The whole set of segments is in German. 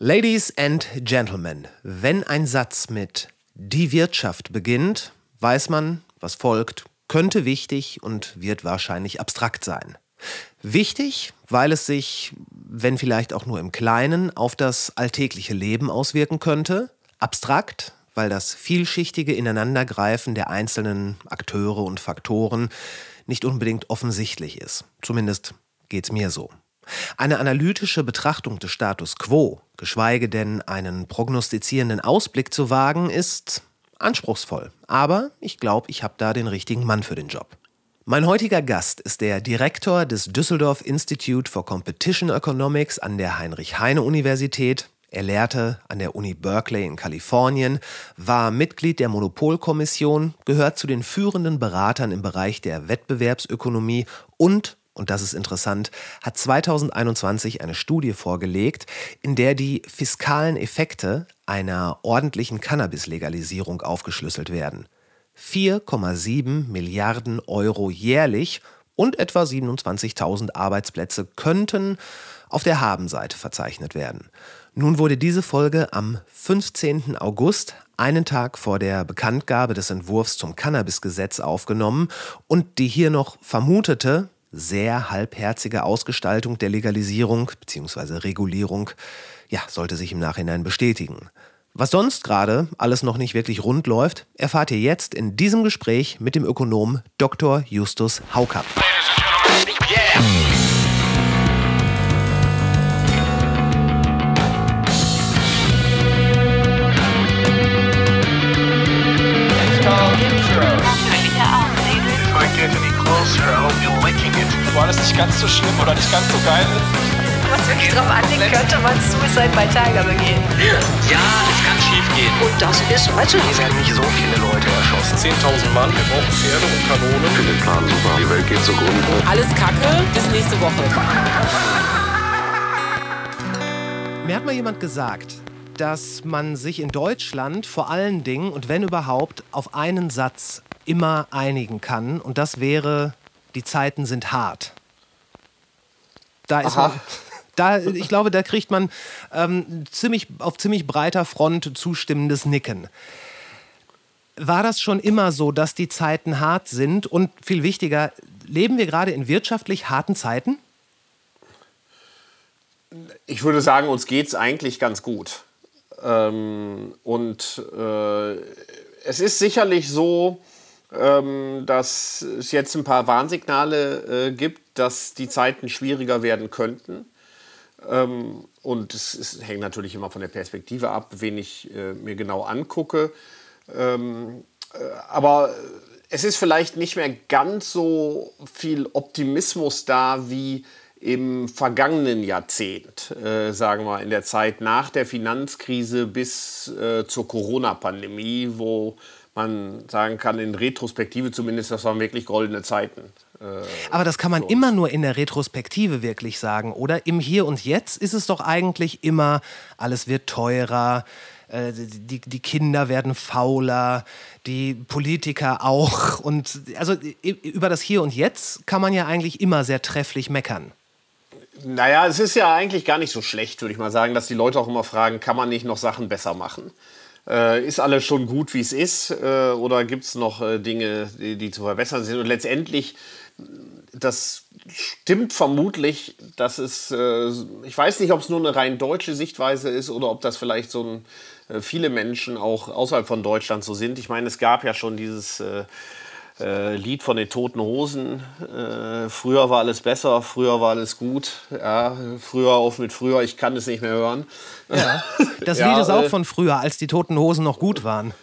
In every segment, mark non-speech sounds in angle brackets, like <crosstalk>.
Ladies and Gentlemen, wenn ein Satz mit die Wirtschaft beginnt, weiß man, was folgt, könnte wichtig und wird wahrscheinlich abstrakt sein. Wichtig, weil es sich, wenn vielleicht auch nur im Kleinen, auf das alltägliche Leben auswirken könnte. Abstrakt, weil das vielschichtige Ineinandergreifen der einzelnen Akteure und Faktoren nicht unbedingt offensichtlich ist. Zumindest geht's mir so. Eine analytische Betrachtung des Status quo, geschweige denn einen prognostizierenden Ausblick zu wagen, ist anspruchsvoll. Aber ich glaube, ich habe da den richtigen Mann für den Job. Mein heutiger Gast ist der Direktor des Düsseldorf Institute for Competition Economics an der Heinrich-Heine-Universität. Er lehrte an der Uni Berkeley in Kalifornien, war Mitglied der Monopolkommission, gehört zu den führenden Beratern im Bereich der Wettbewerbsökonomie und und das ist interessant, hat 2021 eine Studie vorgelegt, in der die fiskalen Effekte einer ordentlichen Cannabis-Legalisierung aufgeschlüsselt werden. 4,7 Milliarden Euro jährlich und etwa 27.000 Arbeitsplätze könnten auf der Habenseite verzeichnet werden. Nun wurde diese Folge am 15. August, einen Tag vor der Bekanntgabe des Entwurfs zum Cannabis-Gesetz aufgenommen und die hier noch vermutete sehr halbherzige Ausgestaltung der Legalisierung bzw. Regulierung ja, sollte sich im Nachhinein bestätigen. Was sonst gerade alles noch nicht wirklich rund läuft, erfahrt ihr jetzt in diesem Gespräch mit dem Ökonom Dr. Justus Haukapp. Wo alles nicht ganz so schlimm oder nicht ganz so geil ist. Was wirklich drauf anlegt, könnte man Suicide bei Tiger begehen. Ja, es kann schief gehen. Und das ist, weißt du, Hier werden nicht so viele Leute erschossen. 10.000 Mann, wir brauchen Pferde und Kanonen. finde den Plan super. Die Welt geht zugrunde. Alles Kacke, bis nächste Woche. Mir hat mal jemand gesagt, dass man sich in Deutschland vor allen Dingen und wenn überhaupt auf einen Satz immer einigen kann und das wäre, die Zeiten sind hart. Da ist man, da, ich glaube, da kriegt man ähm, ziemlich, auf ziemlich breiter Front zustimmendes Nicken. War das schon immer so, dass die Zeiten hart sind? Und viel wichtiger, leben wir gerade in wirtschaftlich harten Zeiten? Ich würde sagen, uns geht es eigentlich ganz gut. Ähm, und äh, es ist sicherlich so, ähm, dass es jetzt ein paar Warnsignale äh, gibt, dass die Zeiten schwieriger werden könnten. Ähm, und es, es, hängt natürlich immer von der Perspektive ab, wen ich äh, mir genau angucke. Ähm, äh, aber es ist vielleicht nicht mehr ganz so viel Optimismus da wie im vergangenen Jahrzehnt, äh, sagen wir in der Zeit nach der Finanzkrise bis äh, zur Corona-Pandemie, wo man sagen kann, in Retrospektive zumindest, das waren wirklich goldene Zeiten. Äh, Aber das kann man immer nur in der Retrospektive wirklich sagen, oder? Im Hier und Jetzt ist es doch eigentlich immer, alles wird teurer, äh, die, die Kinder werden fauler, die Politiker auch. Und also über das Hier und Jetzt kann man ja eigentlich immer sehr trefflich meckern. Naja, es ist ja eigentlich gar nicht so schlecht, würde ich mal sagen, dass die Leute auch immer fragen, kann man nicht noch Sachen besser machen? Äh, ist alles schon gut, wie es ist? Äh, oder gibt es noch äh, Dinge, die, die, zu verbessern sind? Und letztendlich, das stimmt vermutlich, dass es, äh, ich weiß nicht, ob es nur eine rein deutsche Sichtweise ist oder ob das vielleicht so ein, äh, viele Menschen auch außerhalb von Deutschland so sind. Ich meine, es gab ja schon dieses äh, Lied von den Toten Hosen. Äh, früher war alles besser, früher war alles gut. Ja, früher auf mit früher, ich kann es nicht mehr hören. Ja, <laughs> das ja, Lied ist auch äh, von früher, als die Toten Hosen noch gut waren.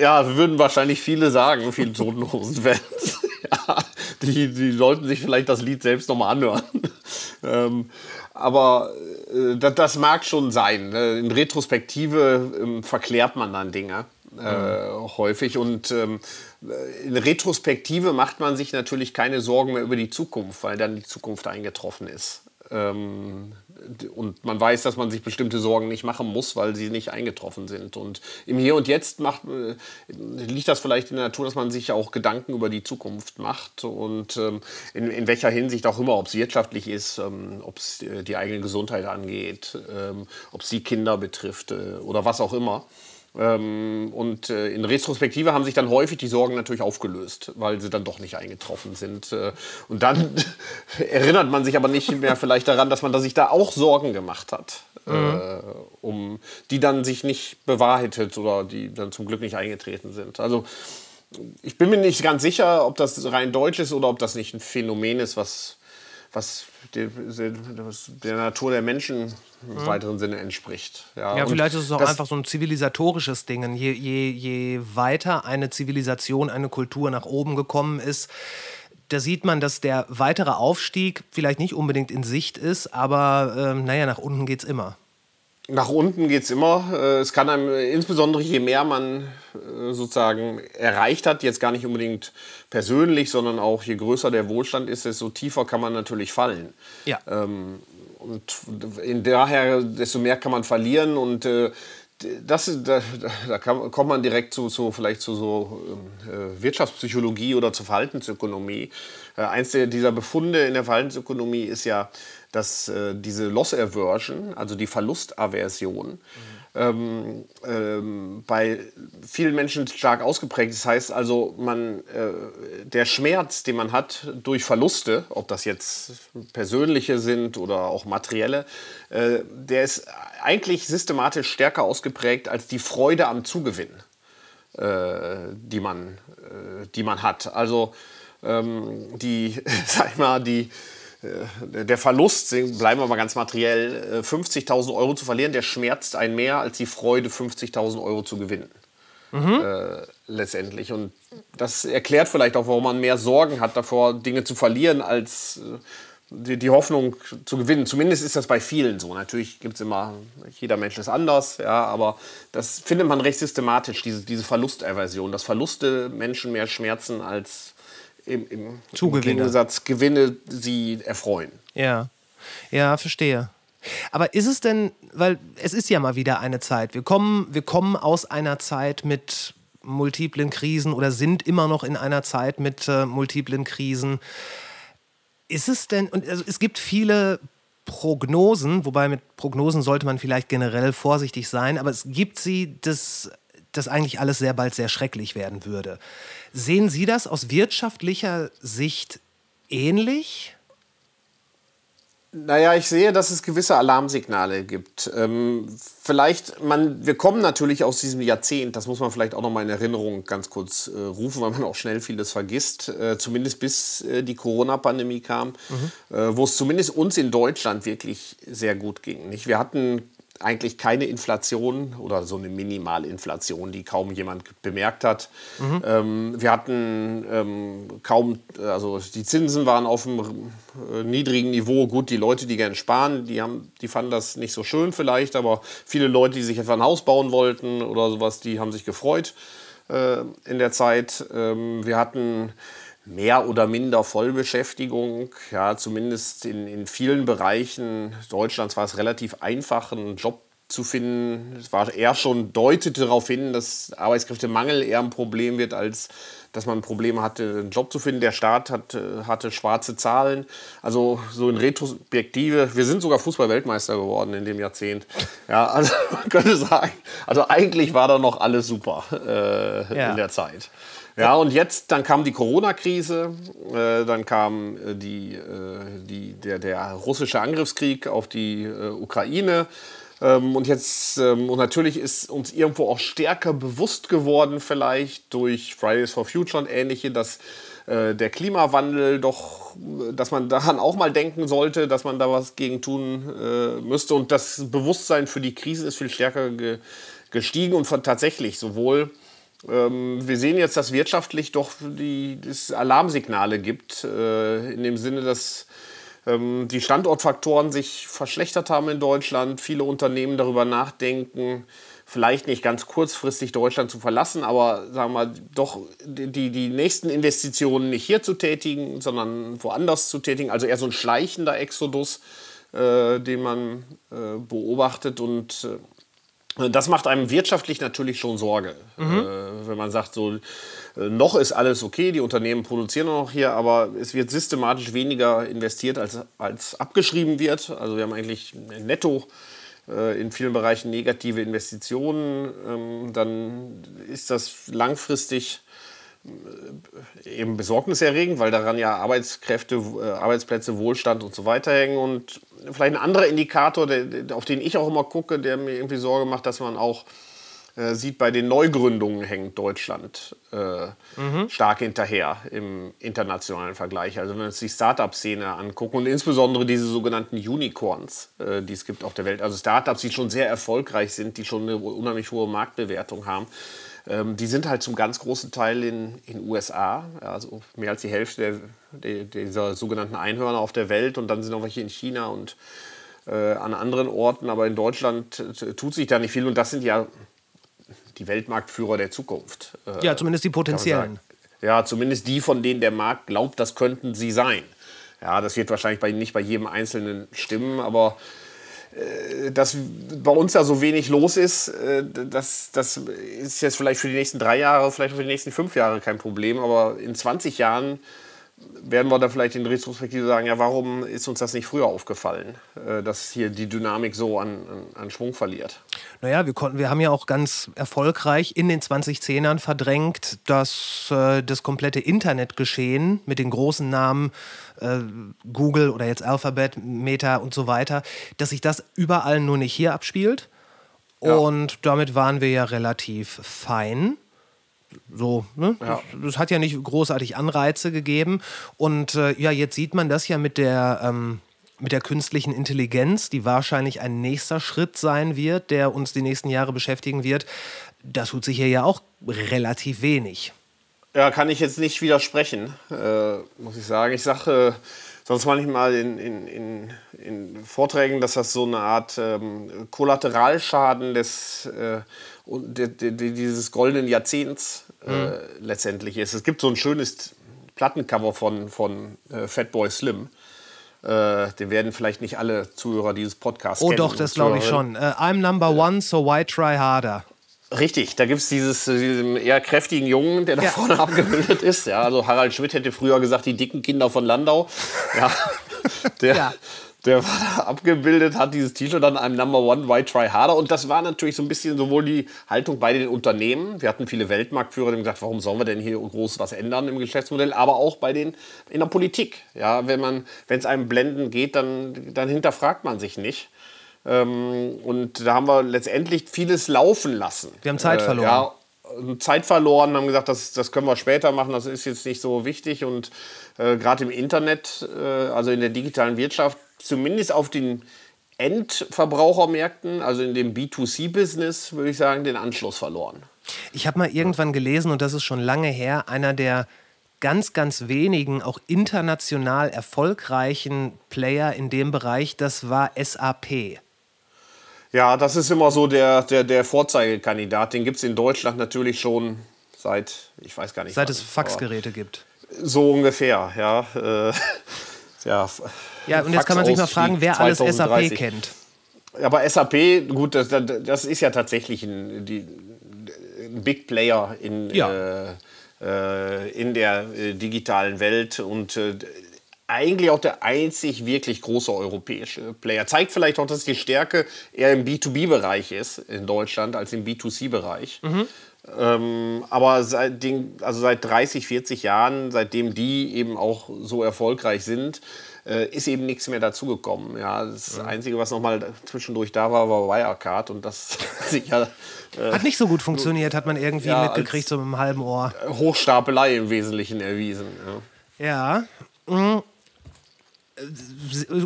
Ja, würden wahrscheinlich viele sagen, viele Toten Hosen-Fans. <laughs> ja, die, die sollten sich vielleicht das Lied selbst nochmal anhören. <laughs> ähm, aber äh, das, das, mag schon sein. Ne? In Retrospektive ähm, verklärt man dann Dinge äh, häufig. Und ähm, in Retrospektive macht man sich natürlich keine Sorgen mehr über die Zukunft, weil dann die Zukunft eingetroffen ist. Ähm, und man weiß, dass man sich bestimmte Sorgen nicht machen muss, weil sie nicht eingetroffen sind. Und im Hier und Jetzt macht, äh, liegt das vielleicht in der Natur, dass man sich auch Gedanken über die Zukunft macht und ähm, in, in welcher Hinsicht auch immer, ob es wirtschaftlich ist, ähm, ob es die eigene Gesundheit angeht, ob es die Kinder betrifft äh, oder was auch immer. Ähm, und äh, in Retrospektive haben sich dann häufig die Sorgen natürlich aufgelöst, weil sie dann doch nicht eingetroffen sind. Äh, und dann <laughs> erinnert man sich aber nicht mehr vielleicht daran, dass man da sich da auch Sorgen gemacht hat, mhm. äh, um die dann sich nicht bewahrheitet oder die dann zum Glück nicht eingetreten sind. Also ich bin mir nicht ganz sicher, ob das rein deutsch ist oder ob das nicht ein Phänomen ist, was was der, der Natur der Menschen im mhm. weiteren Sinne entspricht. Ja, ja vielleicht ist es auch einfach so ein zivilisatorisches Ding. Je, je, je weiter eine Zivilisation, eine Kultur nach oben gekommen ist, da sieht man, dass der weitere Aufstieg vielleicht nicht unbedingt in Sicht ist, aber ähm, naja, nach unten geht es immer. Nach unten geht es immer. Äh, es kann einem, insbesondere je mehr man äh, sozusagen erreicht hat, jetzt gar nicht unbedingt persönlich, sondern auch je größer der Wohlstand ist, desto tiefer kann man natürlich fallen. Ja. Ähm, und in daher, desto mehr kann man verlieren und äh, das, da, da kann, kommt man direkt zu, zu vielleicht zu so äh, Wirtschaftspsychologie oder zur Verhaltensökonomie. Äh, eins der, dieser Befunde in der Verhaltensökonomie ist ja, dass äh, diese Loss Aversion, also die Verlustaversion, mhm. ähm, ähm, bei vielen Menschen stark ausgeprägt ist. Das heißt also, man, äh, der Schmerz, den man hat durch Verluste, ob das jetzt persönliche sind oder auch materielle, äh, der ist eigentlich systematisch stärker ausgeprägt als die Freude am Zugewinn, äh, die, man, äh, die man hat. Also ähm, die, <laughs> sag ich mal, die der Verlust, bleiben wir mal ganz materiell, 50.000 äh, Euro zu verlieren, der schmerzt einen mehr als die Freude, 50.000 Euro zu gewinnen. Mhm. Äh, letztendlich. Und das erklärt vielleicht auch, warum man mehr Sorgen hat davor, Dinge zu verlieren, als äh, die, die, Hoffnung zu gewinnen. Zumindest ist das bei vielen so. Natürlich gibt es immer, jeder Mensch ist anders, ja, aber das findet man recht systematisch, diese, diese Verlusterversion, dass Verluste Menschen mehr schmerzen als im, im, im Gegensatz Gewinne sie erfreuen. Ja, ja, verstehe. Aber ist es denn, weil es ist ja mal wieder eine Zeit, wir kommen, wir kommen aus einer Zeit mit multiplen Krisen oder sind immer noch in einer Zeit mit äh, multiplen Krisen. Ist es denn, und also es gibt viele Prognosen, wobei mit Prognosen sollte man vielleicht generell vorsichtig sein, aber es gibt sie, dass das eigentlich alles sehr bald sehr schrecklich werden würde. Sehen Sie das aus wirtschaftlicher Sicht ähnlich? Naja, ich sehe, dass es gewisse Alarmsignale gibt. Ähm, vielleicht, man, wir kommen natürlich aus diesem Jahrzehnt, das muss man vielleicht auch noch mal in Erinnerung ganz kurz äh, rufen, weil man auch schnell vieles vergisst, äh, zumindest bis äh, die Corona-Pandemie kam, mhm. Äh, wo es zumindest uns in Deutschland wirklich sehr gut ging. Nicht? Wir hatten eigentlich keine Inflation oder so eine Minimalinflation, die kaum jemand bemerkt hat. Mhm. Ähm, wir hatten ähm, kaum, also die Zinsen waren auf einem äh, niedrigen Niveau. Gut, die Leute, die gerne sparen, die, haben, die fanden das nicht so schön vielleicht, aber viele Leute, die sich etwa ein Haus bauen wollten oder sowas, die haben sich gefreut äh, in der Zeit. Ähm, wir hatten mehr oder minder Vollbeschäftigung. Ja, zumindest in, in vielen Bereichen Deutschlands war es relativ einfach, einen Job zu finden. Es war eher schon deutete darauf hin, dass Arbeitskräftemangel eher ein Problem wird, als dass man Probleme hatte, einen Job zu finden. Der Staat hat, hatte schwarze Zahlen. Also so in Retrospektive, wir sind sogar Fußball-Weltmeister geworden in dem Jahrzehnt. Ja, also <laughs> man könnte sagen, also eigentlich war da noch alles super äh, ja. in der Zeit. Ja, und jetzt, dann kam die Corona-Krise, äh, dann kam äh, die, äh, die, der, der russische Angriffskrieg auf die äh, Ukraine. Ähm, und jetzt, ähm, und natürlich ist uns irgendwo auch stärker bewusst geworden, vielleicht durch Fridays for Future und ähnliche, dass äh, der Klimawandel doch, dass man daran auch mal denken sollte, dass man da was gegen tun äh, müsste. Und das Bewusstsein für die Krise ist viel stärker ge gestiegen und tatsächlich sowohl wir sehen jetzt, dass wirtschaftlich doch die, es Alarmsignale gibt, äh, in dem Sinne, dass ähm, die Standortfaktoren sich verschlechtert haben in Deutschland. Viele Unternehmen darüber nachdenken, vielleicht nicht ganz kurzfristig Deutschland zu verlassen, aber sagen wir mal, doch die, die nächsten Investitionen nicht hier zu tätigen, sondern woanders zu tätigen. Also eher so ein schleichender Exodus äh, den man äh, beobachtet. Und äh, das macht einem wirtschaftlich natürlich schon Sorge. Mhm. Äh, wenn man sagt, so, äh, noch ist alles okay, die Unternehmen produzieren noch hier, aber es wird systematisch weniger investiert, als, als abgeschrieben wird. Also wir haben eigentlich netto äh, in vielen Bereichen negative Investitionen. Ähm, dann ist das langfristig eben besorgniserregend, weil daran ja Arbeitskräfte, äh, Arbeitsplätze, Wohlstand und so weiter hängen. Und vielleicht ein anderer Indikator, der, auf den ich auch immer gucke, der mir irgendwie Sorge macht, dass man auch äh, sieht, bei den Neugründungen hängt Deutschland äh, mhm. stark hinterher im internationalen Vergleich. Also wenn wir uns die Startup-Szene angucken und insbesondere diese sogenannten Unicorns, äh, die es gibt auf der Welt, also Startups, die schon sehr erfolgreich sind, die schon eine unheimlich hohe Marktbewertung haben, ähm, die sind halt zum ganz großen Teil in den USA, also mehr als die Hälfte der, der, dieser sogenannten Einhörner auf der Welt und dann sind noch welche in China und äh, an anderen Orten, aber in Deutschland tut sich da nicht viel und das sind ja die Weltmarktführer der Zukunft. Äh, ja, zumindest die potenziellen. Ja, zumindest die, von denen der Markt glaubt, das könnten sie sein. Ja, das wird wahrscheinlich bei, nicht bei jedem Einzelnen stimmen, aber äh, dass bei uns da so wenig los ist, äh, das, das ist jetzt vielleicht für die nächsten drei Jahre, vielleicht für die nächsten fünf Jahre kein Problem, aber in 20 Jahren werden wir da vielleicht in Retrospektive sagen, ja, warum ist uns das nicht früher aufgefallen, äh, dass hier die Dynamik so an, an, an, Schwung verliert? Naja, wir, konnten, wir haben ja auch ganz erfolgreich in den 2010ern verdrängt, dass äh, das komplette Internetgeschehen mit den großen Namen äh, Google oder jetzt Alphabet, Meta und so weiter, dass sich das überall nur nicht hier abspielt. Ja. Und damit waren wir ja relativ fein. So, ne? Ja. Das hat ja nicht großartig Anreize gegeben. Und äh, ja, jetzt sieht man das ja mit der, ähm, mit der künstlichen Intelligenz, die wahrscheinlich ein nächster Schritt sein wird, der uns die nächsten Jahre beschäftigen wird. Da tut sich hier ja auch relativ wenig. Ja, kann ich jetzt nicht widersprechen, äh, muss ich sagen. Ich sage äh, sonst manchmal in, in, in, in, Vorträgen, dass das so eine Art ähm, Kollateralschaden des äh, dieses goldenen Jahrzehnts äh, mhm. letztendlich ist. Es gibt so ein schönes Plattencover von, von äh, Fatboy Slim. Äh, den werden vielleicht nicht alle Zuhörer dieses Podcasts oh, kennen. Oh doch, das glaube ich schon. Uh, I'm number one, so why try harder? Richtig, da gibt es diesen eher kräftigen Jungen, der da ja. vorne abgebildet ist. Ja, also Harald Schmidt hätte früher gesagt, die dicken Kinder von Landau. Ja, <laughs> der, ja der war da abgebildet, hat dieses T-Shirt an einem Number One, Why Try Harder. Und das war natürlich so ein bisschen sowohl die Haltung bei den Unternehmen. Wir hatten viele Weltmarktführer, die haben gesagt, warum sollen wir denn hier groß was ändern im Geschäftsmodell, aber auch bei den in der Politik. Ja, wenn man, wenn es einem blenden geht, dann, dann hinterfragt man sich nicht. Ähm, und da haben wir letztendlich vieles laufen lassen. Wir haben Zeit äh, verloren. Ja, Zeit verloren, haben gesagt, das, das können wir später machen, das ist jetzt nicht so wichtig. Und äh, gerade im Internet, äh, also in der digitalen Wirtschaft, zumindest auf den Endverbrauchermärkten, also in dem B2C-Business, würde ich sagen, den Anschluss verloren. Ich habe mal irgendwann gelesen, und das ist schon lange her, einer der ganz, ganz wenigen, auch international erfolgreichen Player in dem Bereich, das war SAP. Ja, das ist immer so der, der, der Vorzeigekandidat. Den gibt es in Deutschland natürlich schon seit, ich weiß gar nicht. Seit wann, es Faxgeräte gibt. So ungefähr, ja. Äh, <laughs> ja, ja, und jetzt kann man sich mal fragen, wer 2030. alles SAP kennt. Aber SAP, gut, das, das ist ja tatsächlich ein, die, ein Big Player in, ja. äh, äh in der äh, digitalen Welt und äh, eigentlich auch der einzig wirklich große europäische Player. Zeigt vielleicht auch, dass die Stärke eher im B2B-Bereich ist in Deutschland als im B2C-Bereich. Mhm. Ähm, aber seit, den, also seit 30, 40 Jahren, seitdem die eben auch so erfolgreich sind, äh, ist eben nichts mehr dazugekommen. Ja, das ja. Einzige, was noch mal zwischendurch da war, war Wirecard und das <laughs> sicher, äh, hat nicht so gut funktioniert, hat man irgendwie ja, mitgekriegt, so mit einem halben Ohr. Hochstapelei im Wesentlichen erwiesen. Ja. ja. Mhm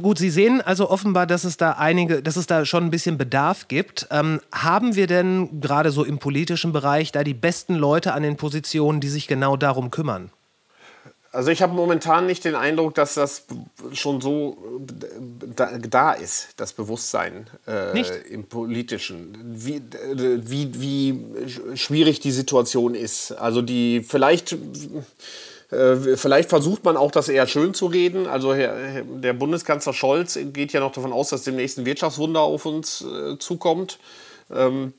gut, Sie sehen also offenbar, dass es da einige, dass es da schon ein bisschen Bedarf gibt. Ähm, haben wir denn gerade so im politischen Bereich da die besten Leute an den Positionen, die sich genau darum kümmern? Also ich habe momentan nicht den Eindruck, dass das schon so da, da ist, das Bewusstsein äh, im Politischen, wie, wie, wie schwierig die Situation ist. Also die vielleicht Äh, vielleicht versucht man auch, das eher schön zu reden. Also der Bundeskanzler Scholz geht ja noch davon aus, dass demnächst ein Wirtschaftswunder auf uns äh, zukommt. Ähm,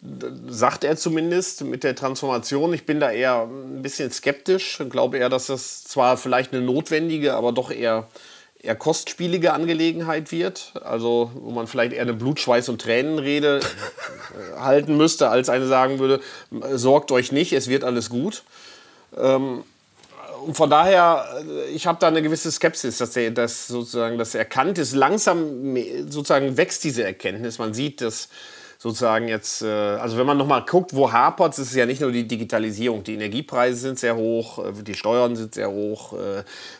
sagt er zumindest mit der Transformation. Ich bin da eher ein bisschen skeptisch und glaube eher, dass das zwar vielleicht eine notwendige, aber doch eher, eher kostspielige Angelegenheit wird. Also, wo man vielleicht eher eine Blut, Schweiß und Tränenrede äh, halten müsste, als eine sagen würde: sorgt euch nicht, es wird alles gut. Ähm, von daher, äh, ich habe da eine gewisse Skepsis, dass, der, dass sozusagen das erkannt ist. Langsam sozusagen wächst diese Erkenntnis. Man sieht, dass sozusagen jetzt, äh, also wenn man nochmal guckt, wo hapert es, ist ja nicht nur die Digitalisierung. Die Energiepreise sind sehr hoch, äh, die Steuern sind sehr hoch,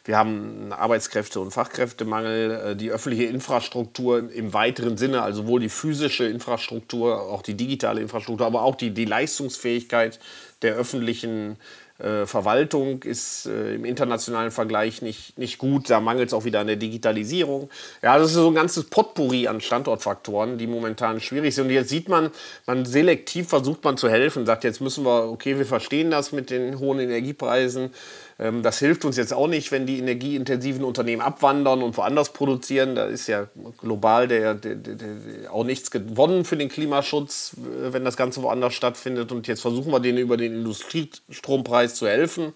wir haben Arbeitskräfte- und Fachkräftemangel, die öffentliche Infrastruktur im weiteren Sinne, also sowohl die physische Infrastruktur, auch die digitale Infrastruktur, aber auch die, die Leistungsfähigkeit der öffentlichen äh, Verwaltung ist äh, im internationalen Vergleich nicht, nicht gut. Da mangelt es auch wieder an der Digitalisierung. Ja, das ist so ein ganzes Potpourri an Standortfaktoren, die momentan schwierig sind. Und jetzt sieht man, man selektiv versucht man zu helfen, sagt, jetzt müssen wir, okay, wir verstehen das mit den hohen Energiepreisen. Ähm, das hilft uns jetzt auch nicht, wenn die energieintensiven Unternehmen abwandern und woanders produzieren. Da ist ja global der, der, der, auch nichts gewonnen für den Klimaschutz, äh, wenn das Ganze woanders stattfindet. Und jetzt versuchen wir denen über den Industriestrompreis zu helfen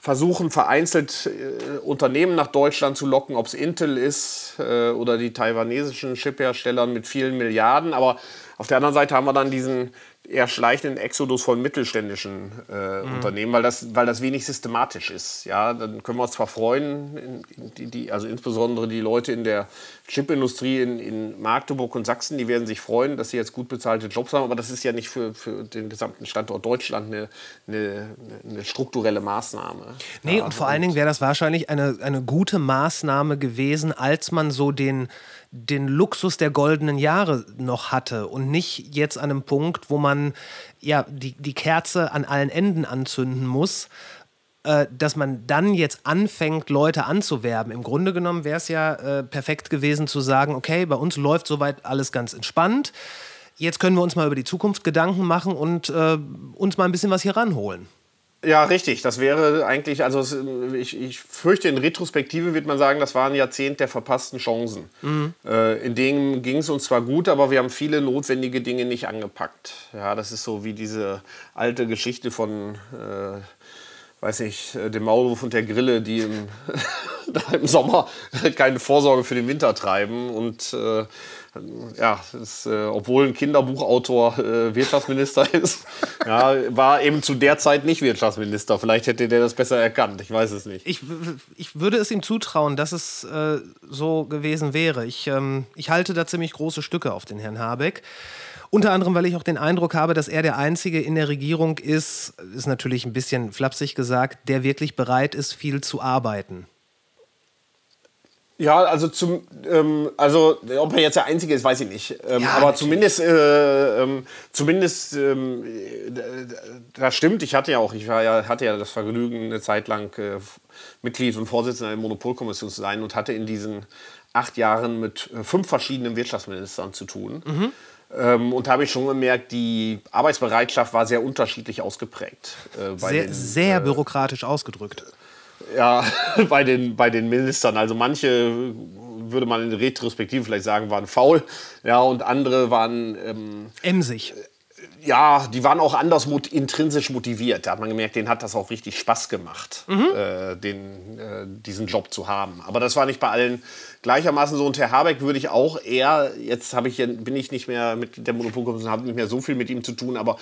versuchen vereinzelt äh, Unternehmen nach Deutschland zu locken, ob es Intel ist äh, oder die taiwanesischen Chiphersteller mit vielen Milliarden. Aber auf der anderen Seite haben wir dann diesen eher schleichenden Exodus von mittelständischen äh, mhm. Unternehmen, weil das, weil das wenig systematisch ist. Ja, dann können wir uns zwar freuen, die, die, also insbesondere die Leute in der Chipindustrie in, in Magdeburg und Sachsen, die werden sich freuen, dass sie jetzt gut bezahlte Jobs haben, aber das ist ja nicht für, für den gesamten Standort Deutschland eine, eine, eine strukturelle Maßnahme. Nee, ja, und vor allen Dingen wäre das wahrscheinlich eine, eine gute Maßnahme gewesen, als man so den den Luxus der goldenen Jahre noch hatte und nicht jetzt an einem Punkt, wo man ja die, die Kerze an allen Enden anzünden muss, äh, dass man dann jetzt anfängt, Leute anzuwerben. Im Grunde genommen wäre es ja äh, perfekt gewesen zu sagen, okay, bei uns läuft soweit alles ganz entspannt. Jetzt können wir uns mal über die Zukunft Gedanken machen und äh, uns mal ein bisschen was hier ranholen. Ja, richtig. Das wäre eigentlich, also ich, ich fürchte, in Retrospektive wird man sagen, das war ein Jahrzehnt der verpassten Chancen. Mhm. Äh, in denen ging es uns zwar gut, aber wir haben viele notwendige Dinge nicht angepackt. Ja, das ist so wie diese alte Geschichte von, äh, weiß nicht, äh, dem Maulwurf und der Grille, die im, <laughs> im Sommer keine Vorsorge für den Winter treiben und äh, ja, ist, äh, obwohl ein Kinderbuchautor äh, Wirtschaftsminister <laughs> ist, ja, war eben zu der Zeit nicht Wirtschaftsminister. Vielleicht hätte der das besser erkannt. Ich weiß es nicht. Ich, ich würde es ihm zutrauen, dass es äh, so gewesen wäre. Ich, ähm, ich halte da ziemlich große Stücke auf den Herrn Habeck. Unter anderem, weil ich auch den Eindruck habe, dass er der Einzige in der Regierung ist, ist natürlich ein bisschen flapsig gesagt, der wirklich bereit ist, viel zu arbeiten. Ja, also zum, ähm, also ob er jetzt der Einzige ist, weiß ich nicht. Ähm, ja, aber natürlich. zumindest, äh, ähm, zumindest, ähm, das stimmt. Ich hatte ja auch, ich war ja, hatte ja das Vergnügen, eine Zeit lang äh, Mitglied und Vorsitzender der Monopolkommission zu sein und hatte in diesen acht Jahren mit äh, fünf verschiedenen Wirtschaftsministern zu tun. Mhm. Ähm, und da habe ich schon gemerkt, die Arbeitsbereitschaft war sehr unterschiedlich ausgeprägt. Äh, sehr, den, sehr äh, bürokratisch ausgedrückt ja, <laughs> bei den, bei den Ministern. Also manche würde man in Retrospektive vielleicht sagen, waren faul. Ja, und andere waren. Ähm, Emsig. Ja, die waren auch anders mot intrinsisch motiviert. Da hat man gemerkt, denen hat das auch richtig Spaß gemacht, mhm. äh, den, äh, diesen Job zu haben. Aber das war nicht bei allen gleichermaßen so. Und Herr Habeck würde ich auch eher, jetzt ich, bin ich nicht mehr mit der Monopolkommission, habe nicht mehr so viel mit ihm zu tun, aber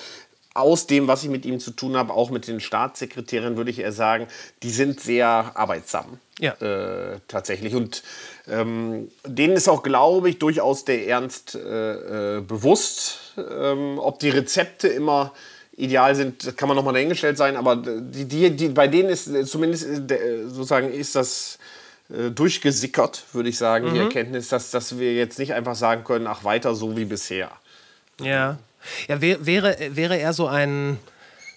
aus dem, was ich mit ihm zu tun habe, auch mit den Staatssekretären, würde ich eher sagen, die sind sehr arbeitsam. Ja. Äh, tatsächlich. Und ähm, denen ist auch, glaube ich, durchaus der Ernst äh, äh, bewusst. Ähm, ob die Rezepte immer ideal sind, kann man nochmal dahingestellt sein, aber die, die, die, bei denen ist zumindest äh, sozusagen ist das äh, durchgesickert, würde ich sagen, mhm. die Erkenntnis, dass, dass wir jetzt nicht einfach sagen können, ach, weiter so wie bisher. Ja. Ja, wär, wäre, wäre er so ein,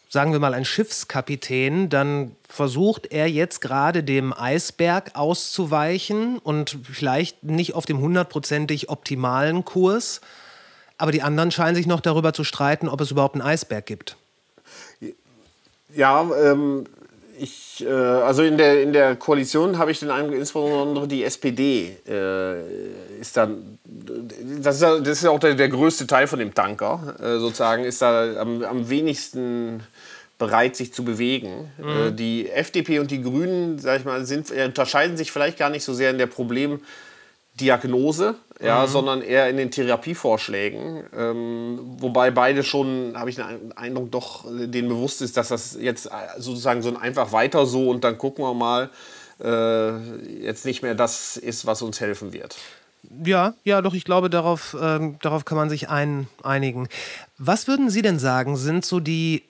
sagen wir mal, ein Schiffskapitän, dann versucht er jetzt gerade dem Eisberg auszuweichen und vielleicht nicht auf dem hundertprozentig optimalen Kurs. Aber die anderen scheinen sich noch darüber zu streiten, ob es überhaupt einen Eisberg gibt. Ja, ähm, ich, äh, also in der, in der Koalition habe ich den Eindruck, insbesondere die SPD äh, ist dann, das ist ja, das ist ja auch der, der größte Teil von dem Tanker, äh, sozusagen, ist da am, am wenigsten bereit, sich zu bewegen. Mhm. Äh, die FDP und die Grünen, sag ich mal, sind, unterscheiden sich vielleicht gar nicht so sehr in der Problemdiagnose, ja, sondern eher in den Therapievorschlägen. Ähm, wobei beide schon, habe ich den Eindruck, doch denen bewusst ist, dass das jetzt äh, sozusagen so ein einfach weiter so und dann gucken wir mal, äh, jetzt nicht mehr das ist, was uns helfen wird. Ja, ja, doch, ich glaube, darauf, ähm, darauf kann man sich ein, einigen. Was würden Sie denn sagen, sind so die,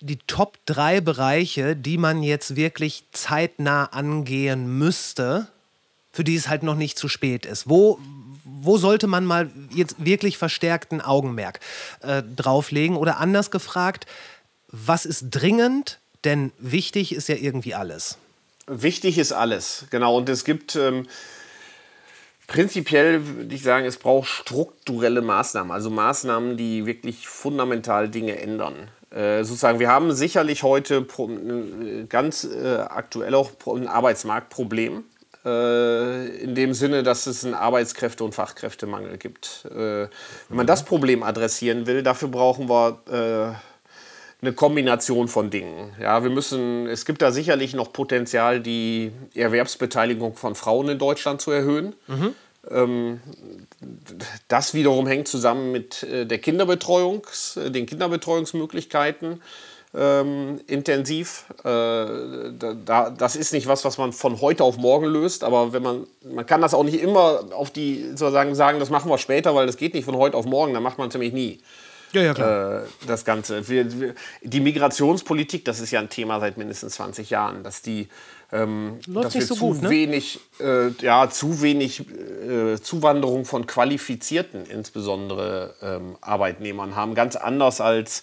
die Top 3 Bereiche, die man jetzt wirklich zeitnah angehen müsste, für die es halt noch nicht zu spät ist? Wo, wo sollte man mal jetzt wirklich verstärkten Augenmerk äh, drauflegen? Oder anders gefragt, was ist dringend? Denn wichtig ist ja irgendwie alles. Wichtig ist alles, genau. Und es gibt ähm, prinzipiell, würde ich sagen, es braucht strukturelle Maßnahmen, also Maßnahmen, die wirklich fundamental Dinge ändern. Äh, sozusagen, wir haben sicherlich heute äh, ganz äh, aktuell auch ein Arbeitsmarktproblem. Äh, in dem Sinne, dass es einen Arbeitskräfte- und Fachkräftemangel gibt. Äh, wenn man das Problem adressieren will, dafür brauchen wir äh, eine Kombination von Dingen. Ja, wir müssen, es gibt da sicherlich noch Potenzial, die Erwerbsbeteiligung von Frauen in Deutschland zu erhöhen. Ähm, das wiederum hängt zusammen mit der Kinderbetreuungs, äh, den Kinderbetreuungsmöglichkeiten ähm, intensiv. Äh, da, das ist nicht was, was man von heute auf morgen löst, aber wenn man, man kann das auch nicht immer auf die, sozusagen sagen, das machen wir später, weil das geht nicht von heute auf morgen, dann macht man es nämlich nie. Ja, ja, klar. Äh, das Ganze. Wir, wir, die Migrationspolitik, das ist ja ein Thema seit mindestens 20 Jahren, dass die ähm, dass wir so zu gut, ne? wenig, äh, ja, zu wenig äh, Zuwanderung von qualifizierten, insbesondere ähm, Arbeitnehmern haben. Ganz anders als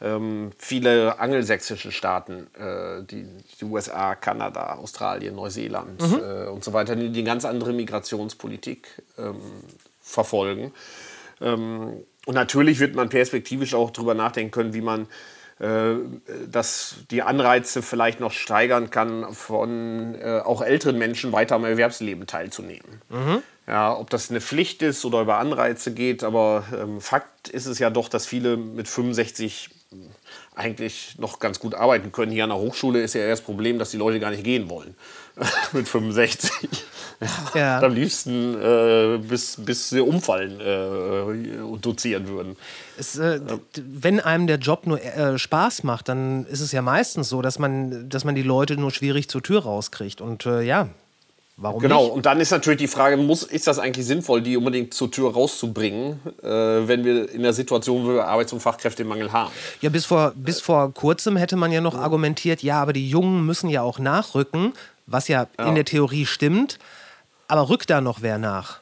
ähm, viele angelsächsische Staaten, äh, die, die USA, Kanada, Australien, Neuseeland Mhm. äh, und so weiter, die eine ganz andere Migrationspolitik ähm, verfolgen. Ähm, und natürlich wird man perspektivisch auch darüber nachdenken können, wie man dass die Anreize vielleicht noch steigern kann, von äh, auch älteren Menschen weiter am Erwerbsleben teilzunehmen. Ja, ob das eine Pflicht ist oder über Anreize geht, aber ähm, Fakt ist es ja doch, dass viele mit 65 eigentlich noch ganz gut arbeiten können. Hier an der Hochschule ist ja eher das Problem, dass die Leute gar nicht gehen wollen <laughs> mit 65. Ja. Am liebsten äh, bis, bis sie umfallen äh, und dozieren würden. Es, äh, d- wenn einem der Job nur äh, Spaß macht, dann ist es ja meistens so, dass man, dass man die Leute nur schwierig zur Tür rauskriegt. Und äh, ja, warum Genau, nicht? und dann ist natürlich die Frage, muss, ist das eigentlich sinnvoll, die unbedingt zur Tür rauszubringen, äh, wenn wir in der Situation, wo wir Arbeits- und Fachkräftemangel haben? Ja, bis vor, bis vor kurzem hätte man ja noch argumentiert, ja, aber die Jungen müssen ja auch nachrücken, was ja, in der Theorie stimmt. Aber rückt da noch wer nach?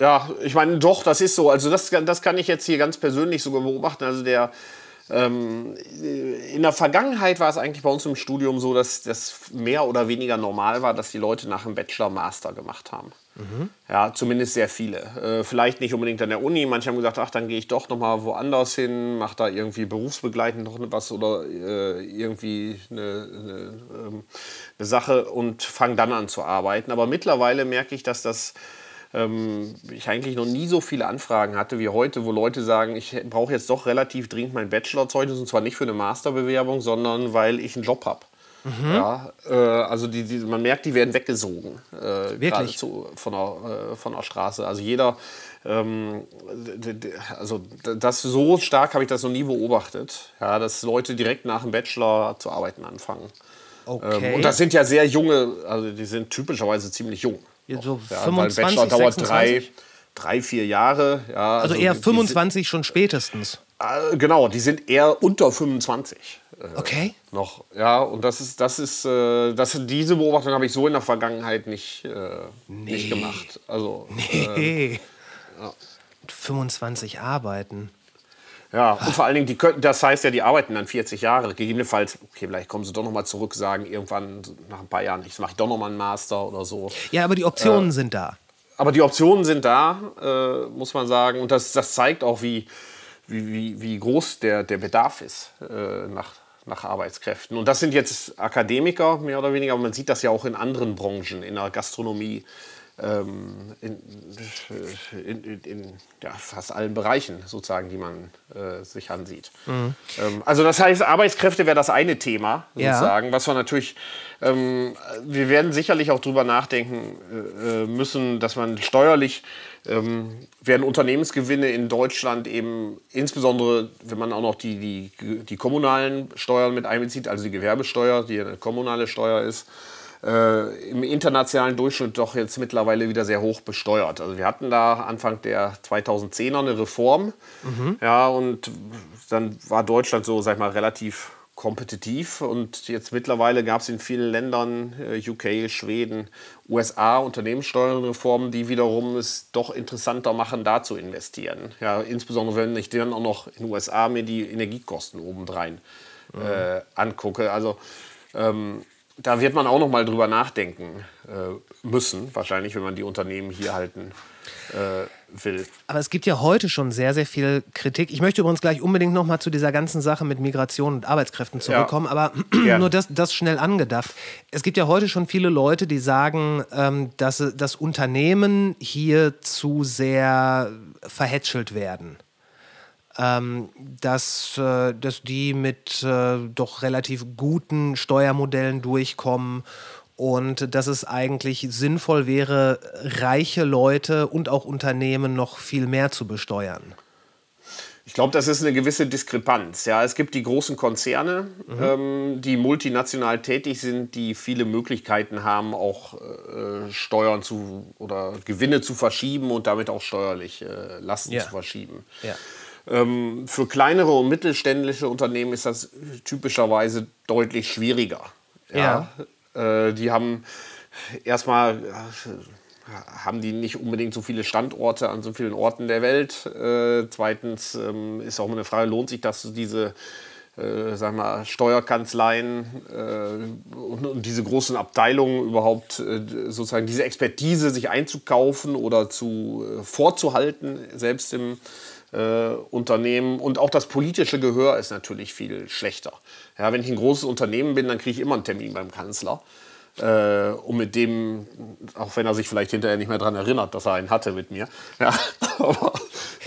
Ja, ich meine, doch, das ist so. Also das, das kann ich jetzt hier ganz persönlich sogar beobachten. Also der ähm, in der Vergangenheit war es eigentlich bei uns im Studium so, dass das mehr oder weniger normal war, dass die Leute nach dem Bachelor Master gemacht haben. Ja, zumindest sehr viele. Äh, vielleicht nicht unbedingt an der Uni. Manche haben gesagt, ach, dann gehe ich doch noch mal woanders hin, mache da irgendwie berufsbegleitend noch was oder äh, irgendwie eine, eine, ähm, eine Sache und fange dann an zu arbeiten. Aber mittlerweile merke ich, dass das ähm, ich eigentlich noch nie so viele Anfragen hatte wie heute, wo Leute sagen, ich brauche jetzt doch relativ dringend mein Bachelorzeugnis und zwar nicht für eine Masterbewerbung, sondern weil ich einen Job habe. Ja, äh, also die, die, man merkt, die werden weggesogen. Äh, Wirklich? geradezu von der, äh, von der Straße. Also jeder, ähm, also das so stark habe ich das noch nie beobachtet, ja, dass Leute direkt nach dem Bachelor zu arbeiten anfangen. Okay. Ähm, und das sind ja sehr junge, also die sind typischerweise ziemlich jung. Ja, so Ja, 25, weil Bachelor dauert 26? drei, drei, vier Jahre. Ja, Also eher die- die 25 schon spätestens. Sind, äh, genau, die sind eher unter 25. äh, Okay. Noch, ja, und das ist, das ist, äh, das, diese Beobachtung habe ich so in der Vergangenheit nicht, äh, nicht gemacht. Also, äh, Hey. Mit 25 arbeiten. ja, und vor allen Dingen, die könnten, das heißt ja, die arbeiten dann 40 Jahre. Gegebenenfalls, okay, vielleicht kommen sie doch noch mal zurück, sagen irgendwann nach ein paar Jahren, ich mache doch noch mal einen Master oder so. Ja, aber die Optionen sind da. Aber die Optionen sind da, äh, muss man sagen. Und das, das zeigt auch, wie, wie, wie, wie groß der, der Bedarf ist äh, nach, nach Arbeitskräften. Und das sind jetzt Akademiker mehr oder weniger, aber man sieht das ja auch in anderen Branchen, in der Gastronomie, ähm, in, in, in, ja, fast allen Bereichen sozusagen, die man äh, sich ansieht. Mhm. Ähm, also das heißt, Arbeitskräfte wäre das eine Thema sozusagen, ja. was wir natürlich, ähm, wir werden sicherlich auch darüber nachdenken äh, müssen, dass man steuerlich ähm, werden Unternehmensgewinne in Deutschland eben insbesondere, wenn man auch noch die, die, die kommunalen Steuern mit einbezieht, also die Gewerbesteuer, die eine kommunale Steuer ist, äh, im internationalen Durchschnitt doch jetzt mittlerweile wieder sehr hoch besteuert. Also wir hatten da Anfang der 2010er eine Reform, mhm. ja, und dann war Deutschland so, sag ich mal, relativ kompetitiv und jetzt mittlerweile gab es in vielen Ländern, äh, UK, Schweden, USA, Unternehmenssteuerreformen, die wiederum es doch interessanter machen, da zu investieren. Ja, insbesondere wenn ich dann auch noch in den USA mir die Energiekosten obendrein mhm. äh, angucke. Also ähm, da wird man auch noch mal drüber nachdenken äh, müssen, wahrscheinlich, wenn man die Unternehmen hier halten äh, will. Aber es gibt ja heute schon sehr, sehr viel Kritik. Ich möchte übrigens gleich unbedingt noch mal zu dieser ganzen Sache mit Migration und Arbeitskräften zurückkommen, ja. aber <clears throat> nur das, das schnell angedacht. Es gibt ja heute schon viele Leute, die sagen, ähm, dass das Unternehmen hier zu sehr verhätschelt werden ähm, dass, äh, dass die mit äh, doch relativ guten Steuermodellen durchkommen und dass es eigentlich sinnvoll wäre, reiche Leute und auch Unternehmen noch viel mehr zu besteuern. Ich glaube, das ist eine gewisse Diskrepanz. Ja, es gibt die großen Konzerne, mhm. ähm, die multinational tätig sind, die viele Möglichkeiten haben, auch äh, Steuern zu oder Gewinne zu verschieben und damit auch steuerlich äh, Lasten ja. zu verschieben. Ja. Ähm, für kleinere und mittelständische Unternehmen ist das typischerweise deutlich schwieriger. Ja. ja. Äh, die haben erstmal haben die nicht unbedingt so viele Standorte an so vielen Orten der Welt. Äh, zweitens ähm, ist auch eine Frage, lohnt sich das, diese äh, sag mal, Steuerkanzleien äh, und, und, diese großen Abteilungen überhaupt äh, sozusagen diese Expertise sich einzukaufen oder zu äh, vorzuhalten, selbst im äh, Unternehmen. Und auch das politische Gehör ist natürlich viel schlechter. Ja, wenn ich ein großes Unternehmen bin, dann kriege ich immer einen Termin beim Kanzler. Äh, um mit dem, auch wenn er sich vielleicht hinterher nicht mehr daran erinnert, dass er einen hatte mit mir. Ja, <laughs> aber,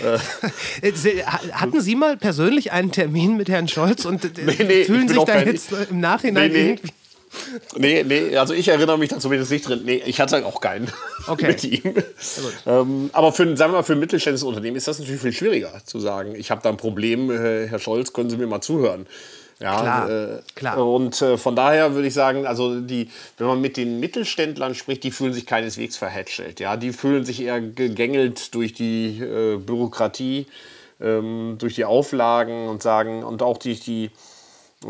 äh, Hatten Sie mal persönlich einen Termin mit Herrn Scholz und äh, nee, nee, fühlen sich da jetzt im Nachhinein nee, irgendwie Nee, nee, also ich erinnere mich da zumindest nicht drin. Nee, ich hatte auch keinen <laughs> okay. mit ihm. Ähm, aber für, sagen wir mal, für ein mittelständisches Unternehmen ist das natürlich viel schwieriger zu sagen, ich habe da ein Problem, äh, Herr Scholz, können Sie mir mal zuhören. Ja, klar, äh, klar. Und äh, von daher würde ich sagen, also die, wenn man mit den Mittelständlern spricht, die fühlen sich keineswegs verhätschelt. Ja, die fühlen sich eher gegängelt durch die äh, Bürokratie, ähm, durch die Auflagen und sagen und auch durch die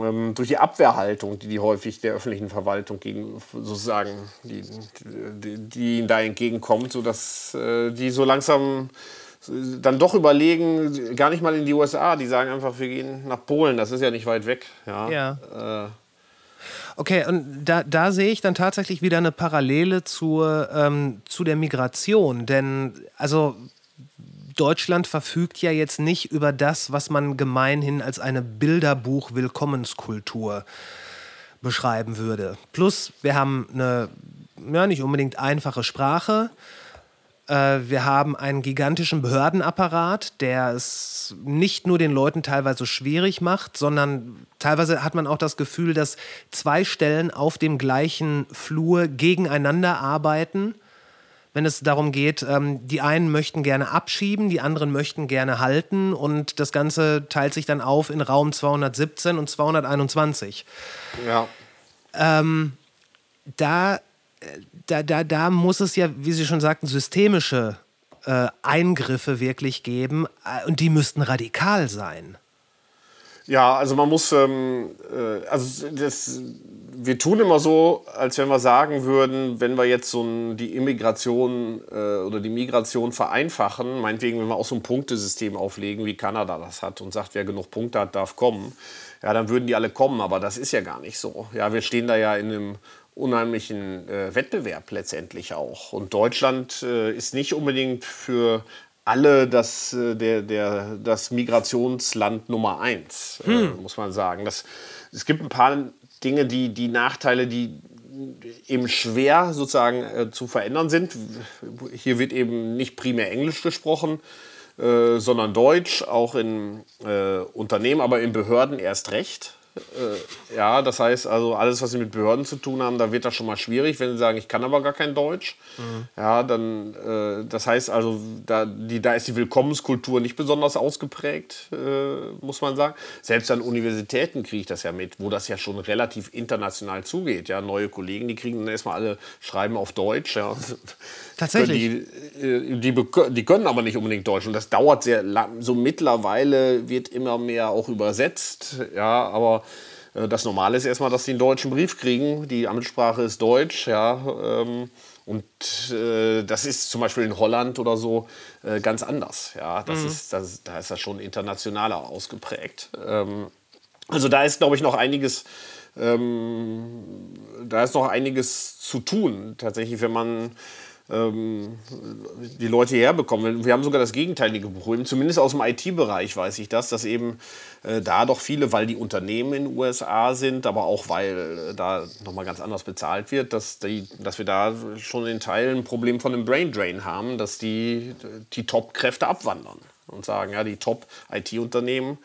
ähm, durch die Abwehrhaltung, die die häufig der öffentlichen Verwaltung gegen sozusagen, die, die, die ihnen da entgegenkommt, sodass äh, die so langsam dann doch überlegen, gar nicht mal in die USA, die sagen einfach, wir gehen nach Polen, das ist ja nicht weit weg. Ja. ja. Äh, Okay, und da, da sehe ich dann tatsächlich wieder eine Parallele zur, ähm, zu der Migration. Denn, also Deutschland verfügt ja jetzt nicht über das, was man gemeinhin als eine Bilderbuch-Willkommenskultur beschreiben würde. Plus, wir haben eine ja, nicht unbedingt einfache Sprache. Äh, wir haben einen gigantischen Behördenapparat, der es nicht nur den Leuten teilweise schwierig macht, sondern teilweise hat man auch das Gefühl, dass zwei Stellen auf dem gleichen Flur gegeneinander arbeiten wenn es darum geht, ähm, die einen möchten gerne abschieben, die anderen möchten gerne halten und das Ganze teilt sich dann auf in Raum 217 und 221. Ja. Ähm, da, da, da, da muss es ja, wie Sie schon sagten, systemische äh, Eingriffe wirklich geben äh, und die müssten radikal sein. Ja, also man muss, ähm, äh, also das, wir tun immer so, als wenn wir sagen würden, wenn wir jetzt so ein, die Immigration äh, oder die Migration vereinfachen, meinetwegen, wenn wir auch so ein Punktesystem auflegen, wie Kanada das hat und sagt, wer genug Punkte hat, darf kommen, ja, dann würden die alle kommen, aber das ist ja gar nicht so. Ja, wir stehen da ja in einem unheimlichen äh, Wettbewerb letztendlich auch. Und Deutschland äh, ist nicht unbedingt für alle das, äh, der, der, das Migrationsland Nummer eins, äh, Hm. muss man sagen. Das, es gibt ein paar Dinge, die, die Nachteile, die eben schwer sozusagen äh, zu verändern sind. Hier wird eben nicht primär Englisch gesprochen, äh, sondern Deutsch, auch in äh, Unternehmen, aber in Behörden erst recht. Äh, ja, das heißt also, alles, was sie mit Behörden zu tun haben, da wird das schon mal schwierig, wenn sie sagen, ich kann aber gar kein Deutsch. Ja, dann, äh, das heißt also, da, die, da ist die Willkommenskultur nicht besonders ausgeprägt, äh, muss man sagen. Selbst an Universitäten kriege ich das ja mit, wo das ja schon relativ international zugeht. Ja, neue Kollegen, die kriegen dann erstmal alle Schreiben auf Deutsch. Ja. Tatsächlich? Die, äh, die, die können aber nicht unbedingt Deutsch und das dauert sehr lang. So mittlerweile wird immer mehr auch übersetzt, ja, aber äh, das Normale ist erstmal, dass die einen deutschen Brief kriegen. Die Amtssprache ist Deutsch, ja. Ähm, und äh, das ist zum Beispiel in Holland oder so äh, ganz anders. Ja, das ist, das, da ist das schon internationaler ausgeprägt. Ähm, also da ist, glaube ich, noch einiges, ähm, da ist noch einiges zu tun, tatsächlich, wenn man ähm, die Leute hierher bekommen. Wir haben sogar das gegenteilige Problem, zumindest aus dem IT-Bereich weiß ich das, dass eben äh, da doch viele, weil die Unternehmen in den USA sind, aber auch weil äh, da nochmal ganz anders bezahlt wird, dass, die, dass wir da schon in Teilen ein Problem von einem Brain Drain haben, dass die, die Top-Kräfte abwandern und sagen, ja, die Top-IT-Unternehmen,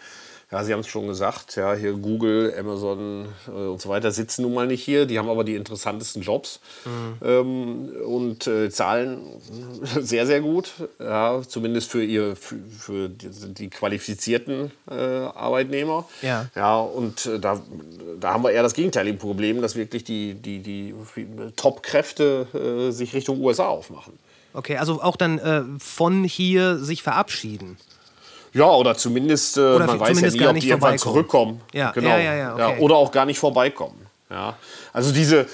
ja, Sie haben es schon gesagt, ja, hier Google, Amazon äh, und so weiter sitzen nun mal nicht hier. Die haben aber die interessantesten Jobs ähm, und äh, zahlen <laughs> sehr, sehr gut. Ja, zumindest für, ihr, für, für die, die qualifizierten äh, Arbeitnehmer. Ja. Ja, und äh, da, da haben wir eher das gegenteilige Problem, dass wirklich die, die, die Top-Kräfte äh, sich Richtung USA aufmachen. Okay, also auch dann äh, von hier sich verabschieden. Ja, oder zumindest, äh, Oder man weiß ja zumindest nie, gar ob die irgendwann zurückkommen. Ja, genau. ja, ja, ja, okay. oder auch gar nicht vorbeikommen. Ja. Also diese,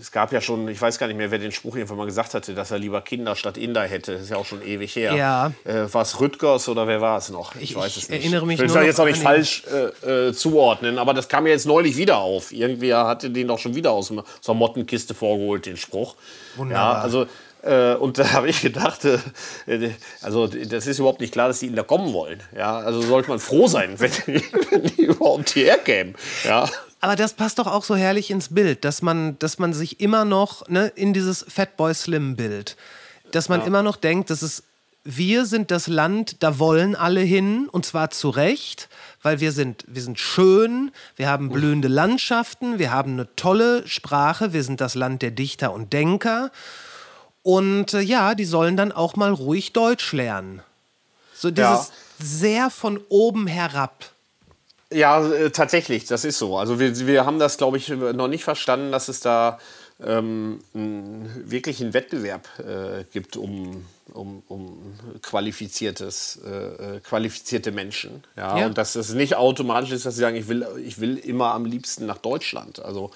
es gab ja schon, ich weiß gar nicht mehr, wer den Spruch irgendwann mal gesagt hatte, dass er lieber Kinder statt Inder hätte. Das ist ja auch schon ewig her. Ja. Äh, war es Rüttgers oder wer war es noch? Ich, Ich- weiß ich es nicht. erinnere mich ich will es jetzt auch nicht falsch äh, äh, zuordnen, aber das kam ja jetzt neulich wieder auf. Irgendwer hatte den doch schon wieder aus, aus der Mottenkiste vorgeholt, den Spruch. Wunderbar. Ja, also äh, und da <laughs> habe ich gedacht, äh, also das ist überhaupt nicht klar, dass die Inder kommen wollen. Ja, also sollte man froh sein, <laughs> wenn die, wenn die überhaupt hierher kämen. Ja. Aber das passt doch auch so herrlich ins Bild, dass man, dass man sich immer noch ne, in dieses Fatboy Slim-Bild, dass man immer noch denkt, dass es wir sind das Land, da wollen alle hin und zwar zu Recht, weil wir sind, wir sind schön, wir haben blühende Landschaften, wir haben eine tolle Sprache, wir sind das Land der Dichter und Denker und äh, ja, die sollen dann auch mal ruhig Deutsch lernen. So dieses Ja. sehr von oben herab. Ja, äh, tatsächlich, das ist so. Also wir, wir haben das, glaube ich, noch nicht verstanden, dass es da ähm, einen wirklichen Wettbewerb äh, gibt um, um, um qualifiziertes, äh, äh, qualifizierte Menschen. Ja? Ja. Und dass es nicht automatisch ist, dass sie sagen, ich will, ich will immer am liebsten nach Deutschland. Also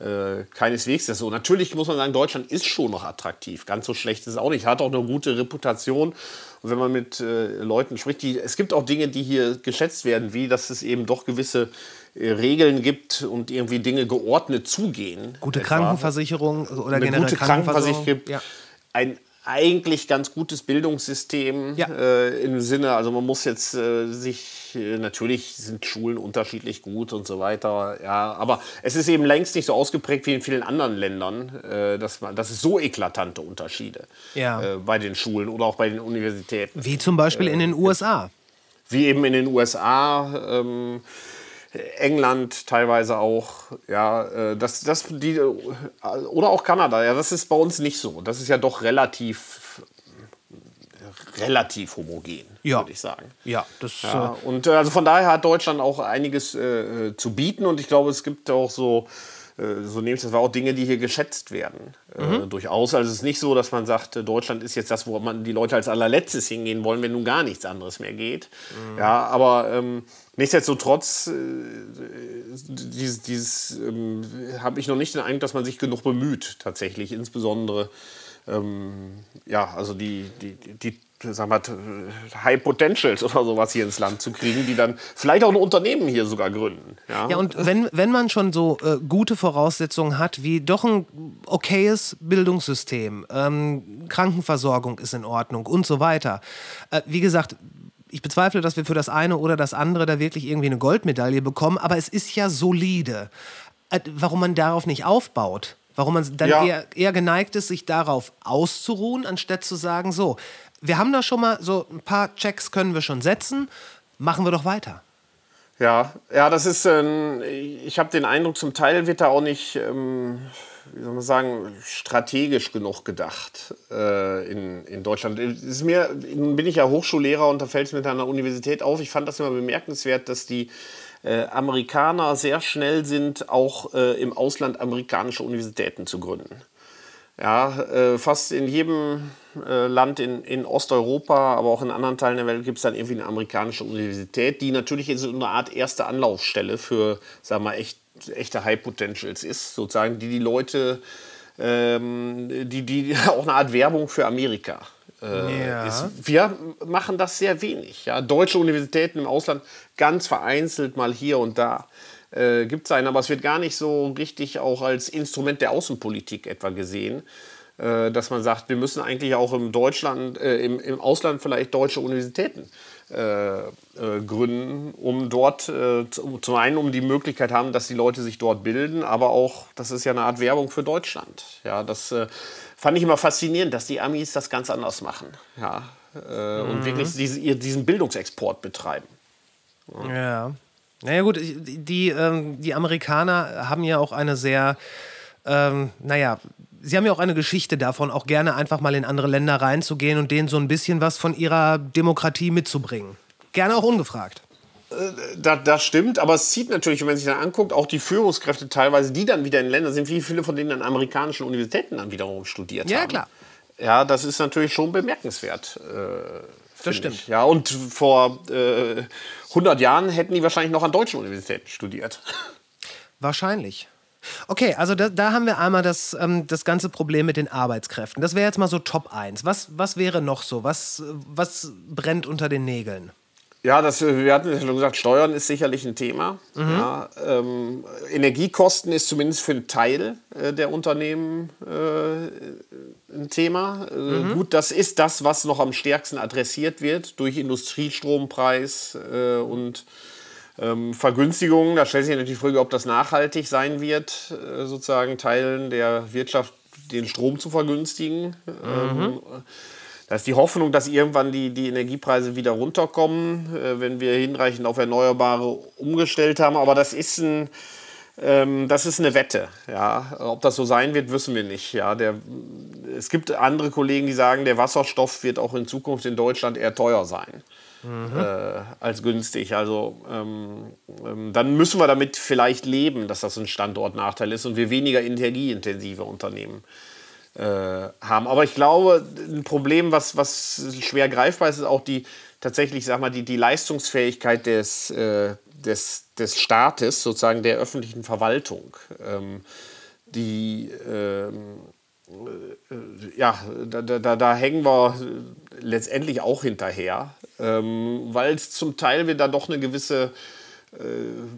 äh, keineswegs das so. Natürlich muss man sagen, Deutschland ist schon noch attraktiv. Ganz so schlecht ist es auch nicht. Hat auch eine gute Reputation. Und wenn man mit äh, Leuten spricht, die, es gibt auch Dinge, die hier geschätzt werden, wie dass es eben doch gewisse äh, Regeln gibt und irgendwie Dinge geordnet zugehen. Gute etwa. Krankenversicherung oder Eine generell gute Krankenversicherung gibt. Ja. Ein eigentlich ganz gutes Bildungssystem Ja. äh, im Sinne, also man muss jetzt äh, sich, äh, natürlich sind Schulen unterschiedlich gut und so weiter, ja, aber es ist eben längst nicht so ausgeprägt wie in vielen anderen Ländern, äh, dass, man, dass es so eklatante Unterschiede Ja. äh, bei den Schulen oder auch bei den Universitäten Wie zum Beispiel in den USA. wie eben in den USA, ähm, England teilweise auch, ja, äh, das, das, die, äh, oder auch Kanada, ja, das ist bei uns nicht so. Das ist ja doch relativ, relativ homogen, Ja. würde ich sagen. Ja, das Ja, und äh, also von daher hat Deutschland auch einiges äh, äh, zu bieten und ich glaube, es gibt auch so, äh, so nehme ich das war auch Dinge, die hier geschätzt werden. Äh, durchaus. Also es ist nicht so, dass man sagt, äh, Deutschland ist jetzt das, wo man die Leute als allerletztes hingehen wollen, wenn nun gar nichts anderes mehr geht. Ja, aber ähm, nichtsdestotrotz, äh, dieses, dieses ähm, habe ich noch nicht den Eindruck, dass man sich genug bemüht, tatsächlich, insbesondere. Ähm, ja, also die, die, die sag mal, High Potentials oder sowas hier ins Land zu kriegen, die dann vielleicht auch ein Unternehmen hier sogar gründen. Ja, ja und wenn, wenn man schon so äh, gute Voraussetzungen hat, wie doch ein okayes Bildungssystem, ähm, Krankenversorgung ist in Ordnung und so weiter. Äh, wie gesagt, ich bezweifle, dass wir für das eine oder das andere da wirklich irgendwie eine Goldmedaille bekommen, aber es ist ja solide. Äh, warum man darauf nicht aufbaut? Warum man dann ja. eher, eher geneigt ist, sich darauf auszuruhen, anstatt zu sagen, so, wir haben da schon mal so ein paar Checks können wir schon setzen, machen wir doch weiter. Ja, ja, das ist, ähm, ich habe den Eindruck, zum Teil wird da auch nicht, ähm, wie soll man sagen, strategisch genug gedacht äh, in, in Deutschland. Ist mir, bin ich ja Hochschullehrer und da fällt es mir an der Universität auf. Ich fand das immer bemerkenswert, dass die äh, Amerikaner sehr schnell sind, auch äh, im Ausland amerikanische Universitäten zu gründen. Ja, äh, fast in jedem äh, Land in, in Osteuropa, aber auch in anderen Teilen der Welt gibt es dann irgendwie eine amerikanische Universität, die natürlich so eine Art erste Anlaufstelle für, sagen wir mal, echt, echte High Potentials ist, sozusagen, die die Leute, ähm, die, die <laughs> auch eine Art Werbung für Amerika äh, ja. ist. Wir machen das sehr wenig. Ja? Deutsche Universitäten im Ausland ganz vereinzelt mal hier und da äh, gibt es einen, aber es wird gar nicht so richtig auch als Instrument der Außenpolitik etwa gesehen. Äh, dass man sagt, wir müssen eigentlich auch im Deutschland, äh, im, im Ausland vielleicht deutsche Universitäten gründen, um dort äh, zum einen um die Möglichkeit haben, dass die Leute sich dort bilden, aber auch, das ist ja eine Art Werbung für Deutschland. Ja, das äh, fand ich immer faszinierend, dass die Amis das ganz anders machen. Ja, mhm. und wirklich diese, diesen Bildungsexport betreiben. Ja. ja. Naja gut, die, ähm, die Amerikaner haben ja auch eine sehr, ähm, naja, Sie haben ja auch eine Geschichte davon, auch gerne einfach mal in andere Länder reinzugehen und denen so ein bisschen was von ihrer Demokratie mitzubringen. Gerne auch ungefragt. Äh, das, das, stimmt, aber es zieht natürlich, wenn man sich dann anguckt, auch die Führungskräfte teilweise, die dann wieder in Ländern sind, wie viele von denen an amerikanischen Universitäten dann wiederum studiert ja, haben. Ja, klar. Ja, das ist natürlich schon bemerkenswert. Äh, das stimmt. Ich. Ja, und vor äh, 100 Jahren hätten die wahrscheinlich noch an deutschen Universitäten studiert. <laughs> Wahrscheinlich. Okay, also da, da haben wir einmal das, ähm, das ganze Problem mit den Arbeitskräften. Das wäre jetzt mal so Top 1. Was, was wäre noch so? Was, was brennt unter den Nägeln? Ja, das, wir hatten ja schon gesagt, Steuern ist sicherlich ein Thema. Mhm. Ja, ähm, Energiekosten ist zumindest für einen Teil äh, der Unternehmen äh, ein Thema. Äh, mhm. Gut, das ist das, was noch am stärksten adressiert wird durch Industriestrompreis äh, und ähm, Vergünstigungen, da stellt sich natürlich die Frage, ob das nachhaltig sein wird, äh, sozusagen Teilen der Wirtschaft den Strom zu vergünstigen. Mhm. Ähm, da ist die Hoffnung, dass irgendwann die, die Energiepreise wieder runterkommen, äh, wenn wir hinreichend auf Erneuerbare umgestellt haben. Aber das ist ein, ähm, das ist eine Wette. Ja. Ob das so sein wird, wissen wir nicht. Ja. Der, es gibt andere Kollegen, die sagen, der Wasserstoff wird auch in Zukunft in Deutschland eher teuer sein mhm. äh, als günstig. Also ähm, ähm, dann müssen wir damit vielleicht leben, dass das ein Standortnachteil ist und wir weniger energieintensive Unternehmen äh, haben. Aber ich glaube, ein Problem, was, was schwer greifbar ist, ist auch die tatsächlich, sag mal, die, die Leistungsfähigkeit des, äh, des, des Staates, sozusagen der öffentlichen Verwaltung. Ähm, die ähm, äh, ja, da, da, da hängen wir letztendlich auch hinterher, ähm, weil zum Teil wir da doch eine gewisse, äh,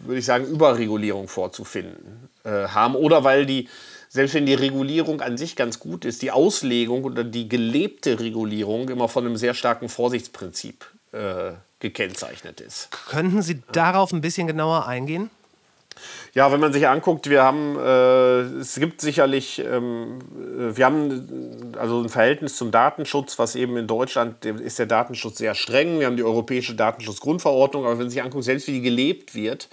würde ich sagen, Überregulierung vorzufinden äh, haben oder weil die, selbst wenn die Regulierung an sich ganz gut ist, die Auslegung oder die gelebte Regulierung immer von einem sehr starken Vorsichtsprinzip äh, gekennzeichnet ist. Könnten Sie darauf ein bisschen genauer eingehen? Ja, wenn man sich anguckt, wir haben, äh, es gibt sicherlich, ähm, wir haben also ein Verhältnis zum Datenschutz, was eben in Deutschland ist der Datenschutz sehr streng. Wir haben die europäische Datenschutzgrundverordnung, aber wenn man sich anguckt, selbst wie die gelebt wird,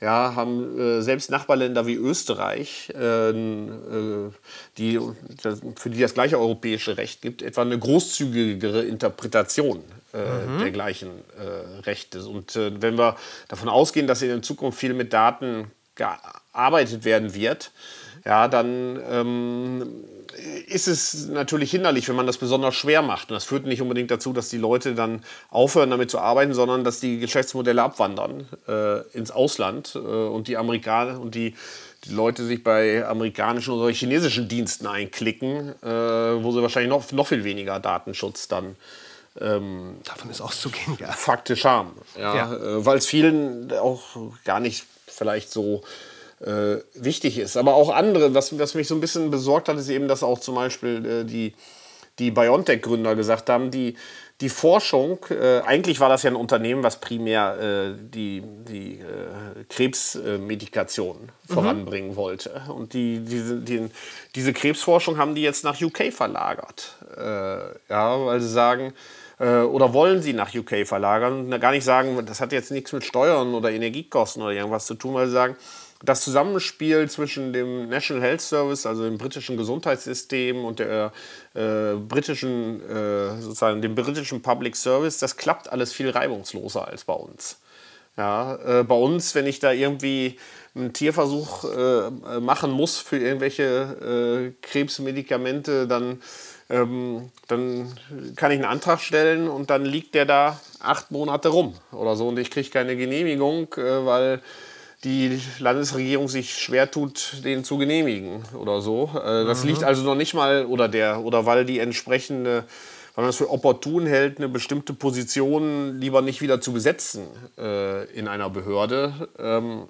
ja, haben äh, selbst Nachbarländer wie Österreich, äh, äh die, für die das gleiche europäische Recht gibt, etwa eine großzügigere Interpretation äh, mhm. der gleichen äh, Rechte. Und äh, wenn wir davon ausgehen, dass in Zukunft viel mit Daten gearbeitet werden wird, ja, dann ähm, ist es natürlich hinderlich, wenn man das besonders schwer macht. Und das führt nicht unbedingt dazu, dass die Leute dann aufhören, damit zu arbeiten, sondern dass die Geschäftsmodelle abwandern äh, ins Ausland äh, und die Amerikaner und die, die Leute sich bei amerikanischen oder chinesischen Diensten einklicken, äh, wo sie wahrscheinlich noch, noch viel weniger Datenschutz dann ähm, Davon ist auszugehen, ja. faktisch haben. Ja, Ja. Äh, Weil es vielen auch gar nicht vielleicht so äh, wichtig ist. Aber auch andere, was, was mich so ein bisschen besorgt hat, ist eben, dass auch zum Beispiel äh, die, die BioNTech-Gründer gesagt haben, die, die Forschung, äh, eigentlich war das ja ein Unternehmen, was primär äh, die, die äh, Krebsmedikation voranbringen wollte. Und die, diese, die, diese Krebsforschung haben die jetzt nach UK verlagert. Äh, ja, weil sie sagen, äh, oder wollen sie nach UK verlagern gar nicht sagen, das hat jetzt nichts mit Steuern oder Energiekosten oder irgendwas zu tun, weil sie sagen, das Zusammenspiel zwischen dem National Health Service, also dem britischen Gesundheitssystem und der äh, britischen, äh, sozusagen dem britischen Public Service, das klappt alles viel reibungsloser als bei uns. Ja, äh, bei uns, wenn ich da irgendwie einen Tierversuch äh, machen muss für irgendwelche äh, Krebsmedikamente, dann, ähm, dann kann ich einen Antrag stellen und dann liegt der da acht Monate rum oder so und ich kriege keine Genehmigung, äh, weil die Landesregierung sich schwer tut, den zu genehmigen oder so. Äh, das liegt also noch nicht mal, oder der, oder weil die entsprechende, weil man es für opportun hält, eine bestimmte Position lieber nicht wieder zu besetzen äh, in einer Behörde. Ähm,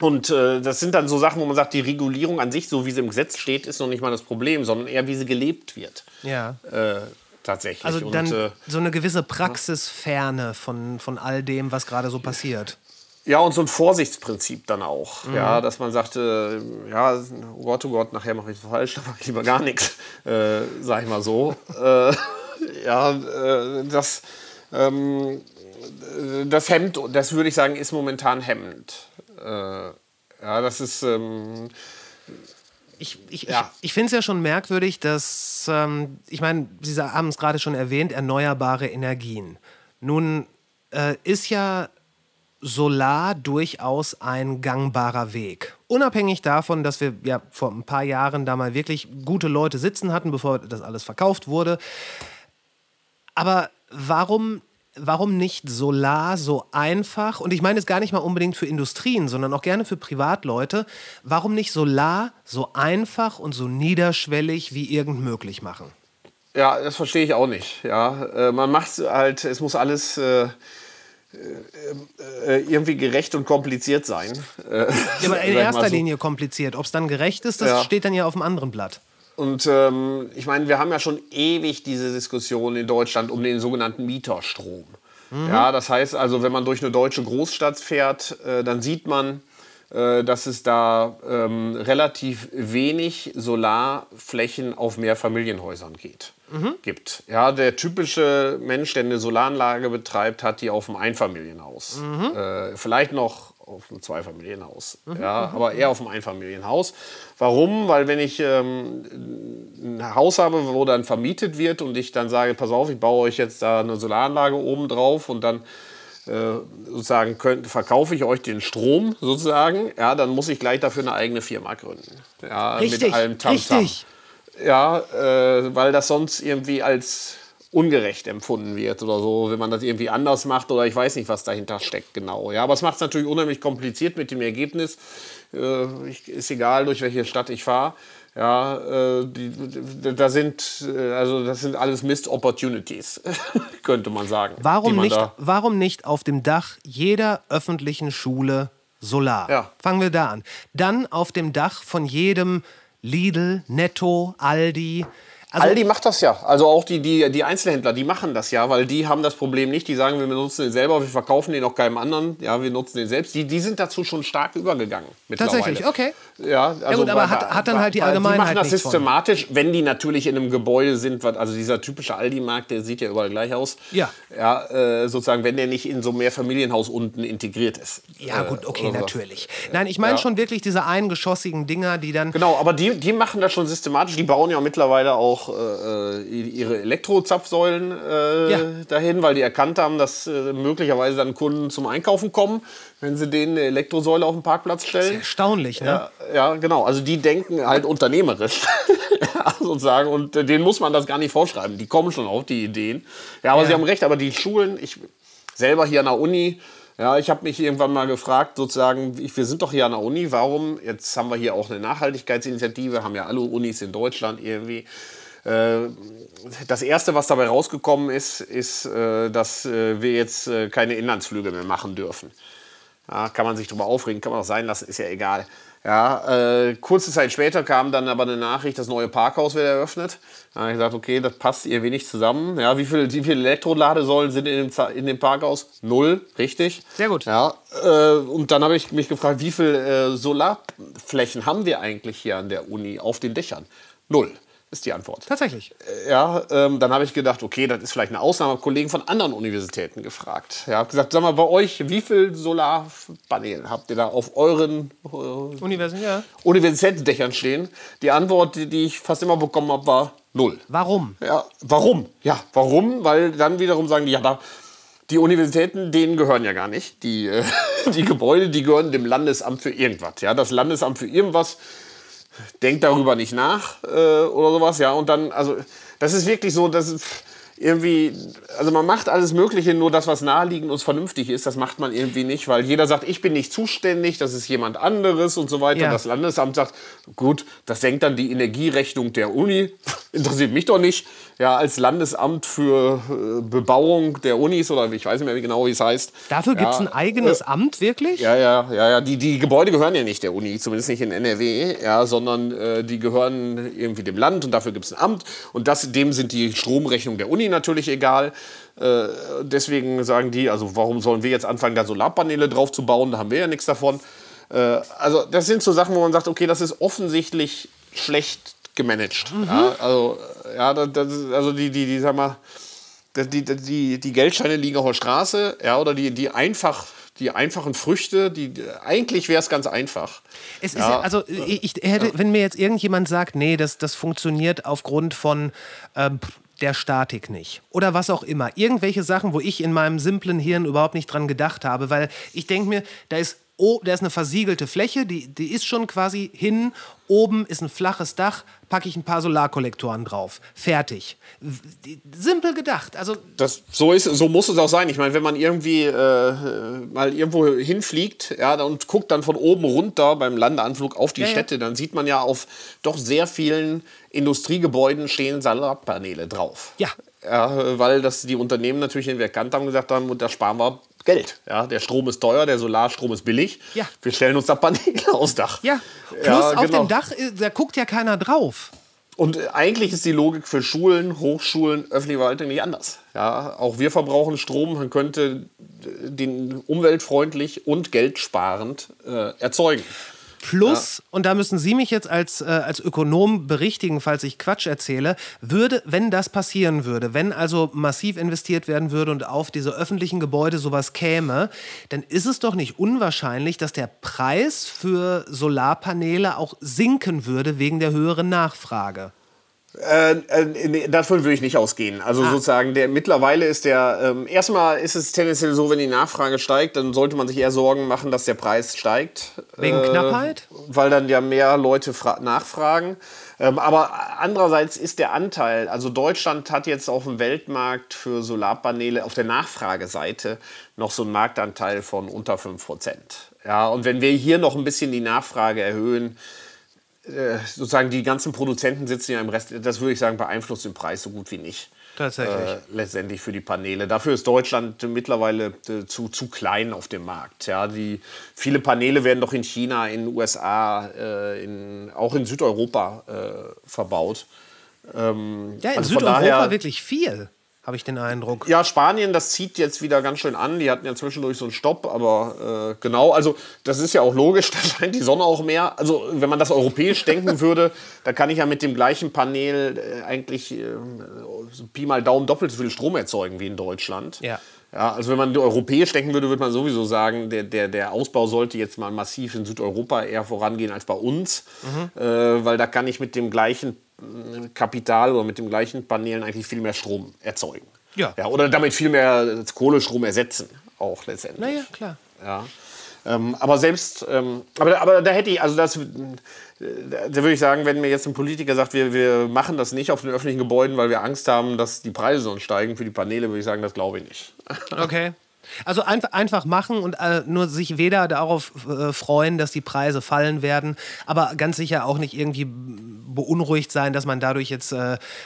und äh, das sind dann so Sachen, wo man sagt, die Regulierung an sich, so wie sie im Gesetz steht, ist noch nicht mal das Problem, sondern eher, wie sie gelebt wird. Ja. Äh, tatsächlich. Also Und, dann äh, so eine gewisse Praxisferne von, von all dem, was gerade so passiert. Ja, und so ein Vorsichtsprinzip dann auch. Ja, dass man sagt, äh, ja, oh Gott, oh Gott, nachher mache ich es falsch, <laughs> dann mache ich lieber gar nichts, äh, sag ich mal so. <laughs> äh, ja, äh, das, ähm, äh, das hemmt, das würde ich sagen, ist momentan hemmend. Äh, ja, das ist, ähm, Ich, ich, Ja. ich, ich finde es ja schon merkwürdig, dass, ähm, ich meine, Sie haben es gerade schon erwähnt, erneuerbare Energien. Nun äh, ist ja Solar durchaus ein gangbarer Weg. Unabhängig davon, dass wir ja vor ein paar Jahren da mal wirklich gute Leute sitzen hatten, bevor das alles verkauft wurde. Aber warum, warum nicht Solar so einfach? Und ich meine es gar nicht mal unbedingt für Industrien, sondern auch gerne für Privatleute. Warum nicht Solar so einfach und so niederschwellig wie irgend möglich machen? ja, das verstehe ich auch nicht. Ja, äh, man macht halt, es muss alles äh, äh, irgendwie gerecht und kompliziert sein. Ja, aber <laughs> in erster so. Linie kompliziert. Ob es dann gerecht ist, das Ja. steht dann ja auf dem anderen Blatt. Und ähm, ich meine, wir haben ja schon ewig diese Diskussion in Deutschland um den sogenannten Mieterstrom. Ja, das heißt also, wenn man durch eine deutsche Großstadt fährt, äh, dann sieht man, äh, dass es da ähm, relativ wenig Solarflächen auf Mehrfamilienhäusern geht, gibt. Ja, der typische Mensch, der eine Solaranlage betreibt, hat die auf dem Einfamilienhaus. Äh, vielleicht noch auf einem Zweifamilienhaus. ja, aber eher auf dem Einfamilienhaus. Warum? Weil wenn ich ähm, ein Haus habe, wo dann vermietet wird und ich dann sage, pass auf, ich baue euch jetzt da eine Solaranlage oben drauf und dann äh, sozusagen könnt, verkaufe ich euch den Strom sozusagen, ja, dann muss ich gleich dafür eine eigene Firma gründen. Ja, Richtig, mit allem Tamtam. richtig. Ja, äh, weil das sonst irgendwie als ungerecht empfunden wird oder so, wenn man das irgendwie anders macht oder ich weiß nicht, was dahinter steckt genau. Ja, aber es macht es natürlich unheimlich kompliziert mit dem Ergebnis. Äh, ich, ist egal, durch welche Stadt ich fahre. Ja, äh, die, die, da sind, äh, also das sind alles Missed Opportunities, <laughs> könnte man sagen. Warum man nicht, warum nicht auf dem Dach jeder öffentlichen Schule Solar? Ja. Fangen wir da an. Dann auf dem Dach von jedem Lidl, Netto, Aldi. Also, Aldi macht das ja. Also auch die, die, die Einzelhändler, die machen das ja, weil die haben das Problem nicht. Die sagen, wir benutzen den selber, wir verkaufen den auch keinem anderen. Ja, wir nutzen den selbst. Die, die sind dazu schon stark übergegangen. mittlerweile. Tatsächlich, okay. Ja, also gut, aber weil- hat- hat dann halt die Allgemeinheit Die machen das nichts von. systematisch, wenn die natürlich in einem Gebäude sind. Also dieser typische Aldi-Markt, der sieht ja überall gleich aus. Ja. Ja, äh, sozusagen, wenn der nicht in so mehr Familienhaus unten integriert ist. ja, Äh, gut, okay, so. natürlich. Nein, ich meine Ja. schon wirklich diese eingeschossigen Dinger, die dann. Genau, aber die, die machen das schon systematisch. Die bauen ja mittlerweile auch äh, ihre Elektrozapfsäulen äh, Ja. dahin, weil die erkannt haben, dass äh, möglicherweise dann Kunden zum Einkaufen kommen, wenn sie denen eine Elektrosäule auf den Parkplatz stellen. Erstaunlich, ne? Ja, ja, genau. Also die denken halt unternehmerisch <laughs> sozusagen und äh, denen muss man das gar nicht vorschreiben. Die kommen schon auf die Ideen. Ja, aber Ja. Sie haben recht. Aber die Schulen, ich selber hier an der Uni, ja, ich habe mich irgendwann mal gefragt, sozusagen, wir sind doch hier an der Uni, warum? Jetzt haben wir hier auch eine Nachhaltigkeitsinitiative, haben ja alle Unis in Deutschland irgendwie. Äh, das Erste, was dabei rausgekommen ist, ist, äh, dass wir jetzt keine Inlandsflüge mehr machen dürfen. Ja, kann man sich darüber aufregen, kann man auch sein lassen, ist ja egal. Ja, äh, kurze Zeit später kam dann aber eine Nachricht, das neue Parkhaus wird eröffnet. Da habe ich gesagt, okay, das passt ihr wenig zusammen. Ja, wie viele, wie viele Elektroladesäulen sind in dem, in dem Parkhaus? Null, richtig. Sehr gut. Ja, äh, und dann habe ich mich gefragt, wie viele äh, Solarflächen haben wir eigentlich hier an der Uni auf den Dächern? Null ist die Antwort. Tatsächlich. Ja, ähm, dann habe ich gedacht, okay, das ist vielleicht eine Ausnahme. Kollegen von anderen Universitäten gefragt. Ja, habe gesagt, sag mal, bei euch, wie viel Solarpaneele habt ihr da auf euren äh, Universität, ja. Universitätsdächern stehen? Die Antwort, die, die ich fast immer bekommen habe, war null. Warum? Ja, warum? Ja, warum? Weil dann wiederum sagen die, ja, da, die Universitäten, denen gehören ja gar nicht. Die, äh, <laughs> die Gebäude, die gehören dem Landesamt für irgendwas. Ja, das Landesamt für irgendwas denkt darüber nicht nach äh, oder sowas. Ja, und dann, also, das ist wirklich so, dass irgendwie, also man macht alles Mögliche, nur das, was naheliegend und vernünftig ist, das macht man irgendwie nicht, weil jeder sagt, ich bin nicht zuständig, das ist jemand anderes und so weiter. Ja. Das Landesamt sagt, gut, das senkt dann die Energierechnung der Uni, <laughs> interessiert mich doch nicht. Ja, als Landesamt für äh, Bebauung der Unis oder ich weiß nicht mehr genau, wie es heißt. Dafür gibt es ein eigenes Amt, wirklich? ja, ja, ja, ja. Die, die Gebäude gehören ja nicht der Uni, zumindest nicht in NRW, ja, sondern äh, die gehören irgendwie dem Land und dafür gibt es ein Amt. Und das, dem sind die Stromrechnungen der Uni natürlich egal. Äh, deswegen sagen die, also warum sollen wir jetzt anfangen, da Solarpaneele drauf zu bauen? Da haben wir ja nichts davon. Äh, also das sind so Sachen, wo man sagt, okay, das ist offensichtlich schlecht gemanagt. Ja, also, ja, das, ist, also die, die, die, sag mal, die, die, die, Geldscheine liegen auf der Straße, ja, oder die, die einfach, die einfachen Früchte, die, eigentlich wäre es ganz einfach. Es ist ja, also ich hätte, wenn mir jetzt irgendjemand sagt, nee, das, das funktioniert aufgrund von ähm, der Statik nicht oder was auch immer, irgendwelche Sachen, wo ich in meinem simplen Hirn überhaupt nicht dran gedacht habe, weil ich denke mir, da ist Oh, da ist eine versiegelte Fläche, die, die ist schon quasi hin. Oben ist ein flaches Dach, packe ich ein paar Solarkollektoren drauf. Fertig. Simpel gedacht. Also, Das, so, ist, so muss es auch sein. Ich meine, wenn man irgendwie äh, mal irgendwo hinfliegt ja, und guckt dann von oben runter beim Landeanflug auf die Ja. Städte, dann sieht man ja auf doch sehr vielen Industriegebäuden stehen Solarpaneele drauf. Ja. Ja, weil das die Unternehmen natürlich erkannt haben und gesagt haben, da sparen wir Geld. Ja, der Strom ist teuer, der Solarstrom ist billig. Ja. Wir stellen uns da Paneele <laughs> aufs Dach. ja. Plus Ja, auf genau. dem Dach, äh, da guckt ja keiner drauf. Und eigentlich ist die Logik für Schulen, Hochschulen, öffentliche Verwaltung nicht anders. Ja, auch wir verbrauchen Strom, man könnte den umweltfreundlich und geldsparend äh, erzeugen. Plus, und da müssen Sie mich jetzt als, äh, als Ökonom berichtigen, falls ich Quatsch erzähle, würde, wenn das passieren würde, wenn also massiv investiert werden würde und auf diese öffentlichen Gebäude sowas käme, dann ist es doch nicht unwahrscheinlich, dass der Preis für Solarpaneele auch sinken würde wegen der höheren Nachfrage. Äh, äh, davon würde ich nicht ausgehen. Also sozusagen, der mittlerweile ist der, ähm, erstmal ist es tendenziell so, wenn die Nachfrage steigt, dann sollte man sich eher Sorgen machen, dass der Preis steigt. Wegen Knappheit? Weil dann ja mehr Leute fra- nachfragen. Ähm, aber andererseits ist der Anteil, also Deutschland hat jetzt auf dem Weltmarkt für Solarpaneele auf der Nachfrageseite noch so einen Marktanteil von unter 5%. Ja, und wenn wir hier noch ein bisschen die Nachfrage erhöhen, äh, sozusagen die ganzen Produzenten sitzen ja im Rest, das würde ich sagen, beeinflusst den Preis so gut wie nicht. Tatsächlich. Äh, letztendlich für die Paneele. Dafür ist Deutschland mittlerweile äh, zu, zu klein auf dem Markt. Ja, die, viele Paneele werden doch in China, in den USA, äh, in, auch in Südeuropa äh, verbaut. Ähm, Ja, in also Südeuropa daher- wirklich viel, habe ich den Eindruck. ja, Spanien, das zieht jetzt wieder ganz schön an. Die hatten ja zwischendurch so einen Stopp, aber äh, genau, also das ist ja auch logisch, <laughs> da scheint die Sonne auch mehr. Also wenn man das europäisch denken würde, da kann ich ja mit dem gleichen Panel äh, eigentlich äh, so Pi mal Daumen doppelt so viel Strom erzeugen wie in Deutschland. Ja. Ja, also wenn man europäisch denken würde, würde man sowieso sagen, der, der, der Ausbau sollte jetzt mal massiv in Südeuropa eher vorangehen als bei uns, äh, weil da kann ich mit dem gleichen Kapital oder mit dem gleichen Paneelen eigentlich viel mehr Strom erzeugen. Ja. ja oder damit viel mehr Kohlestrom ersetzen, auch letztendlich. Naja, klar. Ja. Ähm, aber selbst, ähm, aber, aber da hätte ich, also das, äh, da da würde ich sagen, wenn mir jetzt ein Politiker sagt, wir, wir machen das nicht auf den öffentlichen Gebäuden, weil wir Angst haben, dass die Preise sonst steigen für die Paneele, würde ich sagen, das glaube ich nicht. <laughs> Okay. Also einfach, einfach machen und äh, nur sich weder darauf äh, freuen, dass die Preise fallen werden, aber ganz sicher auch nicht irgendwie beunruhigt sein, dass man dadurch jetzt äh,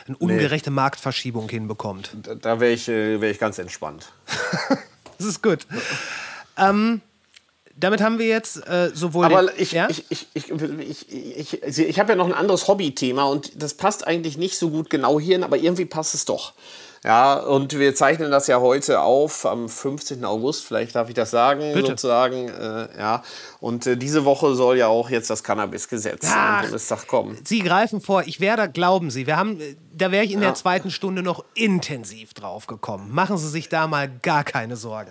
eine ungerechte nee. Marktverschiebung hinbekommt. Da, da wäre ich, äh, wär ich ganz entspannt. <laughs> das ist gut. Ähm, damit haben wir jetzt äh, sowohl. Aber ich, ja? ich, ich, ich, ich, ich, ich, ich habe ja noch ein anderes Hobbythema und das passt eigentlich nicht so gut genau hierhin, aber irgendwie passt es doch. Ja, und wir zeichnen das ja heute auf am 15. August, vielleicht darf ich das sagen, Bitte. sozusagen. Äh, ja. Und äh, diese Woche soll ja auch jetzt das Cannabis-Gesetz am Bundestag kommen. Sie greifen vor, ich werde, glauben Sie, wir haben, da wäre ich in ja. der zweiten Stunde noch intensiv drauf gekommen. Machen Sie sich da mal gar keine Sorgen.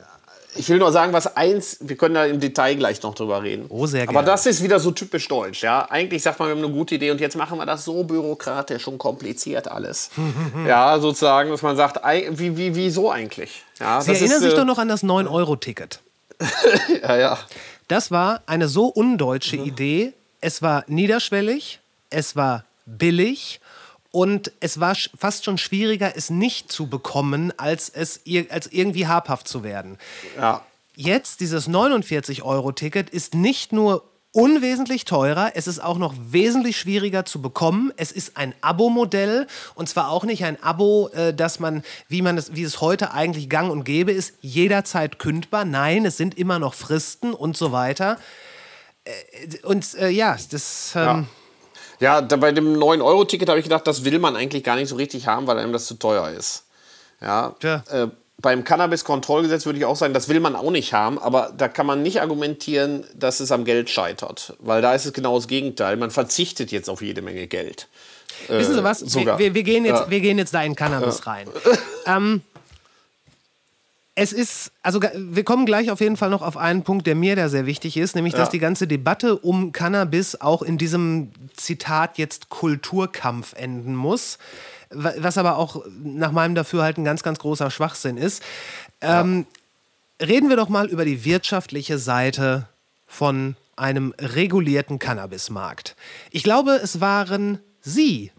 Ich will nur sagen, was eins, wir können da im Detail gleich noch drüber reden. Oh, sehr gerne. Aber das ist wieder so typisch deutsch, ja. Eigentlich sagt man, wir haben eine gute Idee und jetzt machen wir das so bürokratisch und kompliziert alles. <laughs> ja, sozusagen, dass man sagt, wie, wie, wieso eigentlich? Ja, Sie erinnern ist, sich äh, doch noch an das 9-Euro-Ticket. <laughs> ja, ja. Das war eine so undeutsche mhm. Idee. Es war niederschwellig, es war billig und es war fast schon schwieriger, es nicht zu bekommen, als es als irgendwie habhaft zu werden. Ja. Jetzt, dieses 49-Euro-Ticket ist nicht nur unwesentlich teurer, es ist auch noch wesentlich schwieriger zu bekommen. Es ist ein Abo-Modell und zwar auch nicht ein Abo, äh, dass man, wie man es, wie es heute eigentlich gang und gäbe ist, jederzeit kündbar. Nein, es sind immer noch Fristen und so weiter. Äh, und äh, ja, das. Ähm, ja. Ja, da bei dem 9-Euro-Ticket habe ich gedacht, das will man eigentlich gar nicht so richtig haben, weil einem das zu teuer ist. Ja. ja. Äh, beim Cannabis-Kontrollgesetz würde ich auch sagen, das will man auch nicht haben, aber da kann man nicht argumentieren, dass es am Geld scheitert, weil da ist es genau das Gegenteil. Man verzichtet jetzt auf jede Menge Geld. Wissen Sie was? Äh, wir, wir, wir, gehen jetzt, ja. wir gehen jetzt da in Cannabis ja. rein. ähm, es ist, also wir kommen gleich auf jeden Fall noch auf einen Punkt, der mir da sehr wichtig ist, nämlich, ja. dass die ganze Debatte um Cannabis auch in diesem Zitat jetzt Kulturkampf enden muss, was aber auch nach meinem Dafürhalten ganz, ganz großer Schwachsinn ist. Ja. Ähm, reden wir doch mal über die wirtschaftliche Seite von einem regulierten Cannabismarkt. Ich glaube, es waren Sie,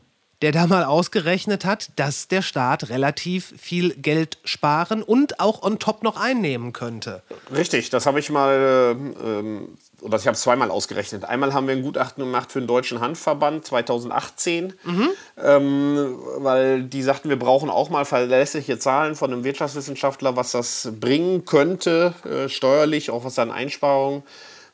der da mal ausgerechnet hat, dass der Staat relativ viel Geld sparen und auch on top noch einnehmen könnte. Richtig, das habe ich mal, ähm, oder ich habe es zweimal ausgerechnet. Einmal haben wir ein Gutachten gemacht für den Deutschen Handverband 2018, mhm. ähm, weil die sagten, wir brauchen auch mal verlässliche Zahlen von einem Wirtschaftswissenschaftler, was das bringen könnte, äh, steuerlich, auch was an Einsparungen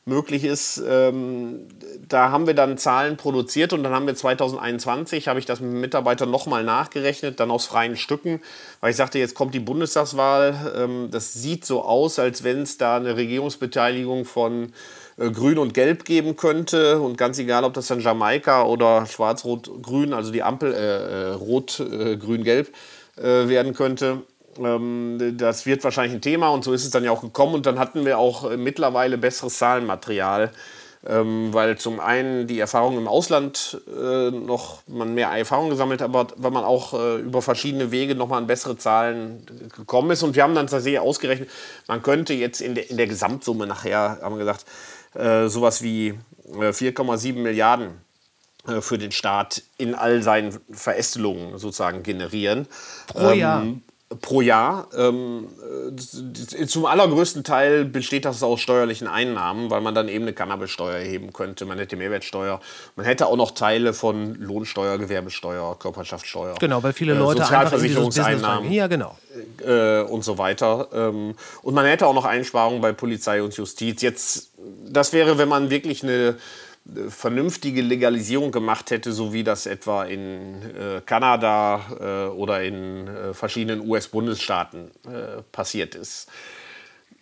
möglich ist. Ähm, da haben wir dann Zahlen produziert und dann haben wir 2021, habe ich das mit Mitarbeitern nochmal nachgerechnet, dann aus freien Stücken, weil ich sagte, jetzt kommt die Bundestagswahl. Ähm, das sieht so aus, als wenn es da eine Regierungsbeteiligung von äh, Grün und Gelb geben könnte. Und ganz egal, ob das dann Jamaika oder Schwarz-Rot-Grün, also die Ampel äh, äh Rot-Grün-Gelb äh, werden könnte. Ähm, das wird wahrscheinlich ein Thema und so ist es dann ja auch gekommen. Und dann hatten wir auch äh, mittlerweile besseres Zahlenmaterial, ähm, weil zum einen die Erfahrung im Ausland äh, noch man mehr Erfahrung gesammelt hat, aber weil man auch äh, über verschiedene Wege nochmal an bessere Zahlen gekommen ist. Und wir haben dann tatsächlich ausgerechnet, man könnte jetzt in der, in der Gesamtsumme nachher, haben wir gesagt, sowas wie 4,7 äh, Milliarden für den Staat in all seinen Verästelungen sozusagen generieren. Pro Jahr. Ähm, pro Jahr. Ähm, äh, zum allergrößten Teil besteht das aus steuerlichen Einnahmen, weil man dann eben eine Cannabissteuer erheben könnte. Man hätte Mehrwertsteuer. Man hätte auch noch Teile von Lohnsteuer, Gewerbesteuer, Körperschaftssteuer. Genau, weil viele äh, Leute äh, Sozialversicherungseinnahmen ja, genau. Äh, und so weiter. Ähm, und man hätte auch noch Einsparungen bei Polizei und Justiz. Jetzt, das wäre, wenn man wirklich eine vernünftige Legalisierung gemacht hätte, so wie das etwa in äh, Kanada äh, oder in äh, verschiedenen US-Bundesstaaten äh, passiert ist.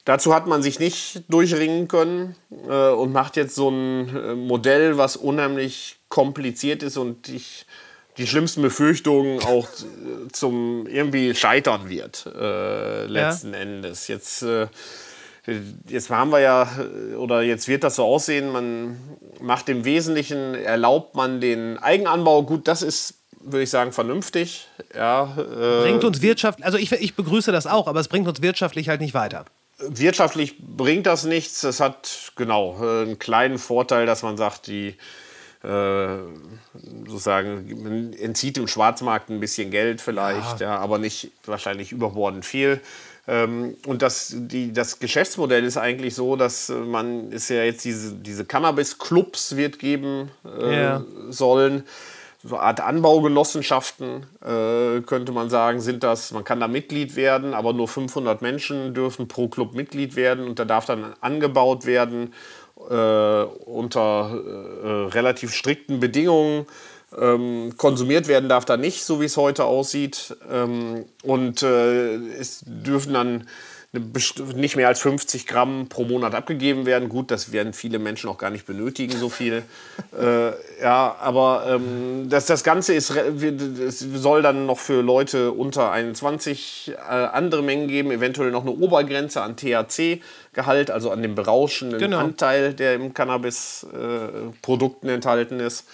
Dazu hat man sich nicht durchringen können äh, und macht jetzt so ein äh, Modell, was unheimlich kompliziert ist und ich die schlimmsten Befürchtungen auch zum irgendwie scheitern wird letzten ja. Endes. Jetzt Jetzt haben wir ja, oder jetzt wird das so aussehen, man macht im Wesentlichen, erlaubt man den Eigenanbau. Gut, das ist, würde ich sagen, vernünftig. Ja, äh, bringt uns wirtschaftlich, also ich, ich begrüße das auch, aber es bringt uns wirtschaftlich halt nicht weiter. Wirtschaftlich bringt das nichts. Es hat, genau, einen kleinen Vorteil, dass man sagt, die äh, sozusagen, man entzieht dem Schwarzmarkt ein bisschen Geld vielleicht, ja. ja aber nicht wahrscheinlich überbordend viel. Ähm, und das, die, das Geschäftsmodell ist eigentlich so, dass man es ja jetzt diese, diese Cannabis-Clubs wird geben äh, Ja. sollen. So eine Art Anbaugenossenschaften, äh, könnte man sagen, sind das. Man kann da Mitglied werden, aber nur 500 Menschen dürfen pro Club Mitglied werden und da darf dann angebaut werden äh, unter äh, relativ strikten Bedingungen. Ähm, konsumiert werden darf da nicht, so wie es heute aussieht. Ähm, und äh, es dürfen dann nicht mehr als 50 Gramm pro Monat abgegeben werden. Gut, das werden viele Menschen auch gar nicht benötigen, so viel. <laughs> äh, ja, aber ähm, das, das Ganze ist, es soll dann noch für Leute unter 21 äh, andere Mengen geben, eventuell noch eine Obergrenze an THC-Gehalt, also an dem berauschenden Genau. Anteil, der im Cannabis-Produkten enthalten ist.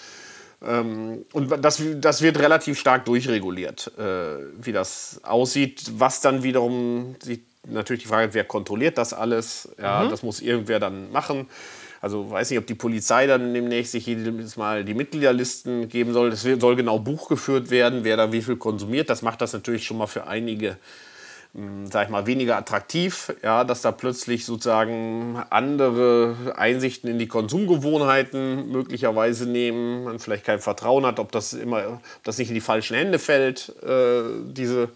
Ähm, und das, das wird relativ stark durchreguliert, äh, wie das aussieht. Was dann wiederum, die, natürlich die Frage, wer kontrolliert das alles? Ja, das muss irgendwer dann machen. Also weiß nicht, ob die Polizei dann demnächst sich jedes Mal die Mitgliederlisten geben soll. Es soll genau Buch geführt werden, wer da wie viel konsumiert. Das macht das natürlich schon mal für einige sag ich mal, weniger attraktiv, ja, dass da plötzlich sozusagen andere Einsichten in die Konsumgewohnheiten möglicherweise nehmen, man vielleicht kein Vertrauen hat, ob das immer, ob das nicht in die falschen Hände fällt, äh, diese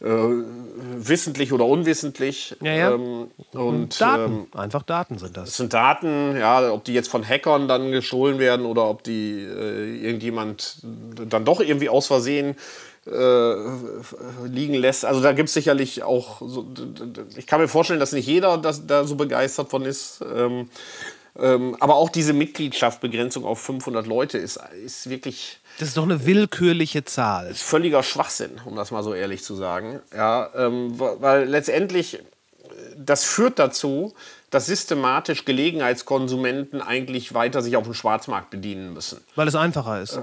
äh, wissentlich oder unwissentlich. Ja, ja. Ähm, und Daten, ähm, einfach Daten sind das das. sind Daten, ja, ob die jetzt von Hackern dann gestohlen werden oder ob die äh, irgendjemand dann doch irgendwie aus Versehen äh, liegen lässt. Also da gibt es sicherlich auch, so, ich kann mir vorstellen, dass nicht jeder das, da so begeistert von ist. Ähm, ähm, aber auch diese Mitgliedschaftsbegrenzung auf 500 Leute ist, ist wirklich Das ist doch eine willkürliche Zahl. völliger Schwachsinn, um das mal so ehrlich zu sagen. Ja, ähm, weil letztendlich äh, das führt dazu, dass systematisch Gelegenheitskonsumenten eigentlich weiter sich auf dem Schwarzmarkt bedienen müssen. Weil es einfacher ist.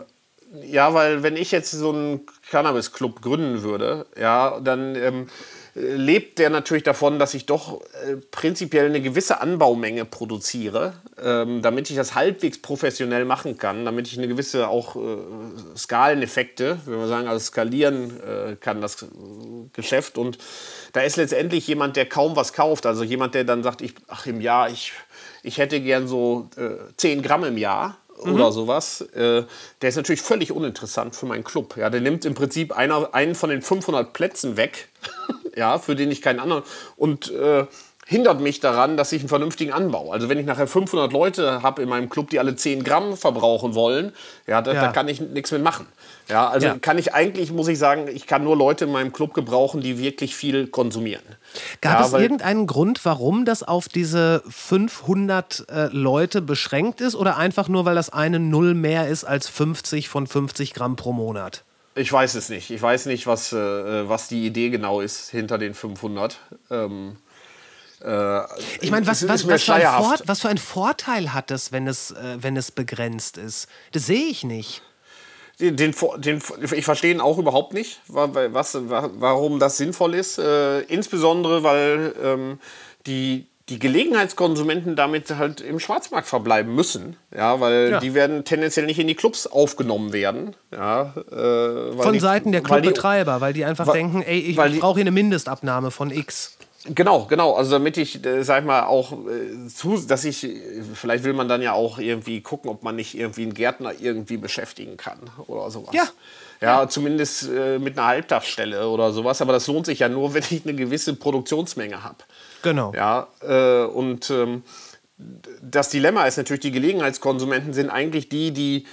Ja, weil wenn ich jetzt so einen Cannabis-Club gründen würde, ja, dann ähm, äh, lebt der natürlich davon, dass ich doch äh, prinzipiell eine gewisse Anbaumenge produziere, ähm, damit ich das halbwegs professionell machen kann, damit ich eine gewisse auch äh, Skaleneffekte, wenn wir sagen, also skalieren äh, kann das äh, Geschäft. Und da ist letztendlich jemand, der kaum was kauft, also jemand, der dann sagt, ich, ach im Jahr, ich, ich hätte gern so äh, 10 Gramm im Jahr, oder sowas, äh, der ist natürlich völlig uninteressant für meinen Club. Ja, der nimmt im Prinzip einer, einen von den 500 Plätzen weg, <laughs> ja, für den ich keinen anderen und äh, hindert mich daran, dass ich einen vernünftigen Anbau. Also wenn ich nachher 500 Leute habe in meinem Club, die alle 10 Gramm verbrauchen wollen, ja, da, Ja. da kann ich nichts mit machen. Ja, also Ja. kann ich eigentlich, muss ich sagen, ich kann nur Leute in meinem Club gebrauchen, die wirklich viel konsumieren. Gab ja, es irgendeinen Grund, warum das auf diese 500 äh, Leute beschränkt ist oder einfach nur, weil das eine Null mehr ist als 50 von 50 Gramm pro Monat? Ich weiß es nicht. Ich weiß nicht, was, äh, was die Idee genau ist hinter den 500. Ähm, äh, Ich meine, was, was, was, was für ein Vorteil hat es, wenn es, äh, wenn es begrenzt ist? Das sehe ich nicht. Den, den, den, ich verstehe ihn auch überhaupt nicht, wa- wa- was, wa- warum das sinnvoll ist. Äh, insbesondere, weil ähm, die, die Gelegenheitskonsumenten damit halt im Schwarzmarkt verbleiben müssen. Ja, weil Ja. die werden tendenziell nicht in die Clubs aufgenommen werden. Ja, äh, weil Von die- Seiten der weil Clubbetreiber, weil die einfach Wa- denken, ey, ich, weil ich brauche hier eine Mindestabnahme von X. Genau, genau. Also damit ich, äh, sag ich mal, auch äh, zu, dass ich, äh, vielleicht will man dann ja auch irgendwie gucken, ob man nicht irgendwie einen Gärtner irgendwie beschäftigen kann oder sowas. Ja. Ja, zumindest äh, mit einer Halbtagsstelle oder sowas. Aber das lohnt sich ja nur, <laughs> wenn ich eine gewisse Produktionsmenge habe. Genau. Ja, äh, und ähm, das Dilemma ist natürlich, die Gelegenheitskonsumenten sind eigentlich die, die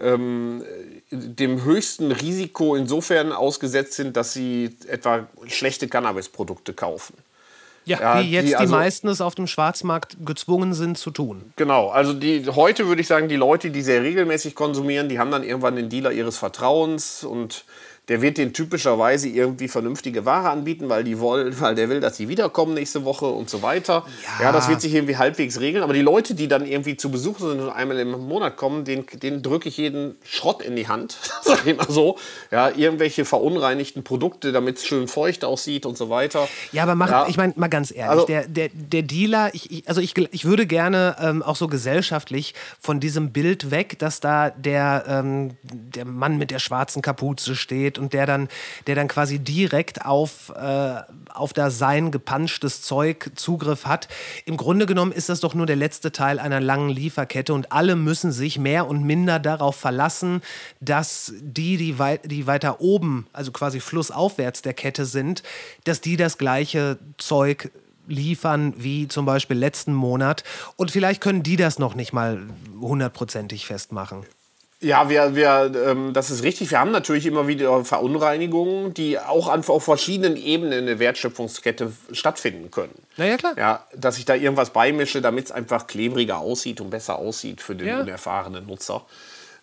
ähm, dem höchsten Risiko insofern ausgesetzt sind, dass sie etwa schlechte Cannabisprodukte kaufen. Ja, Ja, wie jetzt die die, also- meisten es auf dem Schwarzmarkt gezwungen sind zu tun. Genau, also die, heute würde ich sagen, die Leute, die sehr regelmäßig konsumieren, die haben dann irgendwann den Dealer ihres Vertrauens und der wird den typischerweise irgendwie vernünftige Ware anbieten, weil die wollen, <laughs> weil der will, dass sie wiederkommen nächste Woche und so weiter. Ja. das wird sich irgendwie halbwegs regeln. Aber die Leute, die dann irgendwie zu Besuch sind und einmal im Monat kommen, denen, denen drücke ich jeden Schrott in die Hand, <laughs> sag ich mal so. Ja, irgendwelche verunreinigten Produkte, damit es schön feucht aussieht und so weiter. Ja, aber mach, Ja. ich meine, mal ganz ehrlich, Also- der, der, der Dealer, ich, ich, also ich, ich würde gerne ähm, auch so gesellschaftlich von diesem Bild weg, dass da der, ähm, der Mann mit der schwarzen Kapuze steht steht und der dann, der dann quasi direkt auf, äh, auf da sein gepanschtes Zeug Zugriff hat. Im Grunde genommen ist das doch nur der letzte Teil einer langen Lieferkette und alle müssen sich mehr und minder darauf verlassen, dass die, die, wei die weiter oben, also quasi flussaufwärts der Kette sind, dass die das gleiche Zeug liefern wie zum Beispiel letzten Monat. Und vielleicht können die das noch nicht mal hundertprozentig festmachen. Ja, wir, wir, ähm, das ist richtig. Wir haben natürlich immer wieder Verunreinigungen, die auch an, auf verschiedenen Ebenen in der Wertschöpfungskette stattfinden können. Na ja, klar. Ja, dass ich da irgendwas beimische, damit es einfach klebriger aussieht und besser aussieht für den Ja. unerfahrenen Nutzer.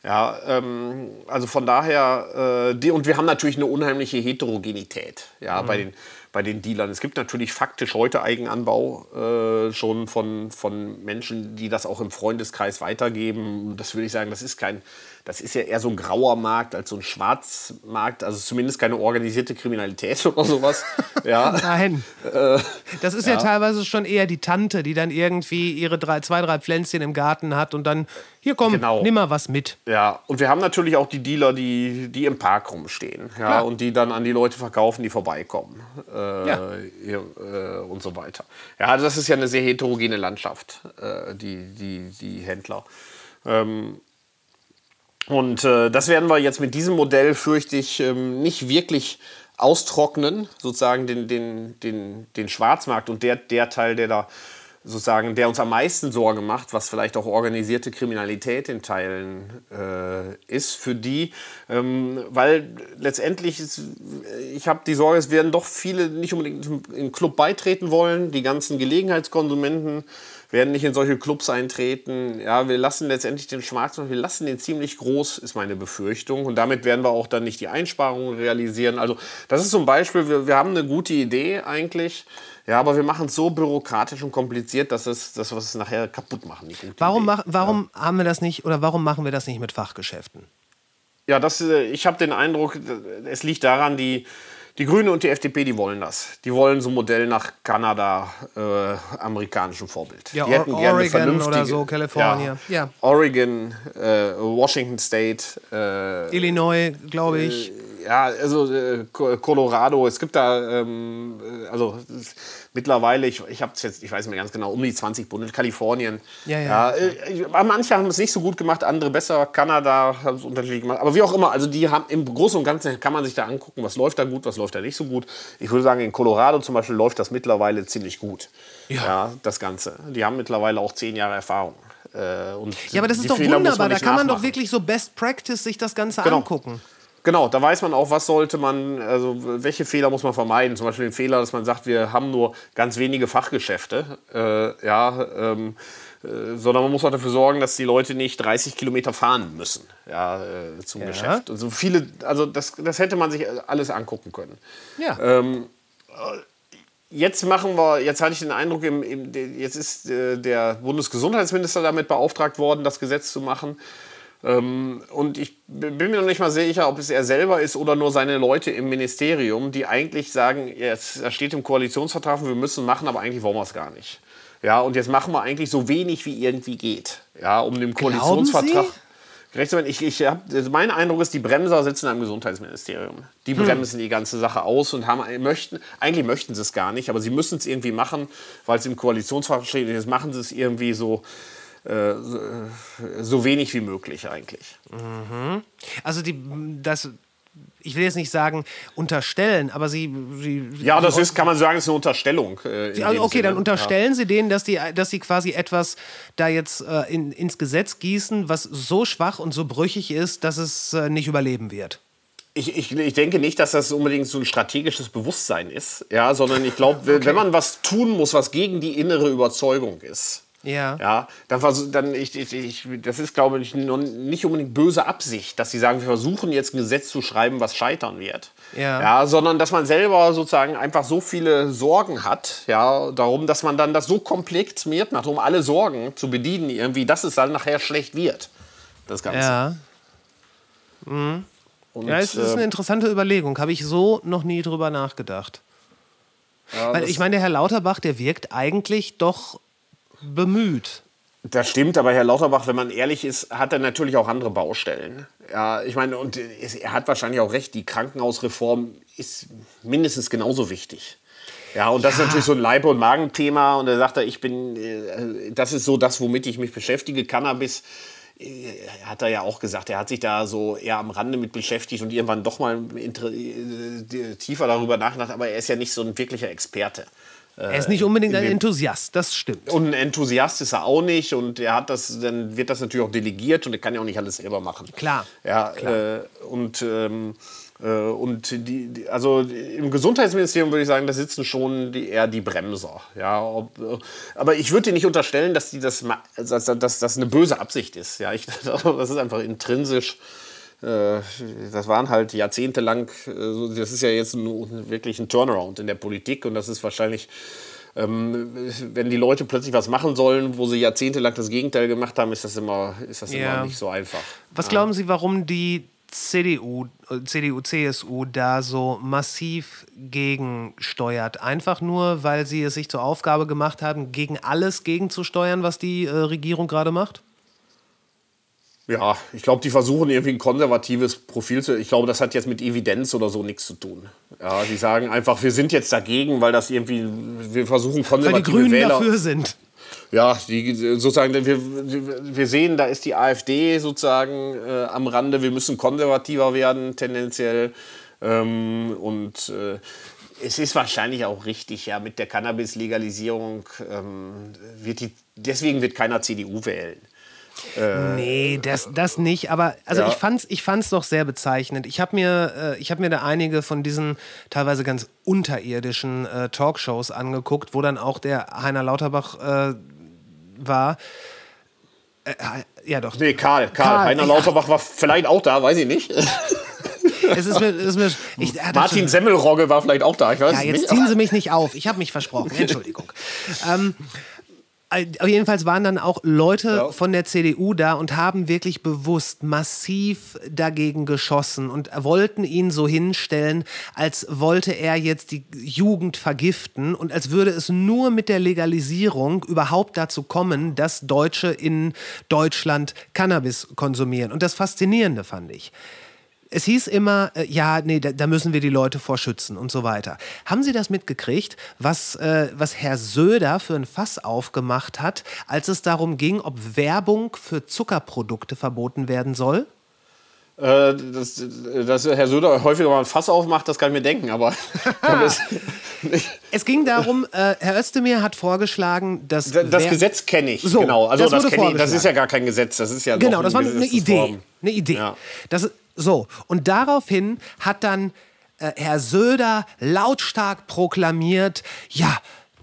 Ja, ähm, also von daher, äh, die, und wir haben natürlich eine unheimliche Heterogenität ja, bei, den, bei den Dealern. Es gibt natürlich faktisch heute Eigenanbau äh, schon von, von Menschen, die das auch im Freundeskreis weitergeben. Das würde ich sagen, das ist kein, das ist ja eher so ein grauer Markt als so ein Schwarzmarkt, also zumindest keine organisierte Kriminalität <laughs> oder sowas. ja. Nein. Das ist ja. teilweise schon eher die Tante, die dann irgendwie ihre drei, zwei, drei Pflänzchen im Garten hat und dann, hier komm, Genau. nimm mal was mit. Ja, und wir haben natürlich auch die Dealer, die, die im Park rumstehen ja, Klar. und die dann an die Leute verkaufen, die vorbeikommen äh, Ja. hier, äh, und so weiter. Ja, also das ist ja eine sehr heterogene Landschaft, äh, die, die, die Händler. Ähm, und äh, das werden wir jetzt mit diesem Modell, fürchte ich, ähm, nicht wirklich austrocknen, sozusagen den, den, den, den Schwarzmarkt und der, der Teil, der da sozusagen, der uns am meisten Sorge macht, was vielleicht auch organisierte Kriminalität in Teilen äh, ist, für die, ähm, weil letztendlich, ist, ich habe die Sorge, es werden doch viele nicht unbedingt in den Club beitreten wollen, die ganzen Gelegenheitskonsumenten werden nicht in solche Clubs eintreten. Ja, wir lassen letztendlich den Schwarzmarkt, wir lassen den ziemlich groß, ist meine Befürchtung. Und damit werden wir auch dann nicht die Einsparungen realisieren. Also das ist zum Beispiel, wir, wir haben eine gute Idee eigentlich. Ja, aber wir machen es so bürokratisch und kompliziert, dass es, dass wir es nachher kaputt machen. Warum, mach, warum haben wir das nicht oder warum machen wir das nicht mit Fachgeschäften? Ja, das, äh, ich habe den Eindruck, äh, es liegt daran, die, die Grüne und die FDP, die wollen das. Die wollen so ein Modell nach Kanada, äh, amerikanischem Vorbild. Ja, die hätten Or- gerne Oregon oder so, California. Ja. Ja. Oregon, äh, Washington State, äh, Illinois, glaube ich. ja, also äh, Co- Colorado, es gibt da, ähm, äh, also mittlerweile, ich, ich habe es jetzt, ich weiß nicht mehr ganz genau, um die 20 Bundesländer, Kalifornien. Ja, ja. äh, ich- manche haben es nicht so gut gemacht, andere besser, Kanada haben es unterschiedlich gemacht. Aber wie auch immer, also die haben im Großen und Ganzen kann man sich da angucken, was läuft da gut, was läuft da nicht so gut. Ich würde sagen, in Colorado zum Beispiel läuft das mittlerweile ziemlich gut. Ja, das Ganze. Die haben mittlerweile auch zehn Jahre Erfahrung. Äh, und Ja, aber das ist doch Fehler wunderbar. Da kann man doch wirklich so Best Practice sich das Ganze Genau. angucken. Genau, da weiß man auch, was sollte man, also welche Fehler muss man vermeiden. Zum Beispiel den Fehler, dass man sagt, wir haben nur ganz wenige Fachgeschäfte, äh, ja, ähm, äh, sondern man muss auch dafür sorgen, dass die Leute nicht 30 Kilometer fahren müssen, ja, äh, zum Geschäft. Also viele, also das, das hätte man sich alles angucken können. Ja. Ähm, Jetzt machen wir, jetzt hatte ich den Eindruck, im, im, jetzt ist äh, der Bundesgesundheitsminister damit beauftragt worden, das Gesetz zu machen. Ähm, und ich bin mir noch nicht mal sicher, ob es er selber ist oder nur seine Leute im Ministerium, die eigentlich sagen, das steht im Koalitionsvertrag, wir müssen machen, aber eigentlich wollen wir es gar nicht. Ja, und jetzt machen wir eigentlich so wenig wie irgendwie geht. Ja, um dem Koalitionsvertrag gerecht zu werden. Ich, ich hab, also mein Eindruck ist, die Bremser sitzen im Gesundheitsministerium. Die Hm. bremsen die ganze Sache aus und haben, möchten, eigentlich möchten sie es gar nicht, aber sie müssen es irgendwie machen, weil es im Koalitionsvertrag steht. Jetzt machen sie es irgendwie so, äh, so, wenig wie möglich eigentlich. Also die, das, ich will jetzt nicht sagen unterstellen, aber sie, sie Ja, das ist, kann man sagen, ist eine Unterstellung. Äh, Also okay, dann Sinne. unterstellen Sie denen, dass, die, dass Sie quasi etwas da jetzt äh, in, ins Gesetz gießen, was so schwach und so brüchig ist, dass es äh, nicht überleben wird. Ich, ich, ich denke nicht, dass das unbedingt so ein strategisches Bewusstsein ist, ja, sondern ich glaube, <laughs> wenn man was tun muss, was gegen die innere Überzeugung ist, Ja. ja, dann, dann ich, ich, ich, das ist, glaube ich, nicht unbedingt böse Absicht, dass sie sagen, wir versuchen jetzt ein Gesetz zu schreiben, was scheitern wird. Ja. ja sondern dass man selber sozusagen einfach so viele Sorgen hat, ja, darum, dass man dann das so kompliziert macht, um alle Sorgen zu bedienen, irgendwie, dass es dann nachher schlecht wird. Das Ganze. Ja. Und, Ja, es ist eine interessante Überlegung. Habe ich so noch nie drüber nachgedacht. Weil ich meine, der Herr Lauterbach, der wirkt eigentlich doch bemüht. Das stimmt, aber Herr Lauterbach, wenn man ehrlich ist, hat er natürlich auch andere Baustellen. Ja, ich meine, und er hat wahrscheinlich auch recht, die Krankenhausreform ist mindestens genauso wichtig. Ja, und das ja. ist natürlich so ein Leib- und Magenthema. Und er sagt, ich bin, äh, das ist so das, womit ich mich beschäftige. Cannabis äh, hat er ja auch gesagt, er hat sich da so eher am Rande mit beschäftigt und irgendwann doch mal äh, tiefer darüber nachgedacht, aber er ist ja nicht so ein wirklicher Experte. Er ist nicht unbedingt ein Enthusiast, das stimmt. Und ein Enthusiast ist er auch nicht und er hat das, dann wird das natürlich auch delegiert und er kann ja auch nicht alles selber machen. Klar. Ja, klar. Äh, und ähm, äh, und die, die, also im Gesundheitsministerium würde ich sagen, da sitzen schon die, eher die Bremser. Ja, ob, äh, aber ich würde dir nicht unterstellen, dass, die das, dass, dass das eine böse Absicht ist. Ja, ich, <laughs> das ist einfach intrinsisch. Äh, das waren halt jahrzehntelang, das ist ja jetzt ein, wirklich ein Turnaround in der Politik und das ist wahrscheinlich ähm, wenn die Leute plötzlich was machen sollen, wo sie jahrzehntelang das Gegenteil gemacht haben, ist das immer, ist das ja. immer nicht so einfach. Was ja. glauben Sie, warum die CDU, CDU, CSU da so massiv gegensteuert. Einfach nur, weil sie es sich zur Aufgabe gemacht haben, gegen alles gegenzusteuern, was die äh, Regierung gerade macht? Ja, ich glaube, die versuchen irgendwie ein konservatives Profil zu. Ich glaube, das hat jetzt mit Evidenz oder so nichts zu tun. Ja, die sagen einfach, wir sind jetzt dagegen, weil das irgendwie, wir versuchen konservative weil die Grünen Wähler. dafür sind ja, die, sozusagen, wir, wir sehen, da ist die AfD sozusagen äh, am Rande. Wir müssen konservativer werden, tendenziell. Ähm, und äh, es ist wahrscheinlich auch richtig, ja, mit der Cannabis-Legalisierung ähm, wird die, deswegen wird keiner CDU wählen. Äh, nee, das, das nicht. Aber also ja. ich fand's, ich fand's doch sehr bezeichnend. Ich habe mir, äh, hab mir da einige von diesen teilweise ganz unterirdischen äh, Talkshows angeguckt, wo dann auch der Heiner Lauterbach äh, war. Äh, ja, doch. Nee, Karl. Karl. Karl Heiner Lauterbach war vielleicht auch da, weiß ich nicht. <laughs> Es ist mir, es ist mir, ich, Martin Semmelrogge war vielleicht auch da. Ich weiß ja, jetzt nicht. ziehen Sie mich nicht auf. Ich habe mich versprochen. Entschuldigung. <laughs> ähm, Jedenfalls waren dann auch Leute ja. von der CDU da und haben wirklich bewusst massiv dagegen geschossen und wollten ihn so hinstellen, als wollte er jetzt die Jugend vergiften und als würde es nur mit der Legalisierung überhaupt dazu kommen, dass Deutsche in Deutschland Cannabis konsumieren. Und das Faszinierende fand ich es hieß immer, äh, ja, nee, da, da, müssen wir die Leute vor schützen und so weiter. Haben Sie das mitgekriegt, was, äh, was Herr Söder für ein Fass aufgemacht hat, als es darum ging, ob Werbung für Zuckerprodukte verboten werden soll? Äh, dass, dass, Herr Söder häufiger mal ein Fass aufmacht, das kann ich mir denken, aber. <laughs> <laughs> es ging darum, äh, Herr Özdemir hat vorgeschlagen, dass. Das, das Gesetz kenne ich, so, genau. Also das, das, ich, das, ist ja gar kein Gesetz, das ist ja. Genau, das war eine Idee. Eine Idee. Ja. Das, so, und daraufhin hat dann äh, Herr Söder lautstark proklamiert, ja,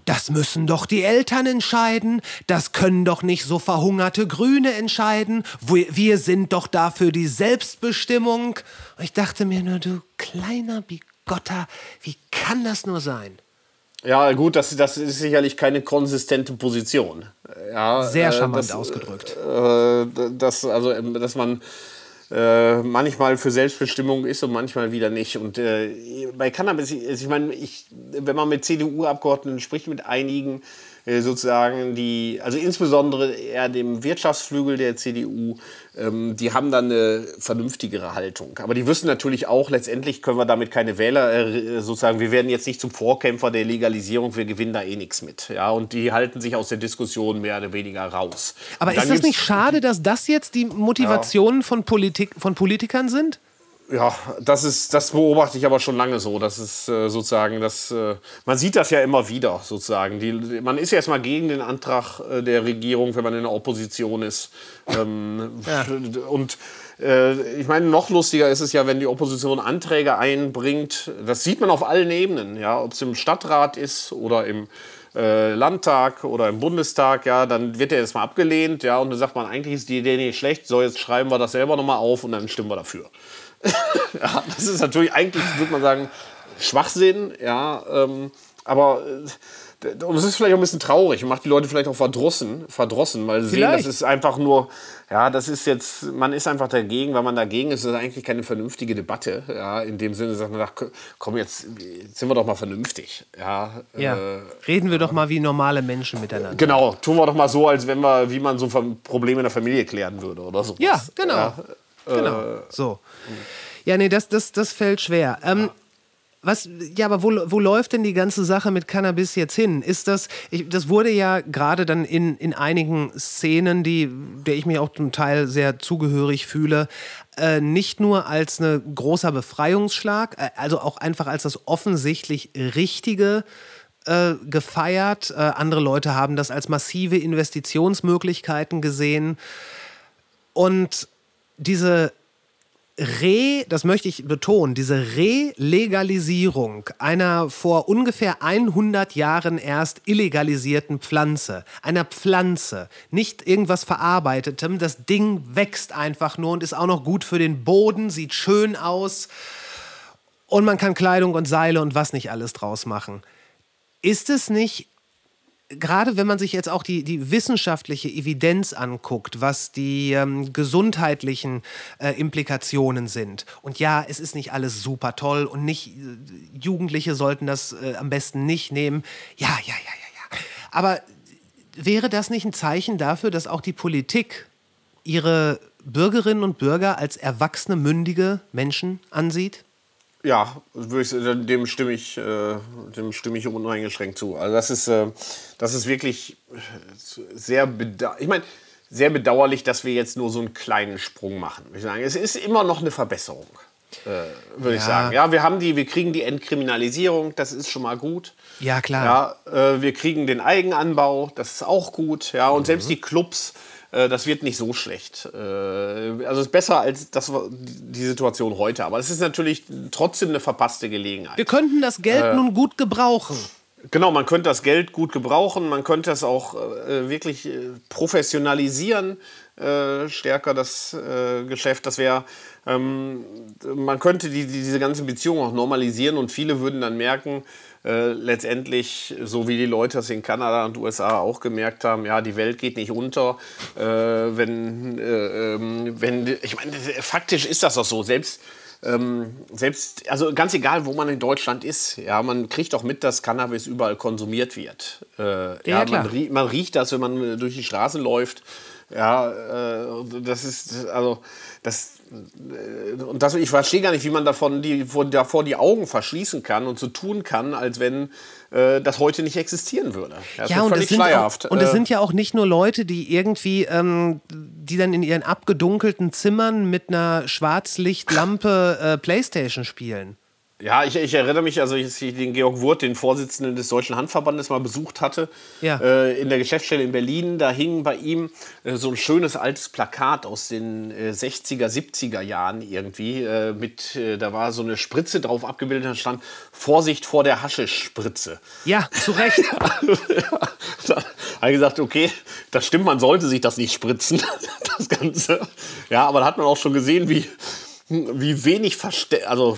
das müssen doch die Eltern entscheiden, das können doch nicht so verhungerte Grüne entscheiden, wir sind doch dafür die Selbstbestimmung. Und ich dachte mir nur, du kleiner Bigotter, wie kann das nur sein? Ja, gut, das, das ist sicherlich keine konsistente Position. Ja, Sehr äh, charmant äh, das, ausgedrückt. Äh, das, also, dass man äh, manchmal für Selbstbestimmung ist und manchmal wieder nicht. Und äh, bei Cannabis, ich meine, ich, wenn man mit CDU-Abgeordneten spricht, mit einigen, äh, sozusagen die, also insbesondere eher dem Wirtschaftsflügel der CDU, die haben dann eine vernünftigere Haltung. Aber die wissen natürlich auch, letztendlich können wir damit keine Wähler, äh, sozusagen, wir werden jetzt nicht zum Vorkämpfer der Legalisierung, wir gewinnen da eh nichts mit. Ja, und die halten sich aus der Diskussion mehr oder weniger raus. Aber ist das nicht schade, dass das jetzt die Motivationen ja. von, Politik, von Politikern sind? Ja, das ist, das beobachte ich aber schon lange so. Das ist äh, sozusagen, das, äh, man sieht das ja immer wieder sozusagen. Die, man ist erstmal gegen den Antrag äh, der Regierung, wenn man in der Opposition ist. Ähm, ja. <laughs> Und äh, ich meine, noch lustiger ist es ja, wenn die Opposition Anträge einbringt. Das sieht man auf allen Ebenen, ja, ob es im Stadtrat ist oder im äh, Landtag oder im Bundestag, ja, dann wird der erstmal abgelehnt, ja, und dann sagt man, eigentlich ist die Idee nicht schlecht, so jetzt schreiben wir das selber nochmal auf und dann stimmen wir dafür. <laughs> ja, das ist natürlich eigentlich, würde man sagen, Schwachsinn, ja. Ähm, aber äh, und es ist vielleicht auch ein bisschen traurig, macht die Leute vielleicht auch verdrossen, verdrossen weil sie sehen, das ist einfach nur, ja, das ist jetzt, man ist einfach dagegen, weil man dagegen ist, das ist eigentlich keine vernünftige Debatte, ja, in dem Sinne sagt man, ach, komm, jetzt, jetzt sind wir doch mal vernünftig, ja. Ja. Äh, Reden wir doch mal wie normale Menschen miteinander. genau, tun wir doch mal so, als wenn wir, wie man so ein Problem in der Familie klären würde oder so. Ja, genau. Ja, genau. So. Ja, nee, das, das, das fällt schwer. Ähm, was, ja, aber wo, wo läuft denn die ganze Sache mit Cannabis jetzt hin? Ist das, ich, das wurde ja gerade dann in, in einigen Szenen, die, der ich mich auch zum Teil sehr zugehörig fühle, äh, nicht nur als ein großer Befreiungsschlag, äh, also auch einfach als das offensichtlich Richtige äh, gefeiert. Äh, andere Leute haben das als massive Investitionsmöglichkeiten gesehen. Und diese Re, das möchte ich betonen, diese Relegalisierung einer vor ungefähr 100 Jahren erst illegalisierten Pflanze, einer Pflanze, nicht irgendwas verarbeitetem, das Ding wächst einfach nur und ist auch noch gut für den Boden, sieht schön aus und man kann Kleidung und Seile und was nicht alles draus machen. Ist es nicht gerade wenn man sich jetzt auch die, die wissenschaftliche Evidenz anguckt, was die ähm, gesundheitlichen äh, Implikationen sind. Und ja, es ist nicht alles super toll und nicht, äh, Jugendliche sollten das äh, am besten nicht nehmen. Ja, ja, ja, ja, ja. Aber wäre das nicht ein Zeichen dafür, dass auch die Politik ihre Bürgerinnen und Bürger als erwachsene, mündige Menschen ansieht? Ja, ich, dem stimme ich, äh, dem stimme ich uneingeschränkt zu. Also das ist, äh, das ist wirklich sehr, bedau ich meine, sehr bedauerlich, dass wir jetzt nur so einen kleinen Sprung machen. Ich sagen, es ist immer noch eine Verbesserung, äh, würde ich Ja. sagen. Ja, wir haben die, wir kriegen die Entkriminalisierung, das ist schon mal gut. Ja, klar. Ja, äh, wir kriegen den Eigenanbau, das ist auch gut. Ja, und selbst die Clubs, äh, das wird nicht so schlecht. Äh, also es ist besser als das, die Situation heute. Aber es ist natürlich trotzdem eine verpasste Gelegenheit. Wir könnten das Geld nun gut gebrauchen. Genau, man könnte das Geld gut gebrauchen, man könnte es auch äh, wirklich äh, professionalisieren, äh, stärker das äh, Geschäft. Das wäre, ähm, man könnte die, die, diese ganze Beziehung auch normalisieren und viele würden dann merken, äh, letztendlich, so wie die Leute das in Kanada und USA auch gemerkt haben, ja, die Welt geht nicht unter, äh, wenn, äh, ähm, wenn, ich meine, faktisch ist das doch so, selbst ähm, selbst, also ganz egal, wo man in Deutschland ist, ja, man kriegt auch mit, dass Cannabis überall konsumiert wird. Äh, ja, klar. man, rie man riecht das, wenn man äh, durch die Straßen läuft. Ja, äh, das ist, also, das, und das, ich verstehe gar nicht, wie man davon die, vor, davor die Augen verschließen kann und so tun kann, als wenn äh, das heute nicht existieren würde. das Ja, und, sind, auch, und es Äh, sind ja auch nicht nur Leute, die irgendwie, ähm, die dann in ihren abgedunkelten Zimmern mit einer Schwarzlichtlampe äh, Playstation spielen. Ja, ich, ich erinnere mich, also ich, ich den Georg Wurth, den Vorsitzenden des Deutschen Handverbandes, mal besucht hatte. Ja. Äh, in der Geschäftsstelle in Berlin. Da hing bei ihm äh, so ein schönes altes Plakat aus den äh, 60er, 70er Jahren irgendwie. Äh, mit, äh, da war so eine Spritze drauf abgebildet, da stand Vorsicht vor der Haschischspritze. Ja, zu Recht. <laughs> da habe ich gesagt, okay, das stimmt, man sollte sich das nicht spritzen, <laughs> das Ganze. Ja, aber da hat man auch schon gesehen, wie, wie wenig Verste also,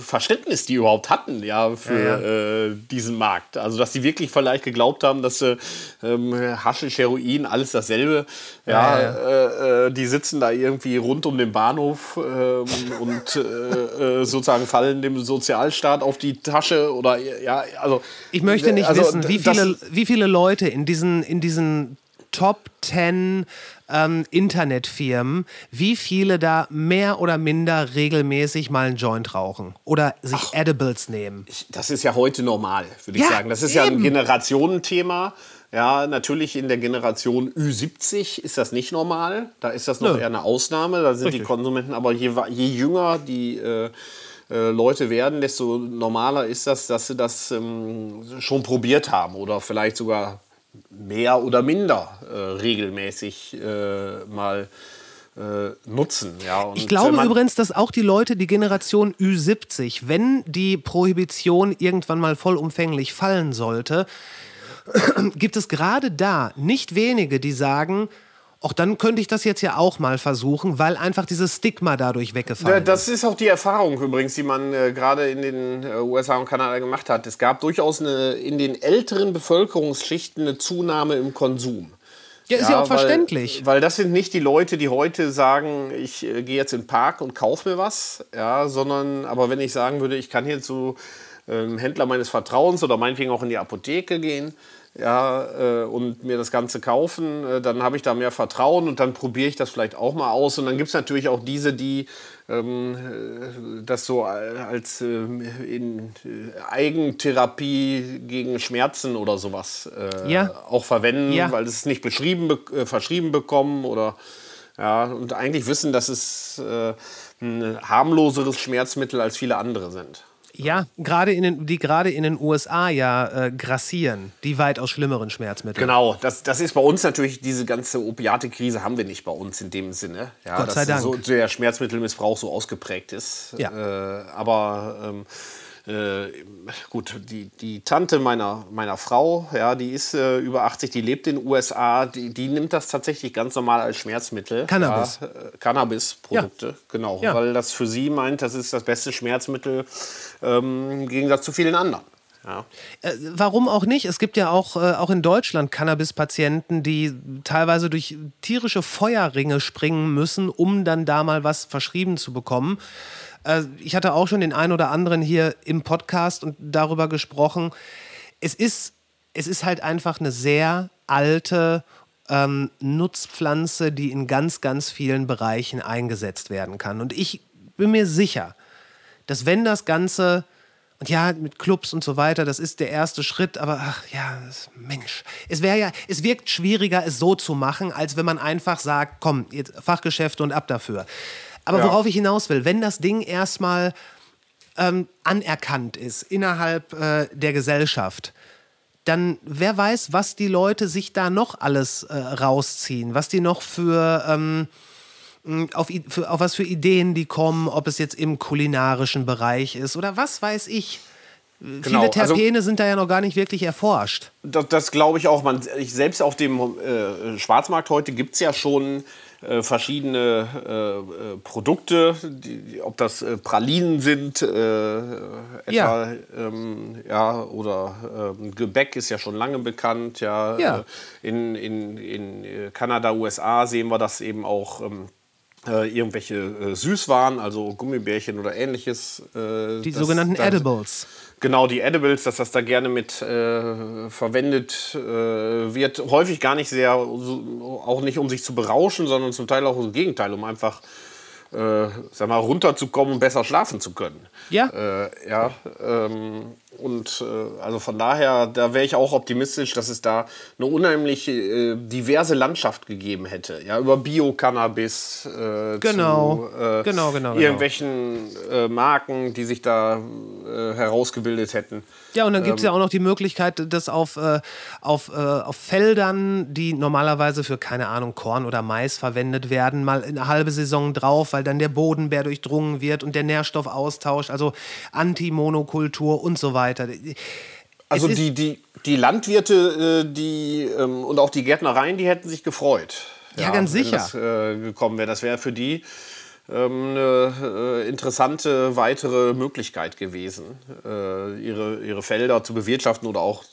Verständnis die überhaupt hatten ja, für Äh, diesen Markt. Also, dass die wirklich vielleicht geglaubt haben, dass äh, ähm, Haschisch, Heroin, alles dasselbe. Ja, Äh, äh, die sitzen da irgendwie rund um den Bahnhof ähm, und äh, äh, sozusagen fallen dem Sozialstaat auf die Tasche oder ja, also. Ich möchte nicht also, wissen, wie viele, wie viele Leute in diesen, in diesen Top 10 ähm, Internetfirmen, wie viele da mehr oder minder regelmäßig mal einen Joint rauchen oder sich Edibles nehmen. Das ist ja heute normal, würde Ja, ich sagen. Das ist ja ein eben. Generationenthema. Ja, natürlich in der Generation Ü70 ist das nicht normal. Da ist das noch Nö. eher eine Ausnahme. Da sind die Richtig. Konsumenten, aber je, je jünger die äh, äh, Leute werden, desto normaler ist das, dass sie das ähm, schon probiert haben oder vielleicht sogar mehr oder minder äh, regelmäßig äh, mal äh, nutzen. Ja, Ich glaube übrigens, dass auch die Leute, die Generation Ü70, wenn die Prohibition irgendwann mal vollumfänglich fallen sollte, <clears throat> gibt es gerade da nicht wenige, die sagen, auch dann könnte ich das jetzt ja auch mal versuchen, weil einfach dieses Stigma dadurch weggefallen ist. Das ist auch die Erfahrung übrigens, die man äh, gerade in den äh, USA und Kanada gemacht hat. Es gab durchaus eine, in den älteren Bevölkerungsschichten eine Zunahme im Konsum. Ja, ist ja, auch verständlich. Weil, weil das sind nicht die Leute, die heute sagen, ich äh, gehe jetzt in den Park und kaufe mir was, ja, sondern, aber wenn ich sagen würde, ich kann hier zu ähm, Händler meines Vertrauens oder meinetwegen auch in die Apotheke gehen, ja, äh, und mir das Ganze kaufen, äh, dann habe ich da mehr Vertrauen und dann probiere ich das vielleicht auch mal aus. Und dann gibt es natürlich auch diese, die ähm, äh, das so als äh, in Eigentherapie gegen Schmerzen oder sowas Ja. auch verwenden, Ja. weil es nicht beschrieben, be- verschrieben bekommen oder ja, und eigentlich wissen, dass es ein harmloseres Schmerzmittel als viele andere sind. Ja, gerade in den, die gerade in den USA ja äh, grassieren, die weitaus schlimmeren Schmerzmittel. Genau, das, das ist bei uns natürlich, diese ganze Opiate-Krise haben wir nicht bei uns in dem Sinne. Ja, Gott sei Dank. So, der Schmerzmittelmissbrauch so ausgeprägt ist. Ja. Äh, aber ähm, äh, gut, die, die Tante meiner, meiner Frau, ja, die ist äh, über 80, die lebt in den USA, die, die nimmt das tatsächlich ganz normal als Schmerzmittel. Cannabis. Ja, äh, Cannabis-Produkte, genau. Ja. Weil das für sie meint, das ist das beste Schmerzmittel ähm, im Gegensatz zu vielen anderen. Ja. Äh, warum auch nicht? Es gibt ja auch, äh, auch in Deutschland Cannabis-Patienten, die teilweise durch tierische Feuerringe springen müssen, um dann da mal was verschrieben zu bekommen. Äh, ich hatte auch schon den einen oder anderen hier im Podcast und darüber gesprochen. Es ist, es ist halt einfach eine sehr alte ähm, Nutzpflanze, die in ganz, ganz vielen Bereichen eingesetzt werden kann. Und ich bin mir sicher, dass wenn das Ganze, und ja, mit Clubs und so weiter, das ist der erste Schritt, aber ach ja, Mensch, es wäre ja, es wirkt schwieriger, es so zu machen, als wenn man einfach sagt, komm, jetzt Fachgeschäfte und ab dafür. Aber Ja. worauf ich hinaus will, wenn das Ding erstmal ähm, anerkannt ist innerhalb äh, der Gesellschaft, dann wer weiß, was die Leute sich da noch alles äh, rausziehen, was die noch für, ähm, auf, für, auf was für Ideen die kommen, ob es jetzt im kulinarischen Bereich ist oder was weiß ich. Genau, Viele also- Terpene sind da ja noch gar nicht wirklich erforscht. Das, das glaube ich auch. Man, ich, selbst auf dem äh, Schwarzmarkt heute gibt es ja schon äh, verschiedene äh, äh, Produkte, die, ob das äh, Pralinen sind, äh, etwa, Ja. Ähm, ja, oder ähm, Gebäck ist ja schon lange bekannt. Ja, Ja. In, in, in Kanada, USA sehen wir das eben auch. Ähm, äh, irgendwelche äh, Süßwaren, also Gummibärchen oder ähnliches. Äh, Die das- sogenannten das- Edibles. Genau, die Edibles, dass das da gerne mit äh, verwendet äh, wird. Häufig gar nicht sehr, auch nicht um sich zu berauschen, sondern zum Teil auch das Gegenteil, um einfach, äh, sag mal, runterzukommen und besser schlafen zu können. Ja. Äh, ja, ähm, und äh, also von daher, da wäre ich auch optimistisch, dass es da eine unheimlich äh, diverse Landschaft gegeben hätte. Ja, über Bio-Cannabis äh, Genau. zu äh, Genau, genau, genau. irgendwelchen äh, Marken, die sich da äh, herausgebildet hätten. Ja, und dann gibt es ja Ähm. auch noch die Möglichkeit, das auf, äh, auf, auf Feldern, die normalerweise für, keine Ahnung, Korn oder Mais verwendet werden, mal eine halbe Saison drauf, weil dann der Bodenbär durchdrungen wird und der Nährstoff austauscht, also Antimonokultur und so weiter. Also Es ist- die, die, die Landwirte äh, die, ähm, und auch die Gärtnereien, die hätten sich gefreut. Ja, ganz wenn sicher. Das äh, gekommen wäre. Das wäre für die ähm, eine äh, interessante weitere Möglichkeit gewesen, äh, ihre, ihre Felder zu bewirtschaften oder auch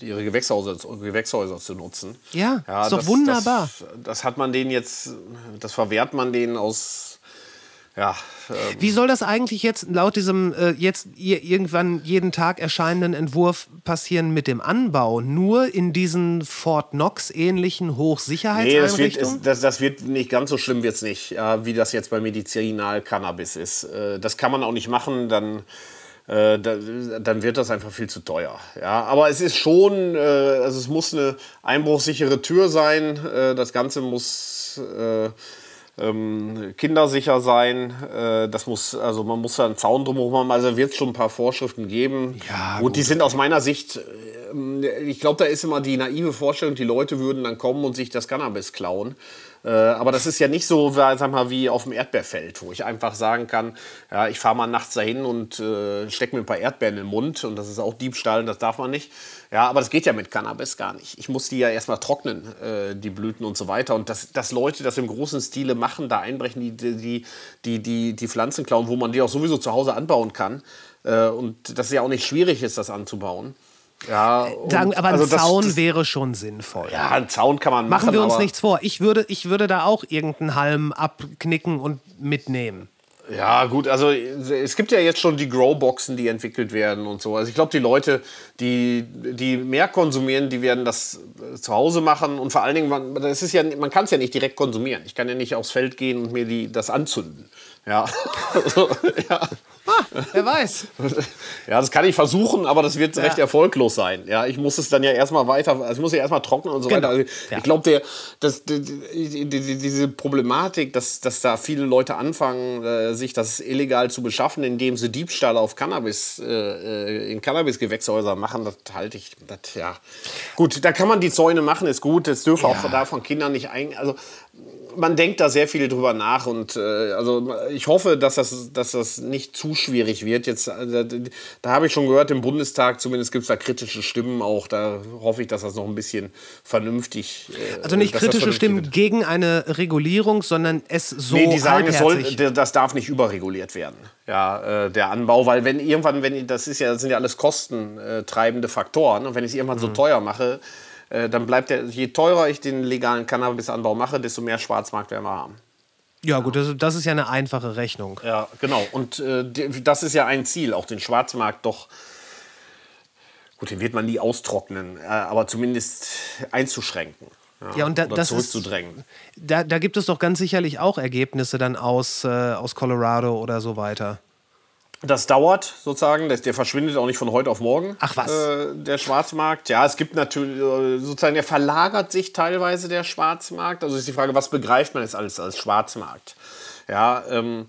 ihre Gewächshäuser, Gewächshäuser zu nutzen. Ja, ist doch wunderbar. Das, das hat man denen jetzt, das verwehrt man denen aus, ja, ähm, Wie soll das eigentlich jetzt laut diesem äh, jetzt irgendwann jeden Tag erscheinenden Entwurf passieren mit dem Anbau? Nur in diesen Fort Knox ähnlichen Nee, das wird, Hochsicherheitseinrichtungen? das, das wird nicht ganz so schlimm wird's nicht, ja, wie das jetzt bei Medizinal-Cannabis ist. Äh, das kann man auch nicht machen, dann, äh, da, dann wird das einfach viel zu teuer. Ja, aber es ist schon, äh, also es muss eine einbruchsichere Tür sein. Äh, das Ganze muss äh, ähm, kindersicher sein. Äh, das muss, also man muss da einen Zaun drumherum haben. Also wird es schon ein paar Vorschriften geben. Ja, gut, die sind aus meiner Sicht äh, ich glaube, da ist immer die naive Vorstellung, die Leute würden dann kommen und sich das Cannabis klauen. Äh, aber das ist ja nicht so, sag mal, wie auf dem Erdbeerfeld, wo ich einfach sagen kann, ja, ich fahre mal nachts dahin und äh, stecke mir ein paar Erdbeeren in den Mund und das ist auch Diebstahl, das darf man nicht. Ja, aber das geht ja mit Cannabis gar nicht. Ich muss die ja erstmal trocknen, äh, die Blüten und so weiter. Und dass, dass Leute das im großen Stile machen, da einbrechen, die, die, die, die, die Pflanzen klauen, wo man die auch sowieso zu Hause anbauen kann. Äh, und dass es ja auch nicht schwierig ist, das anzubauen. Ja, Sagen, aber ein also das- Zaun das, wäre schon sinnvoll. Ja, einen Zaun kann man machen. Machen wir uns nichts vor. Ich würde, ich würde da auch irgendeinen Halm abknicken und mitnehmen. Ja, gut, also es gibt ja jetzt schon die Growboxen, die entwickelt werden und so. Also ich glaube, die Leute, die, die mehr konsumieren, die werden das äh, zu Hause machen und vor allen Dingen, man, das ist ja, man kann es ja nicht direkt konsumieren. Ich kann ja nicht aufs Feld gehen und mir die, das anzünden. Ja. <laughs> Also, ja. Wer weiß. ja, das kann ich versuchen, aber das wird recht erfolglos sein. Ja, ich muss es dann ja erstmal weiter, also ich muss ja erstmal trocknen und so Genau. weiter. Also Ja. Ich glaube, der, das, die, die, die, diese Problematik, dass, dass da viele Leute anfangen, äh, sich das illegal zu beschaffen, indem sie Diebstahl auf Cannabis, äh, äh, in Cannabis-Gewächshäusern machen, das halte ich, das, ja. Gut, da kann man die Zäune machen, ist gut. Das dürfen auch da von Kindern nicht ein, also man denkt da sehr viel drüber nach und äh, also ich hoffe, dass das, dass das nicht zu schwierig wird. Jetzt, äh, da, da habe ich schon gehört, im Bundestag zumindest gibt es da kritische Stimmen auch. Da hoffe ich, dass das noch ein bisschen vernünftig. Äh, Also nicht kritische Stimmen wird. gegen eine Regulierung, sondern es so nee, die sagen, es soll, das darf nicht überreguliert werden. Ja, äh, der Anbau, weil wenn irgendwann, wenn das ist ja, das sind ja alles kostentreibende Faktoren und wenn ich es irgendwann so Mhm. teuer mache, äh, dann bleibt der, je teurer ich den legalen Cannabisanbau mache, desto mehr Schwarzmarkt werden wir haben. ja gut, das, das ist ja eine einfache Rechnung. Ja, genau. Und äh, das ist ja ein Ziel, auch den Schwarzmarkt doch, gut, den wird man nie austrocknen, äh, aber zumindest einzuschränken. Ja, und da, oder das ist, zurückzudrängen. da, da gibt es doch ganz sicherlich auch Ergebnisse dann aus, äh, aus Colorado oder so weiter. Das dauert sozusagen, der verschwindet auch nicht von heute auf morgen. Ach was. Äh, der Schwarzmarkt. Ja, es gibt natürlich äh, sozusagen, der verlagert sich teilweise der Schwarzmarkt. Also ist die Frage, was begreift man jetzt alles als Schwarzmarkt? Ja, ähm,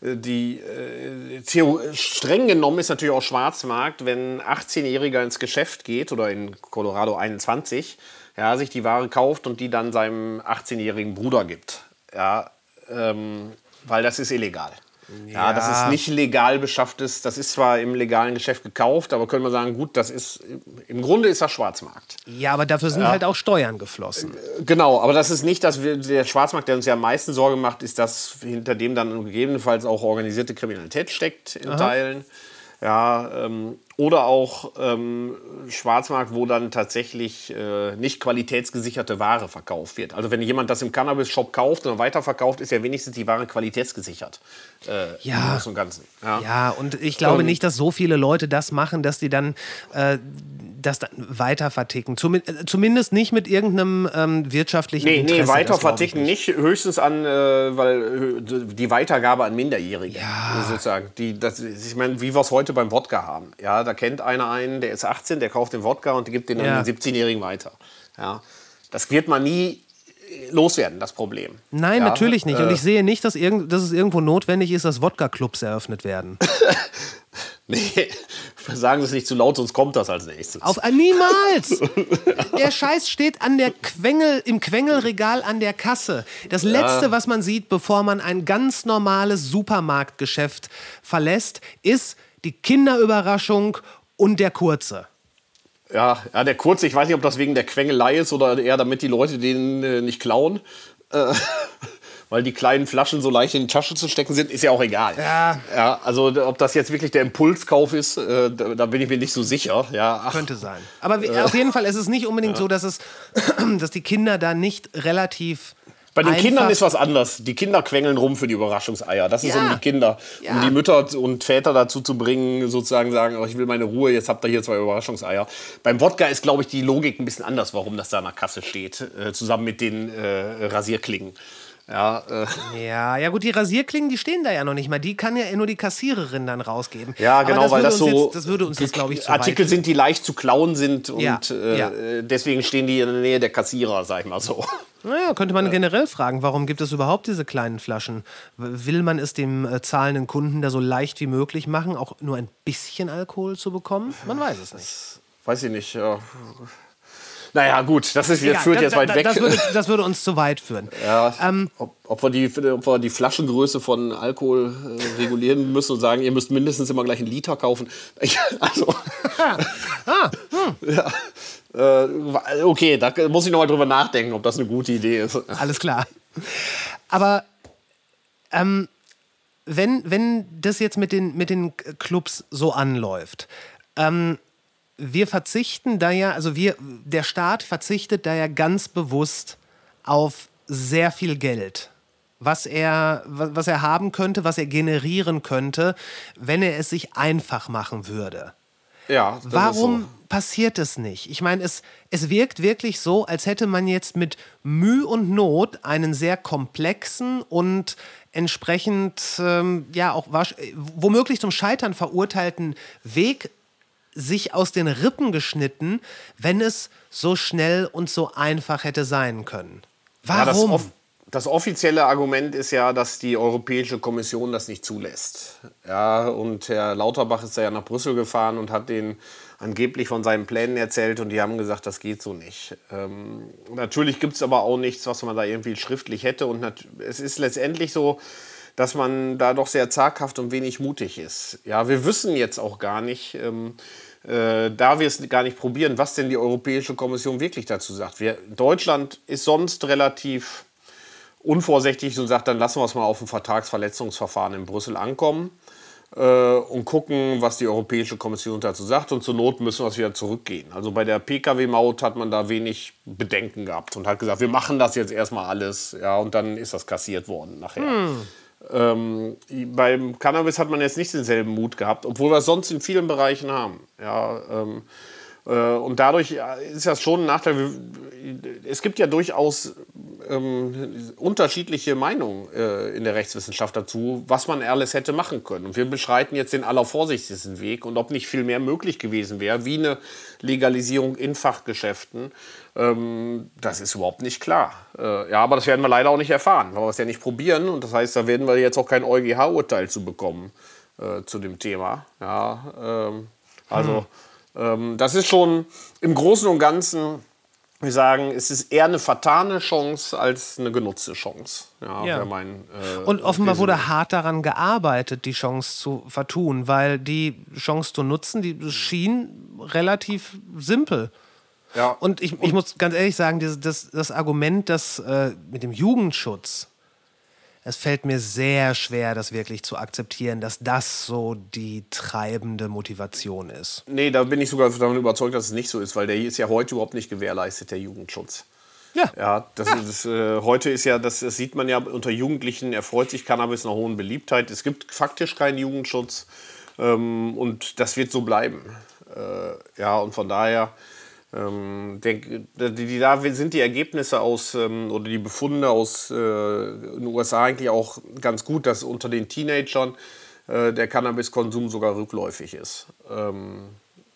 die äh, streng genommen ist natürlich auch Schwarzmarkt, wenn ein 18-Jähriger ins Geschäft geht oder in Colorado 21, ja, sich die Ware kauft und die dann seinem 18-jährigen Bruder gibt. Ja, ähm, weil das ist illegal. Ja, das ist nicht legal beschafftes, das ist zwar im legalen Geschäft gekauft, aber können wir sagen, gut, das ist, im Grunde ist das Schwarzmarkt. Ja, aber dafür sind halt auch Steuern geflossen. Genau, aber das ist nicht, dass wir, der Schwarzmarkt, der uns ja am meisten Sorge macht, ist, dass hinter dem dann gegebenenfalls auch organisierte Kriminalität steckt in Teilen. Ja, ähm, oder auch ähm, Schwarzmarkt, wo dann tatsächlich äh, nicht qualitätsgesicherte Ware verkauft wird. Also wenn jemand das im Cannabis-Shop kauft und weiterverkauft, ist ja wenigstens die Ware qualitätsgesichert. Äh, Ja. Im Großen und Ganzen. Ja. Ja, und ich glaube Ähm, nicht, dass so viele Leute das machen, dass die dann äh, das dann weiter verticken. Zumin äh, zumindest nicht mit irgendeinem ähm, wirtschaftlichen Nee, Interesse. nee, weiter verticken nicht. Höchstens an, äh, weil äh, die Weitergabe an Minderjährige. Sozusagen. Die, das, ich meine, wie wir es heute beim Wodka haben. Ja, da kennt einer einen, der ist 18, der kauft den Wodka und gibt den Ja. an den 17-Jährigen weiter. Ja. Das wird man nie äh, loswerden, das Problem. Nein, ja, natürlich nicht. Und äh, ich sehe nicht, dass, irgend, dass es irgendwo notwendig ist, dass Wodka-Clubs eröffnet werden. <laughs> Nee, <laughs> sagen Sie es nicht zu laut, sonst kommt das als nächstes. Auf äh, niemals! <laughs> Der Scheiß steht an der Quengel, im Quengelregal an der Kasse. Das letzte, was man sieht, bevor man ein ganz normales Supermarktgeschäft verlässt, ist die Kinderüberraschung und der kurze. Ja, ja, der kurze, ich weiß nicht, ob das wegen der Quengelei ist oder eher damit die Leute den äh, nicht klauen. Äh, <laughs> weil die kleinen Flaschen so leicht in die Tasche zu stecken sind, ist ja auch egal. Ja. ja also ob das jetzt wirklich der Impulskauf ist, äh, da, da bin ich mir nicht so sicher. Ja, ach, Könnte sein. Aber Äh. auf jeden Fall ist es nicht unbedingt so, dass, es, <clears throat> dass die Kinder da nicht relativ. Bei den Kindern ist was anders. Die Kinder quengeln rum für die Überraschungseier. Das ist Ja. um die Kinder, Ja. um die Mütter und Väter dazu zu bringen, sozusagen sagen, oh, ich will meine Ruhe, jetzt habt ihr hier zwei Überraschungseier. Beim Wodka ist, glaube ich, die Logik ein bisschen anders, warum das da an der Kasse steht, äh, zusammen mit den äh, Rasierklingen. Ja, äh, Ja, ja gut, die Rasierklingen, die stehen da ja noch nicht mal. Die kann ja nur die Kassiererin dann rausgeben. Ja, genau, das weil das so Jetzt, das würde uns jetzt, glaube ich, zu Artikel sind, die leicht zu klauen sind und Ja, äh, ja. deswegen stehen die in der Nähe der Kassierer, sag ich mal so. Naja, könnte man generell fragen, warum gibt es überhaupt diese kleinen Flaschen? Will man es dem äh, zahlenden Kunden da so leicht wie möglich machen, auch nur ein bisschen Alkohol zu bekommen? Man weiß es nicht. weiß ich nicht. Ja. Naja, gut, das ist, Egal, führt da- jetzt da- weit da- weg. Das würde, das würde uns zu weit führen. Ja, Ähm, ob, ob, wir die, ob wir die Flaschengröße von Alkohol äh, regulieren müssen und sagen, ihr müsst mindestens immer gleich einen Liter kaufen. <laughs> Ich, also, Ah, <laughs> ja, äh, okay, da muss ich noch mal drüber nachdenken, ob das eine gute Idee ist. Alles klar. Aber ähm, wenn, wenn das jetzt mit den, mit den Clubs so anläuft, ähm, wir verzichten da ja, also wir, der Staat verzichtet da ja ganz bewusst auf sehr viel Geld, was er, wa- was er haben könnte, was er generieren könnte, wenn er es sich einfach machen würde. Ja, das Warum so. passiert es nicht? Ich meine, es, es wirkt wirklich so, als hätte man jetzt mit Mühe und Not einen sehr komplexen und entsprechend, ähm, ja, auch womöglich zum Scheitern verurteilten Weg sich aus den Rippen geschnitten, wenn es so schnell und so einfach hätte sein können. Ja, das, Warum? das offizielle Argument ist ja, dass die Europäische Kommission das nicht zulässt. Ja, und Herr Lauterbach ist da ja nach Brüssel gefahren und hat denen angeblich von seinen Plänen erzählt und die haben gesagt, das geht so nicht. Ähm, natürlich gibt es aber auch nichts, was man da irgendwie schriftlich hätte und es ist letztendlich so, dass man da doch sehr zaghaft und wenig mutig ist. Ja, wir wissen jetzt auch gar nicht, ähm, äh, da wir es gar nicht probieren, was denn die Europäische Kommission wirklich dazu sagt. Wir, Deutschland ist sonst relativ unvorsichtig und sagt, dann lassen wir es mal auf ein Vertragsverletzungsverfahren in Brüssel ankommen äh, und gucken, was die Europäische Kommission dazu sagt. Und zur Not müssen wir es wieder zurückgehen. Also bei der Pkw-Maut hat man da wenig Bedenken gehabt und hat gesagt, wir machen das jetzt erstmal alles. Ja, und dann ist das kassiert worden nachher. Ähm, beim Cannabis hat man jetzt nicht denselben Mut gehabt, obwohl wir es sonst in vielen Bereichen haben. Ja, ähm, äh, und dadurch ist das schon ein Nachteil. Es gibt ja durchaus ähm, unterschiedliche Meinungen äh, in der Rechtswissenschaft dazu, was man alles hätte machen können. Und wir beschreiten jetzt den allervorsichtigsten Weg und ob nicht viel mehr möglich gewesen wäre, wie eine Legalisierung in Fachgeschäften, ähm, das ist überhaupt nicht klar. Äh, ja, aber das werden wir leider auch nicht erfahren, weil wir es ja nicht probieren. Und das heißt, da werden wir jetzt auch kein EuGH-Urteil zu bekommen äh, zu dem Thema. Ja, ähm, also ähm, das ist schon im Großen und Ganzen, wir sagen, es ist eher eine vertane Chance als eine genutzte Chance. Ja, Ja. mein, äh, Und offenbar wurde hart daran gearbeitet, die Chance zu vertun, weil die Chance zu nutzen, die schien relativ simpel. Ja. Und ich, ich muss ganz ehrlich sagen, dieses, das, das Argument, das äh, mit dem Jugendschutz, es fällt mir sehr schwer, das wirklich zu akzeptieren, dass das so die treibende Motivation ist. Nee, da bin ich sogar davon überzeugt, dass es nicht so ist, weil der ist ja heute überhaupt nicht gewährleistet, der Jugendschutz. Ja. Ja, das Ist, äh, heute ist ja, das, das sieht man ja unter Jugendlichen, erfreut sich Cannabis einer hohen Beliebtheit. Es gibt faktisch keinen Jugendschutz ähm, und das wird so bleiben. Äh, ja, und von daher ähm, die, die, da sind die Ergebnisse aus ähm, oder die Befunde aus äh, den USA eigentlich auch ganz gut, dass unter den Teenagern äh, der Cannabiskonsum sogar rückläufig ist. Ähm,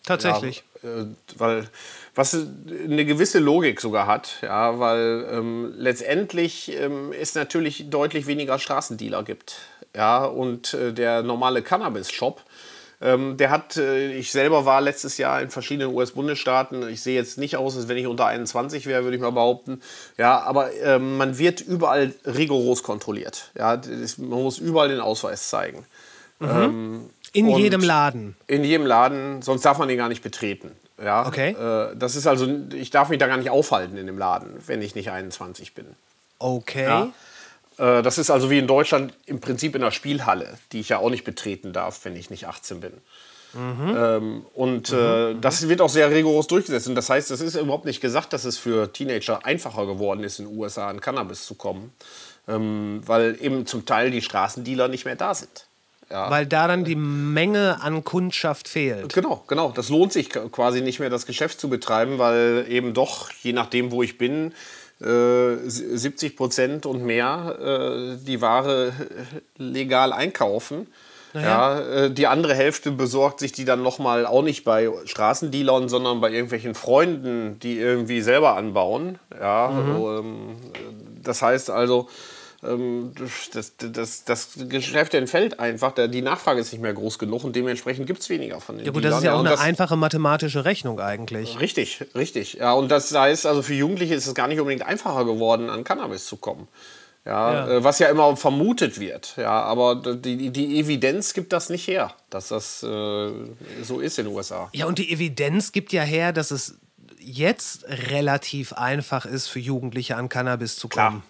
Tatsächlich. ja, äh, weil was eine gewisse Logik sogar hat, ja, weil ähm, letztendlich ähm, es natürlich deutlich weniger Straßendealer gibt. Ja, und äh, der normale Cannabis-Shop, ähm, der hat, äh, ich selber war letztes Jahr in verschiedenen US-Bundesstaaten, ich sehe jetzt nicht aus, als wenn ich unter 21 wäre, würde ich mal behaupten. Ja, aber ähm, man wird überall rigoros kontrolliert. Ja, das, man muss überall den Ausweis zeigen. Ähm, In jedem Laden. in jedem Laden, sonst darf man den gar nicht betreten. Ja? Okay. Äh, das ist also, ich darf mich da gar nicht aufhalten in dem Laden, wenn ich nicht 21 bin. Okay. Ja. Äh, das ist also wie in Deutschland im Prinzip in der Spielhalle, die ich ja auch nicht betreten darf, wenn ich nicht 18 bin. Ähm, und äh, das wird auch sehr rigoros durchgesetzt. Und das heißt, es ist überhaupt nicht gesagt, dass es für Teenager einfacher geworden ist, in den USA an Cannabis zu kommen, ähm, weil eben zum Teil die Straßendealer nicht mehr da sind. Weil da dann die Menge an Kundschaft fehlt. Genau, genau. Das lohnt sich quasi nicht mehr, das Geschäft zu betreiben, weil eben doch, je nachdem, wo ich bin, 70 Prozent und mehr äh, die Ware äh, legal einkaufen. Ja, äh, die andere Hälfte besorgt sich die dann nochmal auch nicht bei Straßendealern, sondern bei irgendwelchen Freunden, die irgendwie selber anbauen. Ja, ähm, das heißt also, das, das, das Geschäft entfällt einfach. Die Nachfrage ist nicht mehr groß genug und dementsprechend gibt es weniger von den Ja gut, das ist ja auch eine einfache mathematische Rechnung eigentlich. Richtig, richtig. Ja, und das heißt, also für Jugendliche ist es gar nicht unbedingt einfacher geworden, an Cannabis zu kommen. Ja, Ja. Äh, was ja immer vermutet wird. Ja, aber die, die Evidenz gibt das nicht her, dass das äh, so ist in den USA. Ja, und die Evidenz gibt ja her, dass es jetzt relativ einfach ist, für Jugendliche an Cannabis zu kommen. Klar.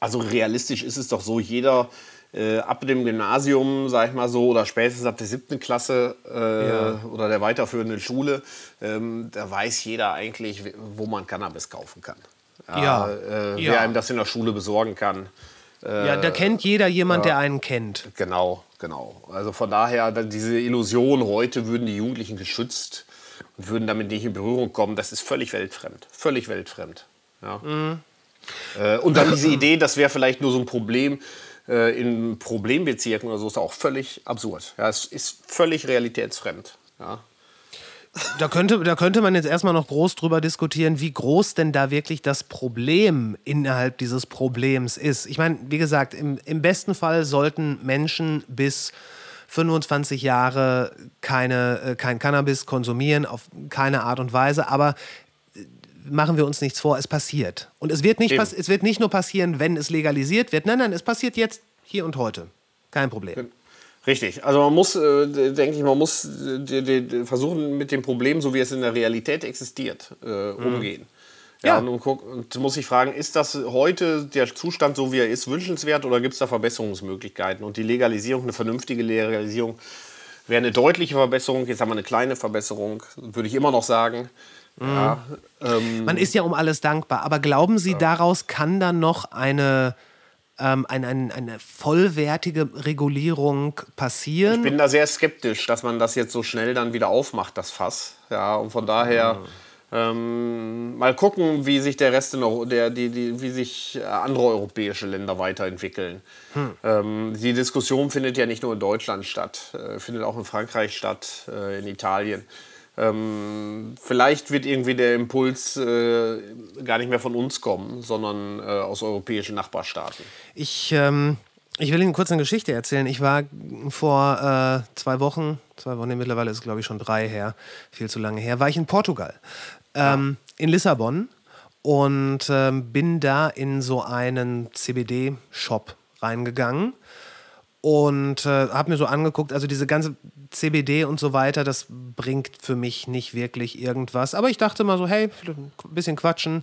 Also realistisch ist es doch so, jeder äh, ab dem Gymnasium, sag ich mal so, oder spätestens ab der siebten Klasse äh, Ja. oder der weiterführenden Schule, ähm, da weiß jeder eigentlich, wo man Cannabis kaufen kann. Ja. Äh, Ja. Wer einem das in der Schule besorgen kann. Ja, da kennt jeder jemand, der einen kennt. Genau, genau. Also von daher, diese Illusion, heute würden die Jugendlichen geschützt und würden damit nicht in Berührung kommen, das ist völlig weltfremd. Völlig weltfremd. Ja. Äh, und dann diese Idee, das wäre vielleicht nur so ein Problem äh, in Problembezirken oder so, ist auch völlig absurd. Ja, es ist völlig realitätsfremd. Ja. Da könnte, da könnte man jetzt erstmal noch groß drüber diskutieren, wie groß denn da wirklich das Problem innerhalb dieses Problems ist. Ich meine, wie gesagt, im, im besten Fall sollten Menschen bis 25 Jahre keine, äh, kein Cannabis konsumieren, auf keine Art und Weise, aber machen wir uns nichts vor, es passiert. Und es wird, nicht pass es wird nicht nur passieren, wenn es legalisiert wird, nein, nein, es passiert jetzt, hier und heute. Kein Problem. Richtig. Also man muss, äh, denke ich, man muss äh, versuchen mit dem Problem, so wie es in der Realität existiert, äh, umgehen. Ja, Ja. Und, und, muss ich fragen, ist das heute der Zustand, so wie er ist, wünschenswert oder gibt es da Verbesserungsmöglichkeiten? Und die Legalisierung, eine vernünftige Legalisierung, wäre eine deutliche Verbesserung. Jetzt haben wir eine kleine Verbesserung, würde ich immer noch sagen. Ja, ähm, Man ist ja um alles dankbar. Aber glauben Sie, daraus kann dann noch eine, ähm, ein, ein, eine vollwertige Regulierung passieren? Ich bin da sehr skeptisch, dass man das jetzt so schnell dann wieder aufmacht, das Fass. Ja, und von daher ähm, mal gucken, wie sich der Rest in Euro, der, die, die, wie sich äh, andere europäische Länder weiterentwickeln. Ähm, die Diskussion findet ja nicht nur in Deutschland statt, äh, findet auch in Frankreich statt, äh, in Italien. Ähm, vielleicht wird irgendwie der Impuls äh, gar nicht mehr von uns kommen, sondern äh, aus europäischen Nachbarstaaten. Ich, ähm, ich will Ihnen kurz eine Geschichte erzählen. Ich war vor äh, zwei Wochen, zwei Wochen, nee, mittlerweile ist es glaube ich schon drei her, viel zu lange her, war ich in Portugal, ähm, in Lissabon und ähm, bin da in so einen CBD-Shop reingegangen und äh, habe mir so angeguckt, also diese ganze CBD und so weiter, das bringt für mich nicht wirklich irgendwas. Aber ich dachte mal so, hey, ein bisschen quatschen.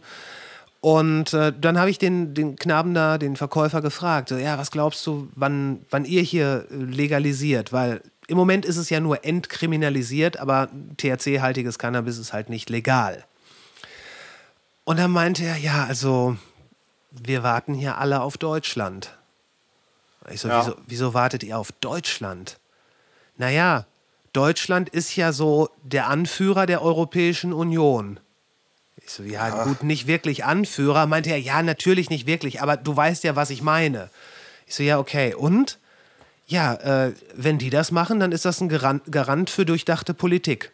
Und äh, dann habe ich den, den Knaben da, den Verkäufer gefragt, so, ja, was glaubst du, wann, wann ihr hier legalisiert? Weil im Moment ist es ja nur entkriminalisiert, aber THC-haltiges Cannabis ist halt nicht legal. Und dann meinte er, ja, also wir warten hier alle auf Deutschland. Ich so, Ja. wieso, wieso wartet ihr auf Deutschland? Naja, Deutschland ist ja so der Anführer der Europäischen Union. Ich so, ja, gut, nicht wirklich Anführer. Meinte er, ja, natürlich nicht wirklich, aber du weißt ja, was ich meine. Ich so, ja, okay. Und? Ja, äh, wenn die das machen, dann ist das ein Garant, Garant für durchdachte Politik.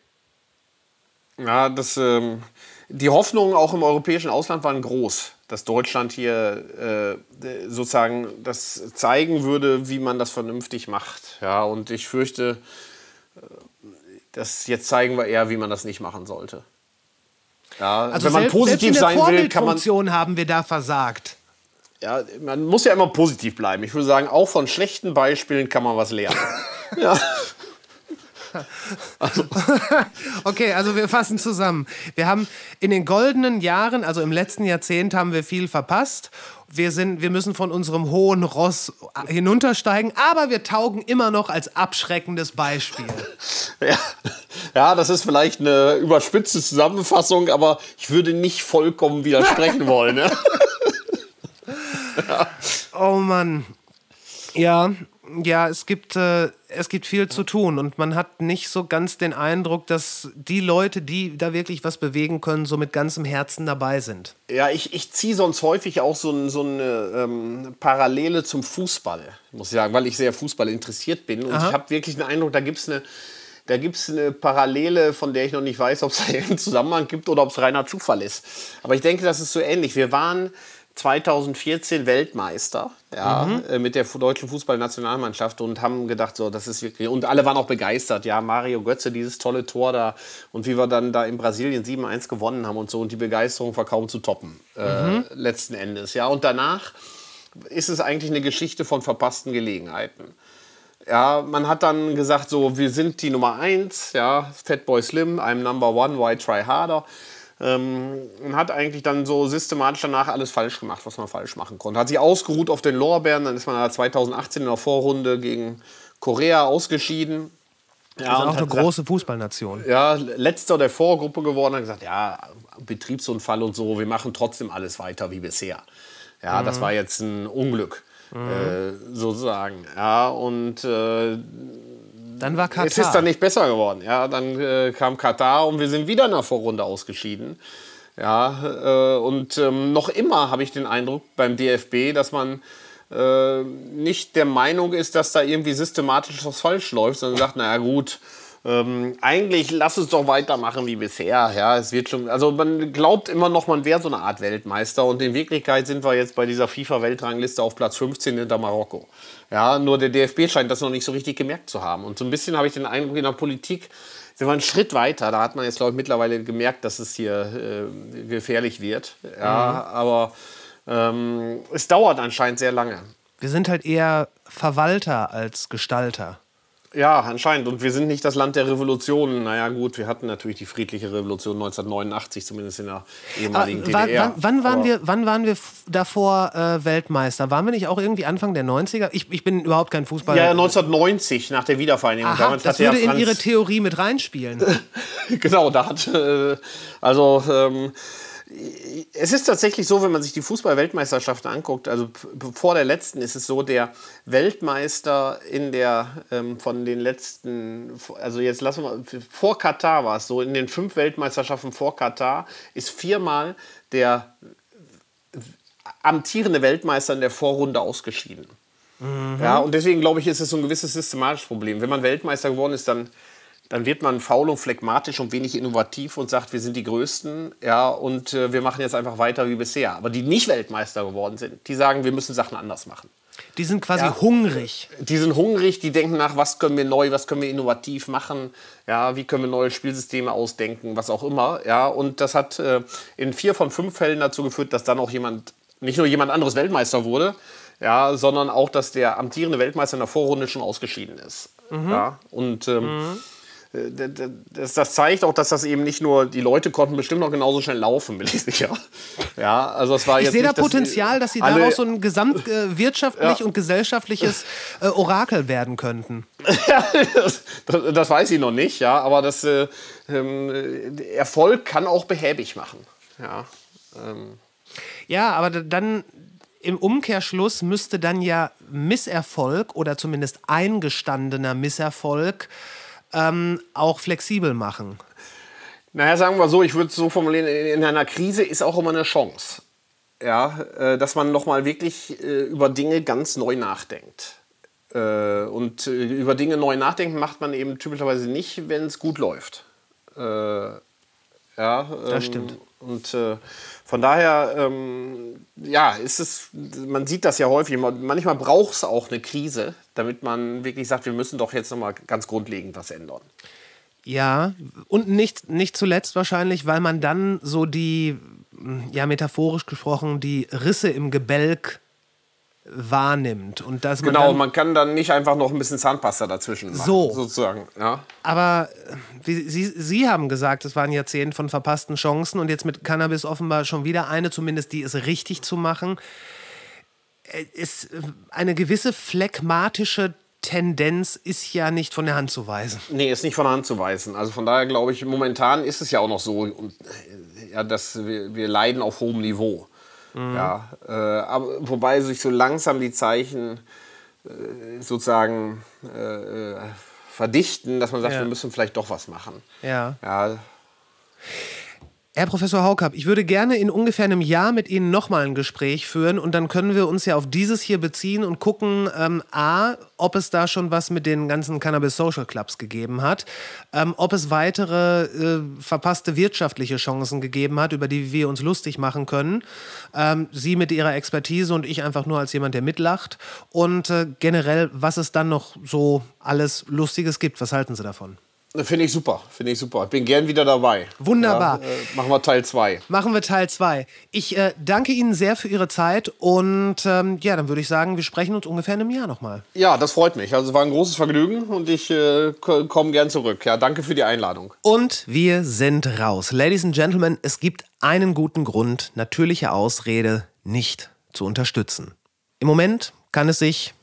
Ja, das, ähm, die Hoffnungen auch im europäischen Ausland waren groß, dass Deutschland hier äh, sozusagen das zeigen würde, wie man das vernünftig macht. Ja, und ich fürchte, äh, das jetzt zeigen wir eher, wie man das nicht machen sollte. Ja, Also wenn man selbst, selbst in positiv der sein will, kann man, haben wir da versagt. ja, man muss ja immer positiv bleiben. Ich würde sagen, auch von schlechten Beispielen kann man was lernen. <laughs> ja. <laughs> Okay, also wir fassen zusammen. Wir haben in den goldenen Jahren, also im letzten Jahrzehnt, haben wir viel verpasst. Wir, sind, wir müssen von unserem hohen Ross hinuntersteigen, aber wir taugen immer noch als abschreckendes Beispiel. <laughs> Ja. ja, das ist vielleicht eine überspitzte Zusammenfassung, aber ich würde nicht vollkommen widersprechen wollen. Ne? <laughs> Oh Mann. Ja, ja, es gibt, äh, es gibt viel zu tun und man hat nicht so ganz den Eindruck, dass die Leute, die da wirklich was bewegen können, so mit ganzem Herzen dabei sind. Ja, ich, ich ziehe sonst häufig auch so, ein, so eine ähm, Parallele zum Fußball, muss ich sagen, weil ich sehr Fußball interessiert bin. Und Aha. ich habe wirklich den Eindruck, da gibt es eine, da gibt's eine Parallele, von der ich noch nicht weiß, ob es einen Zusammenhang gibt oder ob es reiner Zufall ist. Aber ich denke, das ist so ähnlich. Wir waren 2014 Weltmeister ja, äh, mit der deutschen Fußballnationalmannschaft und haben gedacht, so, das ist wirklich. Und alle waren auch begeistert. Ja, Mario Götze, dieses tolle Tor da. Und wie wir dann da in Brasilien 7-1 gewonnen haben und so. Und die Begeisterung war kaum zu toppen, äh, letzten Endes. Ja, und danach ist es eigentlich eine Geschichte von verpassten Gelegenheiten. Ja, man hat dann gesagt, so, wir sind die Nummer eins, ja, Fatboy Slim, I'm number one, why try harder? Ähm, und hat eigentlich dann so systematisch danach alles falsch gemacht, was man falsch machen konnte. Hat sich ausgeruht auf den Lorbeeren, dann ist man da 2018 in der Vorrunde gegen Korea ausgeschieden. Ja, Das ist und auch eine gesagt, große Fußballnation. ja, letzter der Vorgruppe geworden, hat gesagt, ja, Betriebsunfall und so, wir machen trotzdem alles weiter wie bisher. Ja, das war jetzt ein Unglück, äh, sozusagen. Ja, und äh, Dann war Katar. es ist dann nicht besser geworden. Ja, dann äh, kam Katar und wir sind wieder in der Vorrunde ausgeschieden. Ja, äh, und ähm, noch immer habe ich den Eindruck beim DFB, dass man äh, nicht der Meinung ist, dass da irgendwie systematisch was falsch läuft, sondern sagt, naja gut, ähm, eigentlich lass es doch weitermachen wie bisher. Ja, es wird schon, also man glaubt immer noch, man wäre so eine Art Weltmeister und in Wirklichkeit sind wir jetzt bei dieser FIFA-Weltrangliste auf Platz 15 hinter Marokko. Ja, nur der DFB scheint das noch nicht so richtig gemerkt zu haben. Und so ein bisschen habe ich den Eindruck, in der Politik sind wir einen Schritt weiter. Da hat man jetzt, glaube ich, mittlerweile gemerkt, dass es hier äh, gefährlich wird. Ja, aber ähm, es dauert anscheinend sehr lange. Wir sind halt eher Verwalter als Gestalter. Ja, anscheinend. Und wir sind nicht das Land der Revolutionen. Naja, gut, wir hatten natürlich die friedliche Revolution 1989, zumindest in der Aber ehemaligen wann, DDR. wann, wann, waren Aber- wir, wann waren wir davor äh, Weltmeister? Waren wir nicht auch irgendwie Anfang der 90er? Ich, ich bin überhaupt kein Fußballer. Ja, 1990 nach der Wiedervereinigung. Aha, das hatte ja würde in Ihre Theorie mit reinspielen. <laughs> genau, da hat äh, also ähm, es ist tatsächlich so, wenn man sich die Fußball-Weltmeisterschaften anguckt, also vor der letzten ist es so, der Weltmeister in der ähm, von den letzten, also jetzt lassen wir vor Katar war es so, in den fünf Weltmeisterschaften vor Katar ist viermal der amtierende Weltmeister in der Vorrunde ausgeschieden. Ja, und deswegen glaube ich, ist es so ein gewisses systematisches Problem. Wenn man Weltmeister geworden ist, dann, dann wird man faul und phlegmatisch und wenig innovativ und sagt, wir sind die Größten, ja, und äh, wir machen jetzt einfach weiter wie bisher. Aber die nicht Weltmeister geworden sind, die sagen, wir müssen Sachen anders machen. Die sind quasi hungrig. Die sind hungrig, die denken nach, was können wir neu, was können wir innovativ machen, ja, wie können wir neue Spielsysteme ausdenken, was auch immer, ja, und das hat äh, in vier von fünf Fällen dazu geführt, dass dann auch jemand, nicht nur jemand anderes Weltmeister wurde, ja, sondern auch, dass der amtierende Weltmeister in der Vorrunde schon ausgeschieden ist. Ja, und ähm, äh, d- das, das zeigt auch, dass das eben nicht nur, die Leute konnten bestimmt noch genauso schnell laufen, <laughs> bin ich sicher. Ja, also es war Ich jetzt sehe da nicht, dass Potenzial, dass sie daraus so ein gesamtwirtschaftlich Ja. und gesellschaftliches äh, Orakel werden könnten. <laughs> das, das, das weiß ich noch nicht, ja, aber das äh, äh, Erfolg kann auch behäbig machen. Ja, ähm, Ja, aber dann im Umkehrschluss müsste dann ja Misserfolg oder zumindest eingestandener Misserfolg ähm, auch flexibel machen. naja, sagen wir so, ich würde es so formulieren, in einer Krise ist auch immer eine Chance. Ja, äh, dass man nochmal wirklich äh, über Dinge ganz neu nachdenkt. Äh, und über Dinge neu nachdenken macht man eben typischerweise nicht, wenn es gut läuft. Ja, ähm, stimmt. Und äh, von daher, ähm, ja, ist es, man sieht das ja häufig. man- Manchmal braucht es auch eine Krise, damit man wirklich sagt, wir müssen doch jetzt nochmal ganz grundlegend was ändern. Ja, und nicht, nicht zuletzt wahrscheinlich, weil man dann so die, ja metaphorisch gesprochen, die Risse im Gebälk wahrnimmt. Und dass man Genau, dann, man kann dann nicht einfach noch ein bisschen Zahnpasta dazwischen machen. So. Sozusagen, ja. Aber äh, wie, Sie, Sie haben gesagt, es war ein Jahrzehnt von verpassten Chancen und jetzt mit Cannabis offenbar schon wieder eine, zumindest die ist richtig zu machen. Äh, Ist, äh, eine gewisse phlegmatische Tendenz ist ja nicht von der Hand zu weisen. Nee, ist nicht von der Hand zu weisen. Also von daher glaube ich, momentan ist es ja auch noch so, äh, ja, dass wir, wir leiden auf hohem Niveau. Ja, äh, aber, wobei sich so langsam die Zeichen äh, sozusagen äh, äh, verdichten, dass man sagt, Ja. wir müssen vielleicht doch was machen. Ja. Ja, Herr Professor Haukapp, ich würde gerne in ungefähr einem Jahr mit Ihnen nochmal ein Gespräch führen und dann können wir uns ja auf dieses hier beziehen und gucken, ähm, a, ob es da schon was mit den ganzen Cannabis Social Clubs gegeben hat, ähm, ob es weitere äh, verpasste wirtschaftliche Chancen gegeben hat, über die wir uns lustig machen können. Ähm, Sie mit Ihrer Expertise und ich einfach nur als jemand, der mitlacht. Und äh, generell, was es dann noch so alles Lustiges gibt. Was halten Sie davon? Finde ich super, finde ich super. Bin gern wieder dabei. Wunderbar. Ja, äh, machen wir Teil 2. Machen wir Teil 2. Ich äh, danke Ihnen sehr für Ihre Zeit und ähm, ja, dann würde ich sagen, wir sprechen uns ungefähr in einem Jahr nochmal. Ja, das freut mich. Also es war ein großes Vergnügen und ich äh, komme gern zurück. Ja, danke für die Einladung. Und wir sind raus. Ladies and Gentlemen, es gibt einen guten Grund, natürliche Ausrede nicht zu unterstützen. Im Moment kann es sich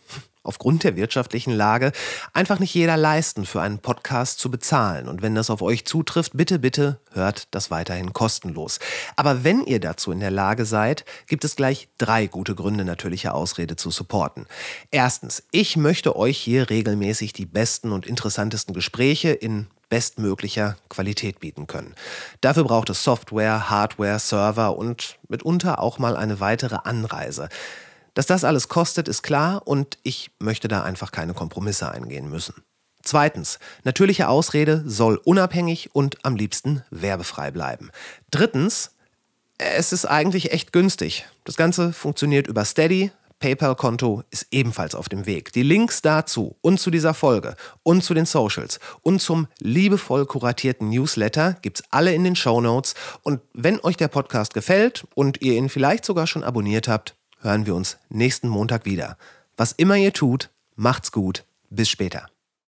aufgrund der wirtschaftlichen Lage einfach nicht jeder leisten, für einen Podcast zu bezahlen. Und wenn das auf euch zutrifft, bitte, bitte hört das weiterhin kostenlos. Aber wenn ihr dazu in der Lage seid, gibt es gleich drei gute Gründe, natürliche Ausrede zu supporten. Erstens, ich möchte euch hier regelmäßig die besten und interessantesten Gespräche in bestmöglicher Qualität bieten können. Dafür braucht es Software, Hardware, Server und mitunter auch mal eine weitere Anreise. Dass das alles kostet, ist klar und ich möchte da einfach keine Kompromisse eingehen müssen. Zweitens, natürliche Ausrede soll unabhängig und am liebsten werbefrei bleiben. Drittens, es ist eigentlich echt günstig. Das Ganze funktioniert über Steady. PayPal-Konto ist ebenfalls auf dem Weg. Die Links dazu und zu dieser Folge und zu den Socials und zum liebevoll kuratierten Newsletter gibt's alle in den Show Notes. Und wenn euch der Podcast gefällt und ihr ihn vielleicht sogar schon abonniert habt, hören wir uns nächsten Montag wieder. Was immer ihr tut, macht's gut. Bis später.